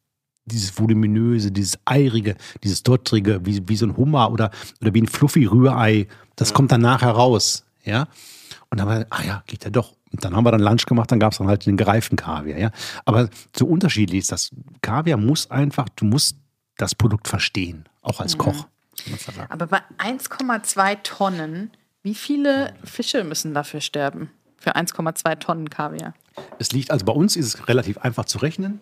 dieses voluminöse, dieses eirige, dieses dottrige, wie, wie so ein Hummer oder, oder wie ein fluffy Rührei. Das kommt dann nachher raus. Ja. Und dann wir, ah ja, geht ja doch. Und dann haben wir dann Lunch gemacht, dann gab es dann halt den gereiften Kaviar, ja. Aber so unterschiedlich ist das. Kaviar muss einfach, du musst das Produkt verstehen, auch als Koch. muss man sagen. Aber bei 1,2 Tonnen, wie viele Fische müssen dafür sterben? Für 1,2 Tonnen Kaviar. Es liegt, also bei uns ist es relativ einfach zu rechnen.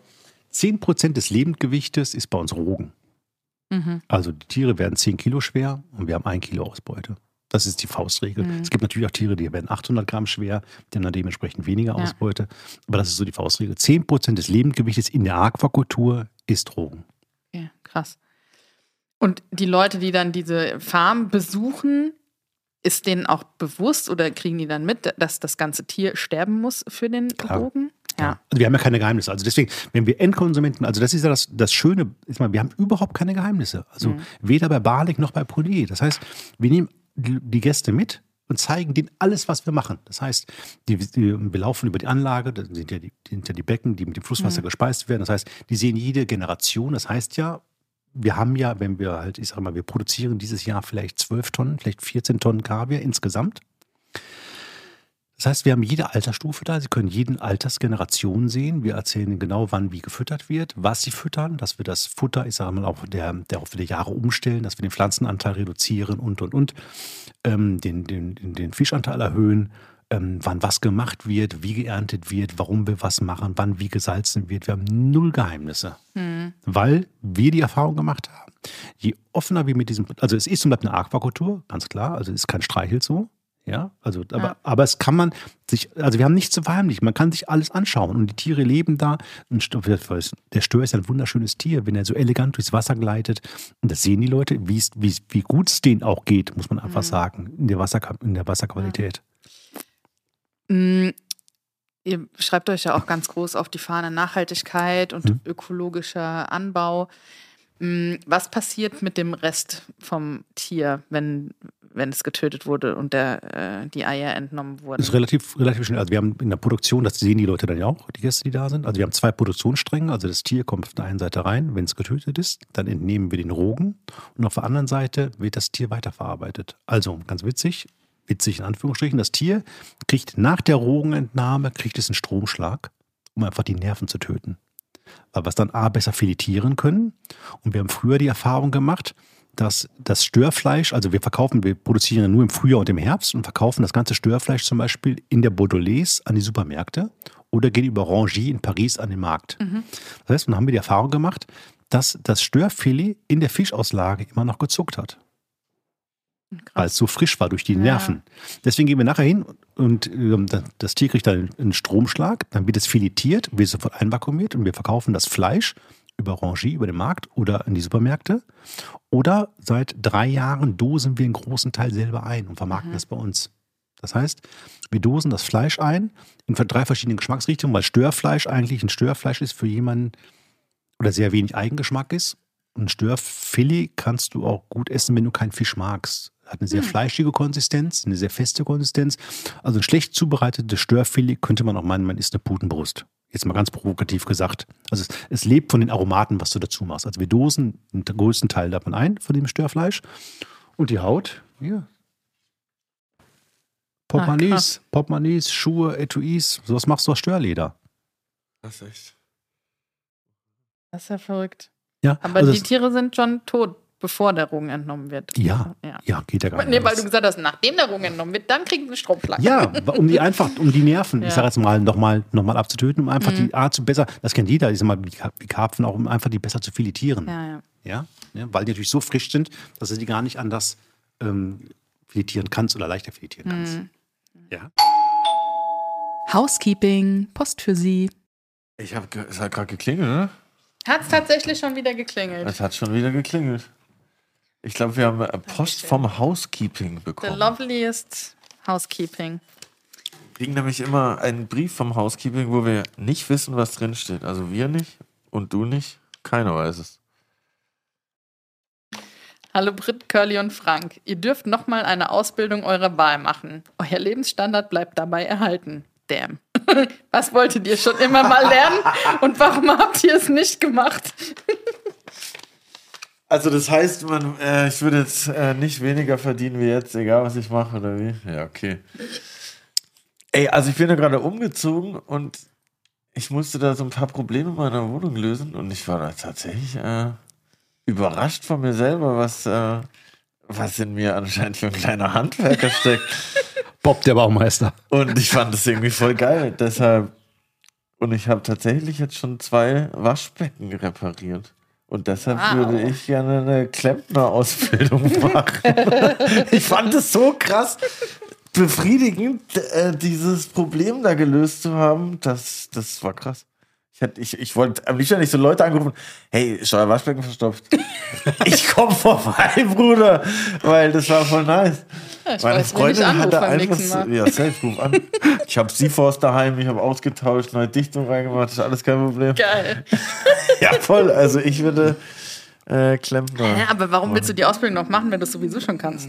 10% des Lebendgewichtes ist bei uns Rogen. Also die Tiere werden 10 Kilo schwer und wir haben 1 Kilo Ausbeute. Das ist die Faustregel. Es gibt natürlich auch Tiere, die werden 800 Gramm schwer, die haben dann dementsprechend weniger Ja. Ausbeute. Aber das ist so die Faustregel. 10% des Lebendgewichtes in der Aquakultur ist Rogen. Ja, krass. Und die Leute, die dann diese Farm besuchen, ist denen auch bewusst oder kriegen die dann mit, dass das ganze Tier sterben muss für den Klar. Rogen? Ja. Also wir haben ja keine Geheimnisse. Also deswegen, wenn wir Endkonsumenten, also das ist ja das, das Schöne, ist mal, wir haben überhaupt keine Geheimnisse. Also Mhm. weder bei Barlik noch bei Polier. Das heißt, wir nehmen die, Gäste mit und zeigen denen alles, was wir machen. Das heißt, die, die, wir laufen über die Anlage, das sind ja die, ja die Becken, die mit dem Flusswasser Mhm. gespeist werden. Das heißt, die sehen jede Generation. Das heißt ja, wir haben ja, wenn wir halt, ich sag mal, wir produzieren dieses Jahr vielleicht 12 Tonnen, vielleicht 14 Tonnen Kaviar insgesamt. Das heißt, wir haben jede Altersstufe da. Sie können jeden Altersgeneration sehen. Wir erzählen Ihnen genau, wann wie gefüttert wird, was sie füttern, dass wir das Futter, ich sage mal, auch der, der auf die Jahre umstellen, dass wir den Pflanzenanteil reduzieren und, und, und, ähm, den, den, den, Fischanteil erhöhen, ähm, wann was gemacht wird, wie geerntet wird, warum wir was machen, wann wie gesalzen wird. Wir haben null Geheimnisse, weil wir die Erfahrung gemacht haben. Je offener wir mit diesem, also es ist und bleibt eine Aquakultur, ganz klar, also es ist kein Streichelzoo. Ja, also, aber, Ja. aber es kann man sich, also wir haben nichts zu verheimlichen. Man kann sich alles anschauen und die Tiere leben da. Der Stör ist ein wunderschönes Tier, wenn er so elegant durchs Wasser gleitet. Und das sehen die Leute, wie, wie, wie gut es denen auch geht, muss man einfach sagen, in der, Wasser, in der Wasserqualität. Mm, Ihr schreibt euch ja auch ganz groß auf die Fahne Nachhaltigkeit und Mhm. ökologischer Anbau. Mm, Was passiert mit dem Rest vom Tier, wenn, wenn es getötet wurde und der, äh, die Eier entnommen wurden? Das ist relativ, relativ schnell. Also wir haben in der Produktion, das sehen die Leute dann ja auch, die Gäste, die da sind. Also wir haben zwei Produktionsstränge. Also das Tier kommt auf der einen Seite rein, wenn es getötet ist, dann entnehmen wir den Rogen und auf der anderen Seite wird das Tier weiterverarbeitet. Also ganz witzig, witzig in Anführungsstrichen, das Tier kriegt nach der Rogenentnahme, kriegt es einen Stromschlag, um einfach die Nerven zu töten. Weil wir es dann A besser filetieren können. Und wir haben früher die Erfahrung gemacht, dass das Störfleisch, also wir verkaufen, wir produzieren ja nur im Frühjahr und im Herbst und verkaufen das ganze Störfleisch zum Beispiel in der Bordelaise an die Supermärkte oder gehen über Rangy in Paris an den Markt. Das heißt, dann haben wir die Erfahrung gemacht, dass das Störfilet in der Fischauslage immer noch gezuckt hat weil es so frisch war durch die Ja. Nerven. Deswegen gehen wir nachher hin und ähm, da- das Tier kriegt dann einen Stromschlag, dann wird es filetiert, wird sofort einvakuumiert und wir verkaufen das Fleisch über Rangy, über den Markt oder in die Supermärkte. Oder seit drei Jahren dosen wir einen großen Teil selber ein und vermarkten das bei uns. Das heißt, wir dosen das Fleisch ein in drei verschiedenen Geschmacksrichtungen, weil Störfleisch eigentlich ein Störfleisch ist für jemanden oder sehr wenig Eigengeschmack ist. Und Störfilet kannst du auch gut essen, wenn du keinen Fisch magst. Hat eine sehr fleischige Konsistenz, eine sehr feste Konsistenz. Also ein schlecht zubereitetes Störfilet könnte man auch meinen, man isst eine Putenbrust. Jetzt mal ganz provokativ gesagt. Also es, es lebt von den Aromaten, was du dazu machst. Also wir dosen den größten Teil davon ein, von dem Störfleisch. Und die Haut, hier. Portemonnaies, krass. Portemonnaies, Schuhe, Etuis, sowas machst du aus Störleder. Das ist echt. Das ist ja verrückt. Ja, Aber also die Tiere sind schon tot, bevor der Rogen entnommen wird. Ja, ja. ja, geht ja gar nicht. Nee, weil du gesagt hast, nachdem der Rogen entnommen wird, dann kriegen sie einen Stromschlag. Ja, um die einfach, um die Nerven, Ja. ich sage jetzt mal, nochmal noch mal abzutöten, um einfach Mhm. die Art zu besser, das kennt jeder, ich sag mal, wie Ka- wie Karpfen auch, um einfach die besser zu filetieren. Ja. Ja, ja. Ja? Weil die natürlich so frisch sind, dass du die gar nicht anders ähm, filetieren kannst oder leichter filetieren kannst. Mhm. Ja. Housekeeping, Post für Sie. Ich habe, es hat gerade geklingelt, ne? Hat es tatsächlich schon wieder geklingelt. Es hat schon wieder geklingelt. Ich glaube, wir haben äh, Post vom Housekeeping The bekommen. loveliest Housekeeping. Wir kriegen nämlich immer einen Brief vom Housekeeping, wo wir nicht wissen, was drin steht. Also wir nicht und du nicht. Keiner weiß es. Hallo Britt, Curly und Frank. Ihr dürft nochmal eine Ausbildung eurer Wahl machen. Euer Lebensstandard bleibt dabei erhalten. Damn. Was wolltet ihr schon immer mal lernen und warum habt ihr es nicht gemacht? Also das heißt, man, äh, ich würde jetzt äh, nicht weniger verdienen wie jetzt, egal was ich mache oder wie. Ja, okay. Ey, also ich bin ja gerade umgezogen und ich musste da so ein paar Probleme in meiner Wohnung lösen und ich war da tatsächlich äh, überrascht von mir selber, was, äh, was in mir anscheinend für ein kleiner Handwerker steckt. Bob, der Baumeister. Und ich fand das irgendwie voll geil. Deshalb. Und ich habe tatsächlich jetzt schon zwei Waschbecken repariert. Und deshalb Wow. würde ich gerne eine Klempner-Ausbildung machen. ich fand es so krass befriedigend, äh, dieses Problem da gelöst zu haben. Das, das war krass. Ich, ich, ich wollte am liebsten nicht so Leute angerufen, hey, ist euer Waschbecken verstopft? ich komme vorbei, Bruder, weil das war voll nice. ich Meine weiß, Freundin hatte einfach ja, safe, ruf an. Ich habe Seaforce daheim, ich habe ausgetauscht, neue Dichtung reingemacht, ist alles kein Problem. Geil. Ja, voll. Also ich würde äh, Klempner. Ja, aber warum willst du die Ausbildung noch machen, wenn du es sowieso schon kannst?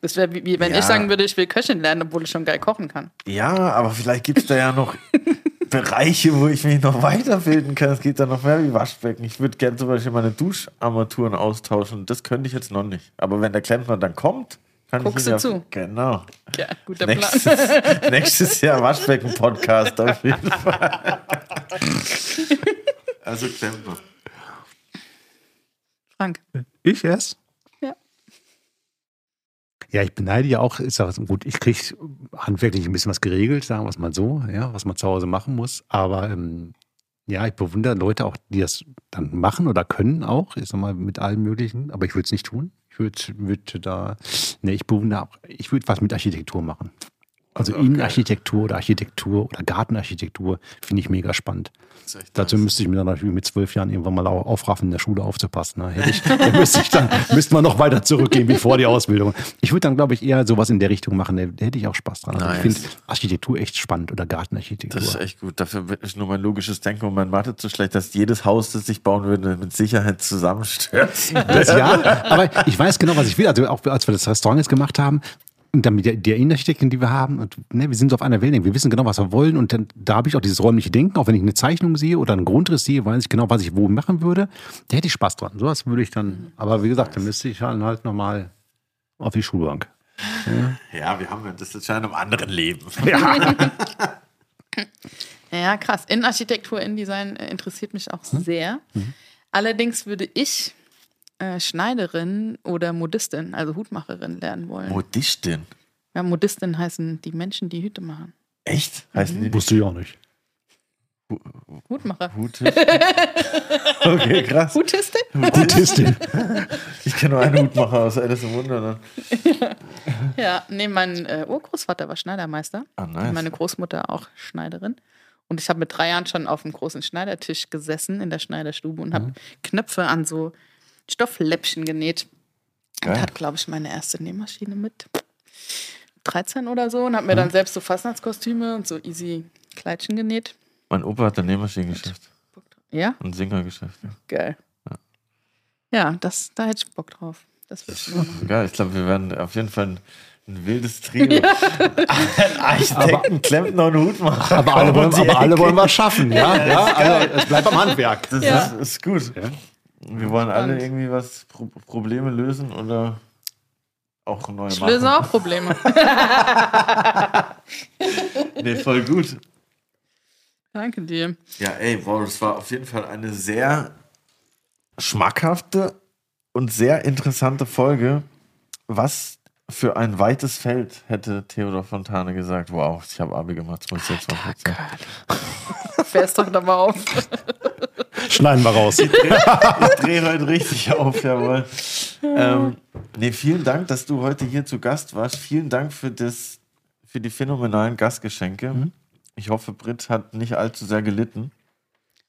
Das wäre wie, wie wenn Ja. ich sagen würde, ich will Köchin lernen, obwohl ich schon geil kochen kann. Ja, aber vielleicht gibt es da ja noch Bereiche, wo ich mich noch weiterbilden kann. Es geht da noch mehr wie Waschbecken. Ich würde gerne zum Beispiel meine Duscharmaturen austauschen. Das könnte ich jetzt noch nicht. Aber wenn der Klempner dann kommt, kann Guckst ich ihn du ja, zu. Genau. Ja, guter Plan. Nächstes, nächstes Jahr Waschbecken-Podcast auf jeden Fall. Also Klempner. Frank. Ich erst? Ja. Ich beneide ja auch, ist ja gut, ich kriege handwerklich ein bisschen was geregelt, sagen wir es mal so, ja, was man zu Hause machen muss. Aber ähm, ja, ich bewundere Leute auch, die das dann machen oder können auch, ich sag mal, mit allem Möglichen, aber ich würde es nicht tun. Ich würde würd da, ne, ich bewundere auch, ich würde was mit Architektur machen. Also Innenarchitektur oder Architektur oder Gartenarchitektur finde ich mega spannend. Dazu müsste ich mir dann natürlich mit zwölf Jahren irgendwann mal au- aufraffen, in der Schule aufzupassen. Ne? Hätte ich, dann müsste ich dann müsste man noch weiter zurückgehen wie vor die Ausbildung. Ich würde dann, glaube ich, eher sowas in der Richtung machen. Da, hätte ich auch Spaß dran. Also Nice. Ich finde Architektur echt spannend oder Gartenarchitektur. Das ist echt gut. Dafür nicht nur mein logisches Denken und mein Mathe zu schlecht, dass jedes Haus, das ich bauen würde, mit Sicherheit zusammenstürzt. Das, ja, aber ich weiß genau, was ich will. Also auch als wir das Restaurant jetzt gemacht haben, und dann mit der, der Innenarchitektin, die wir haben, und ne, wir sind so auf einer Wellenlänge, wir wissen genau, was wir wollen. Und dann, da habe ich auch dieses räumliche Denken, auch wenn ich eine Zeichnung sehe oder einen Grundriss sehe, weiß ich genau, was ich wo machen würde. Da hätte ich Spaß dran. Sowas würde ich dann, aber wie gesagt, dann müsste ich dann halt nochmal auf die Schulbank. Ja, wir haben ja das ist ja in einem anderen Leben. Ja, krass. Innenarchitektur, Innendesign interessiert mich auch sehr. Allerdings würde ich äh, Schneiderin oder Modistin, also Hutmacherin, lernen wollen. Modistin. ja, Modistin heißen die Menschen, die Hüte machen. Echt? Heißen die nicht Wusste ich auch nicht. Hutmacher. Hutis? Okay, krass. Hutistin? Gutistin. Ich kenne nur einen Hutmacher aus Alice im Wunderland. Ja, nee, mein äh, Urgroßvater war Schneidermeister. Ah, nice. Und meine Großmutter auch Schneiderin. Und ich habe mit drei Jahren schon auf einem großen Schneidertisch gesessen in der Schneiderstube und Mhm. habe Knöpfe an so Stoffläppchen genäht. Geil. Und hatte, glaube ich, meine erste Nähmaschine mit 13 oder so und habe mir dann selbst so Fastnachtskostüme und so easy Kleidchen genäht. Mein Opa hat ein Nähmaschinengeschäft. Ja, Ein Singergeschäft. Ja. geil. Ja, das, da hätte ich Bock drauf. Das mal machen. Geil, ich glaube, wir werden auf jeden Fall ein, ein wildes Trio. Ein Architekten, Klempner und Hutmacher. Aber alle, wollen, aber alle wollen was schaffen, ja? ja also es bleibt am Handwerk. Das Ja. ist, ist gut. Wir wollen alle irgendwie was Pro Probleme lösen oder auch neu Ich machen. löse auch Probleme. Nee, voll gut. Danke dir. Ja, ey, wow, das war auf jeden Fall eine sehr schmackhafte und sehr interessante Folge. Was für ein weites Feld hätte Theodor Fontane gesagt. Wow, ich habe Abi gemacht, das muss ich jetzt mal erzählen. Fährst doch da mal auf. Schneiden wir raus. Ich drehe heute richtig auf, jawohl. Ähm, nee, vielen Dank, dass du heute hier zu Gast warst. Vielen Dank für, das, für die phänomenalen Gastgeschenke. Ich hoffe, Britt hat nicht allzu sehr gelitten.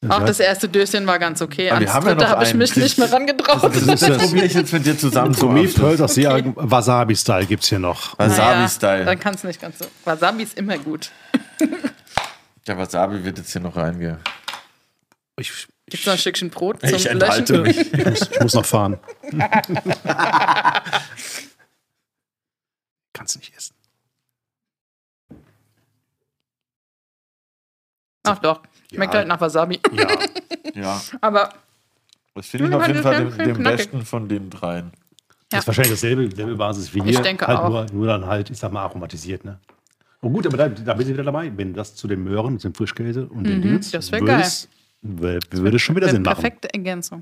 Auch das erste Döschen war ganz okay. Aber wir Ans haben ja dritte noch habe ich mich nicht mehr rangetraut. Das, das, probiere ich jetzt mit dir zusammen zu das sehr Wasabi-Style gibt es hier noch. Wasabi-Style. Dann kann es nicht ganz so. Wasabi ist immer gut. Der Wasabi wird jetzt hier noch reingehen. Ich, Gibt es noch ein Stückchen Brot zum Ich enthalte Löschen? mich. ich, muss, ich muss noch fahren. Kannst nicht essen. Ach doch, schmeckt Ja. halt nach Wasabi. Ja. Ja, Aber das finde ich Mhm, auf jeden das Fall den, schön den knackig. besten von den dreien. Das ist wahrscheinlich dasselbe, selbe Basis wie Ich hier. denke halt auch. Nur, nur dann halt, ich sag mal, aromatisiert, ne? Oh gut, aber da, da bist du wieder dabei. Wenn das zu den Möhren, zum Frischkäse und den Mhm, das wär würde geil. Würde es schon wieder Sinn machen. perfekte Ergänzung.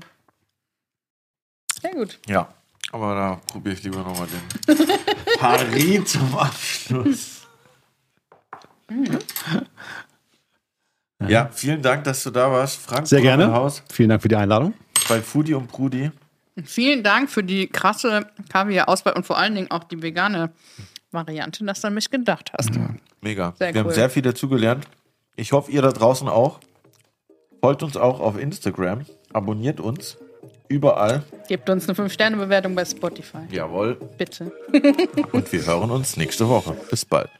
Sehr gut. Ja, aber da probiere ich lieber nochmal den Paris zum Abschluss. Ja, vielen Dank, dass du da warst, Frank. Sehr gerne. Haus Vielen Dank für die Einladung. bei Foodie und Prudi. Vielen Dank für die krasse Kaviar-Auswahl und vor allen Dingen auch die vegane Variante, dass du an mich gedacht hast. Mega. Sehr Wir haben cool. sehr viel dazugelernt. Ich hoffe, ihr da draußen auch. Folgt uns auch auf Instagram. Abonniert uns. Überall. Gebt uns eine 5-Sterne-Bewertung bei Spotify. Jawohl. Bitte. Und wir hören uns nächste Woche. Bis bald.